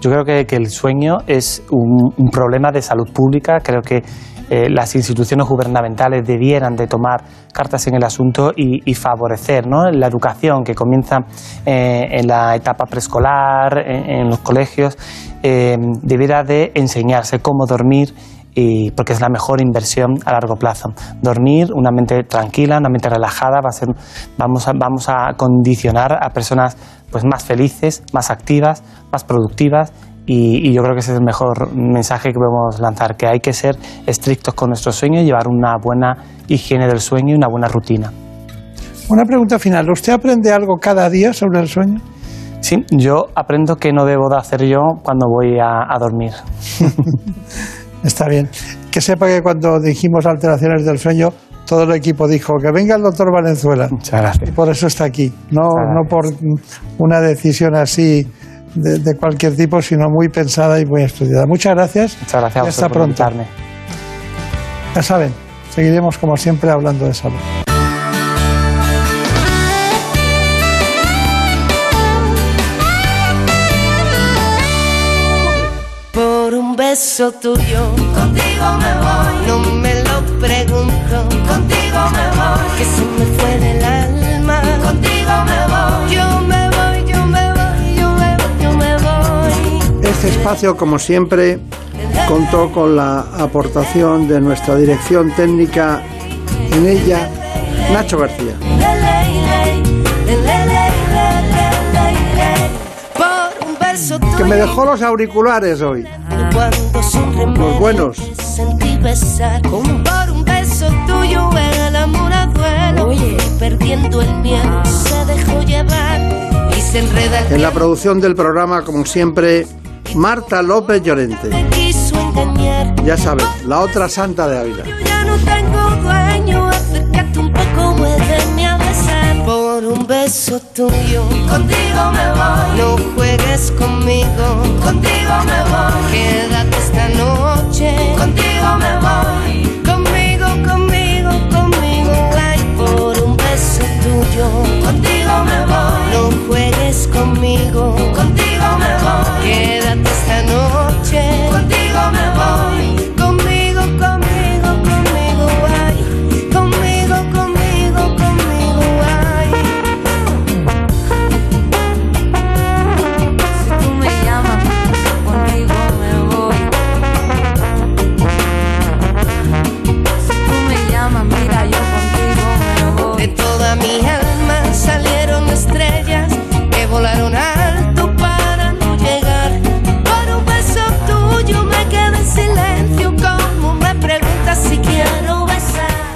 S29: Yo creo que, que el sueño es un, un problema de salud pública. Creo que eh, las instituciones gubernamentales debieran de tomar cartas en el asunto y, y favorecer ¿no? la educación que comienza eh, en la etapa preescolar, en, los colegios, eh, debiera de enseñarse cómo dormir y porque es la mejor inversión a largo plazo. Dormir, una mente tranquila, una mente relajada, va a ser, vamos, a, vamos a condicionar a personas pues, más felices, más activas, más productivas y, y yo creo que ese es el mejor mensaje que podemos lanzar, que hay que ser estrictos con nuestro sueño y llevar una buena higiene del sueño y una buena rutina.
S1: Una pregunta final. ¿Usted aprende algo cada día sobre el sueño?
S29: Sí, yo aprendo que no debo de hacer yo cuando voy a, a dormir.
S1: Está bien. Que sepa que cuando dijimos alteraciones del sueño, todo el equipo dijo que venga el doctor Valenzuela.
S29: Muchas gracias.
S1: Y por eso está aquí. No, no por una decisión así de, de cualquier tipo, sino muy pensada y muy estudiada. Muchas gracias.
S29: Muchas gracias
S1: Y hasta
S29: por
S1: pronto.
S29: invitarme.
S1: Ya saben, seguiremos como siempre hablando de salud.
S31: Por un beso tuyo, contigo me voy. No me lo pregunto, contigo me voy. Que se me fue del alma, contigo me voy. Yo
S1: Este espacio, como siempre, contó con la aportación de nuestra dirección técnica en ella, Nacho García. Que me dejó los auriculares hoy. Los buenos.
S31: sentí besar. Por un beso tuyo el amor a duelo. Y perdiendo el miedo se dejó llevar y se enreda el
S1: En la producción del programa, como siempre, Marta López Llorente. Ya sabes, la otra santa de Ávila.
S31: Ya no tengo dueño, un poco. Por un beso tuyo, contigo me voy. No juegues conmigo, contigo me voy. Quédate esta noche, contigo me voy. Conmigo, conmigo, conmigo, por un beso tuyo, contigo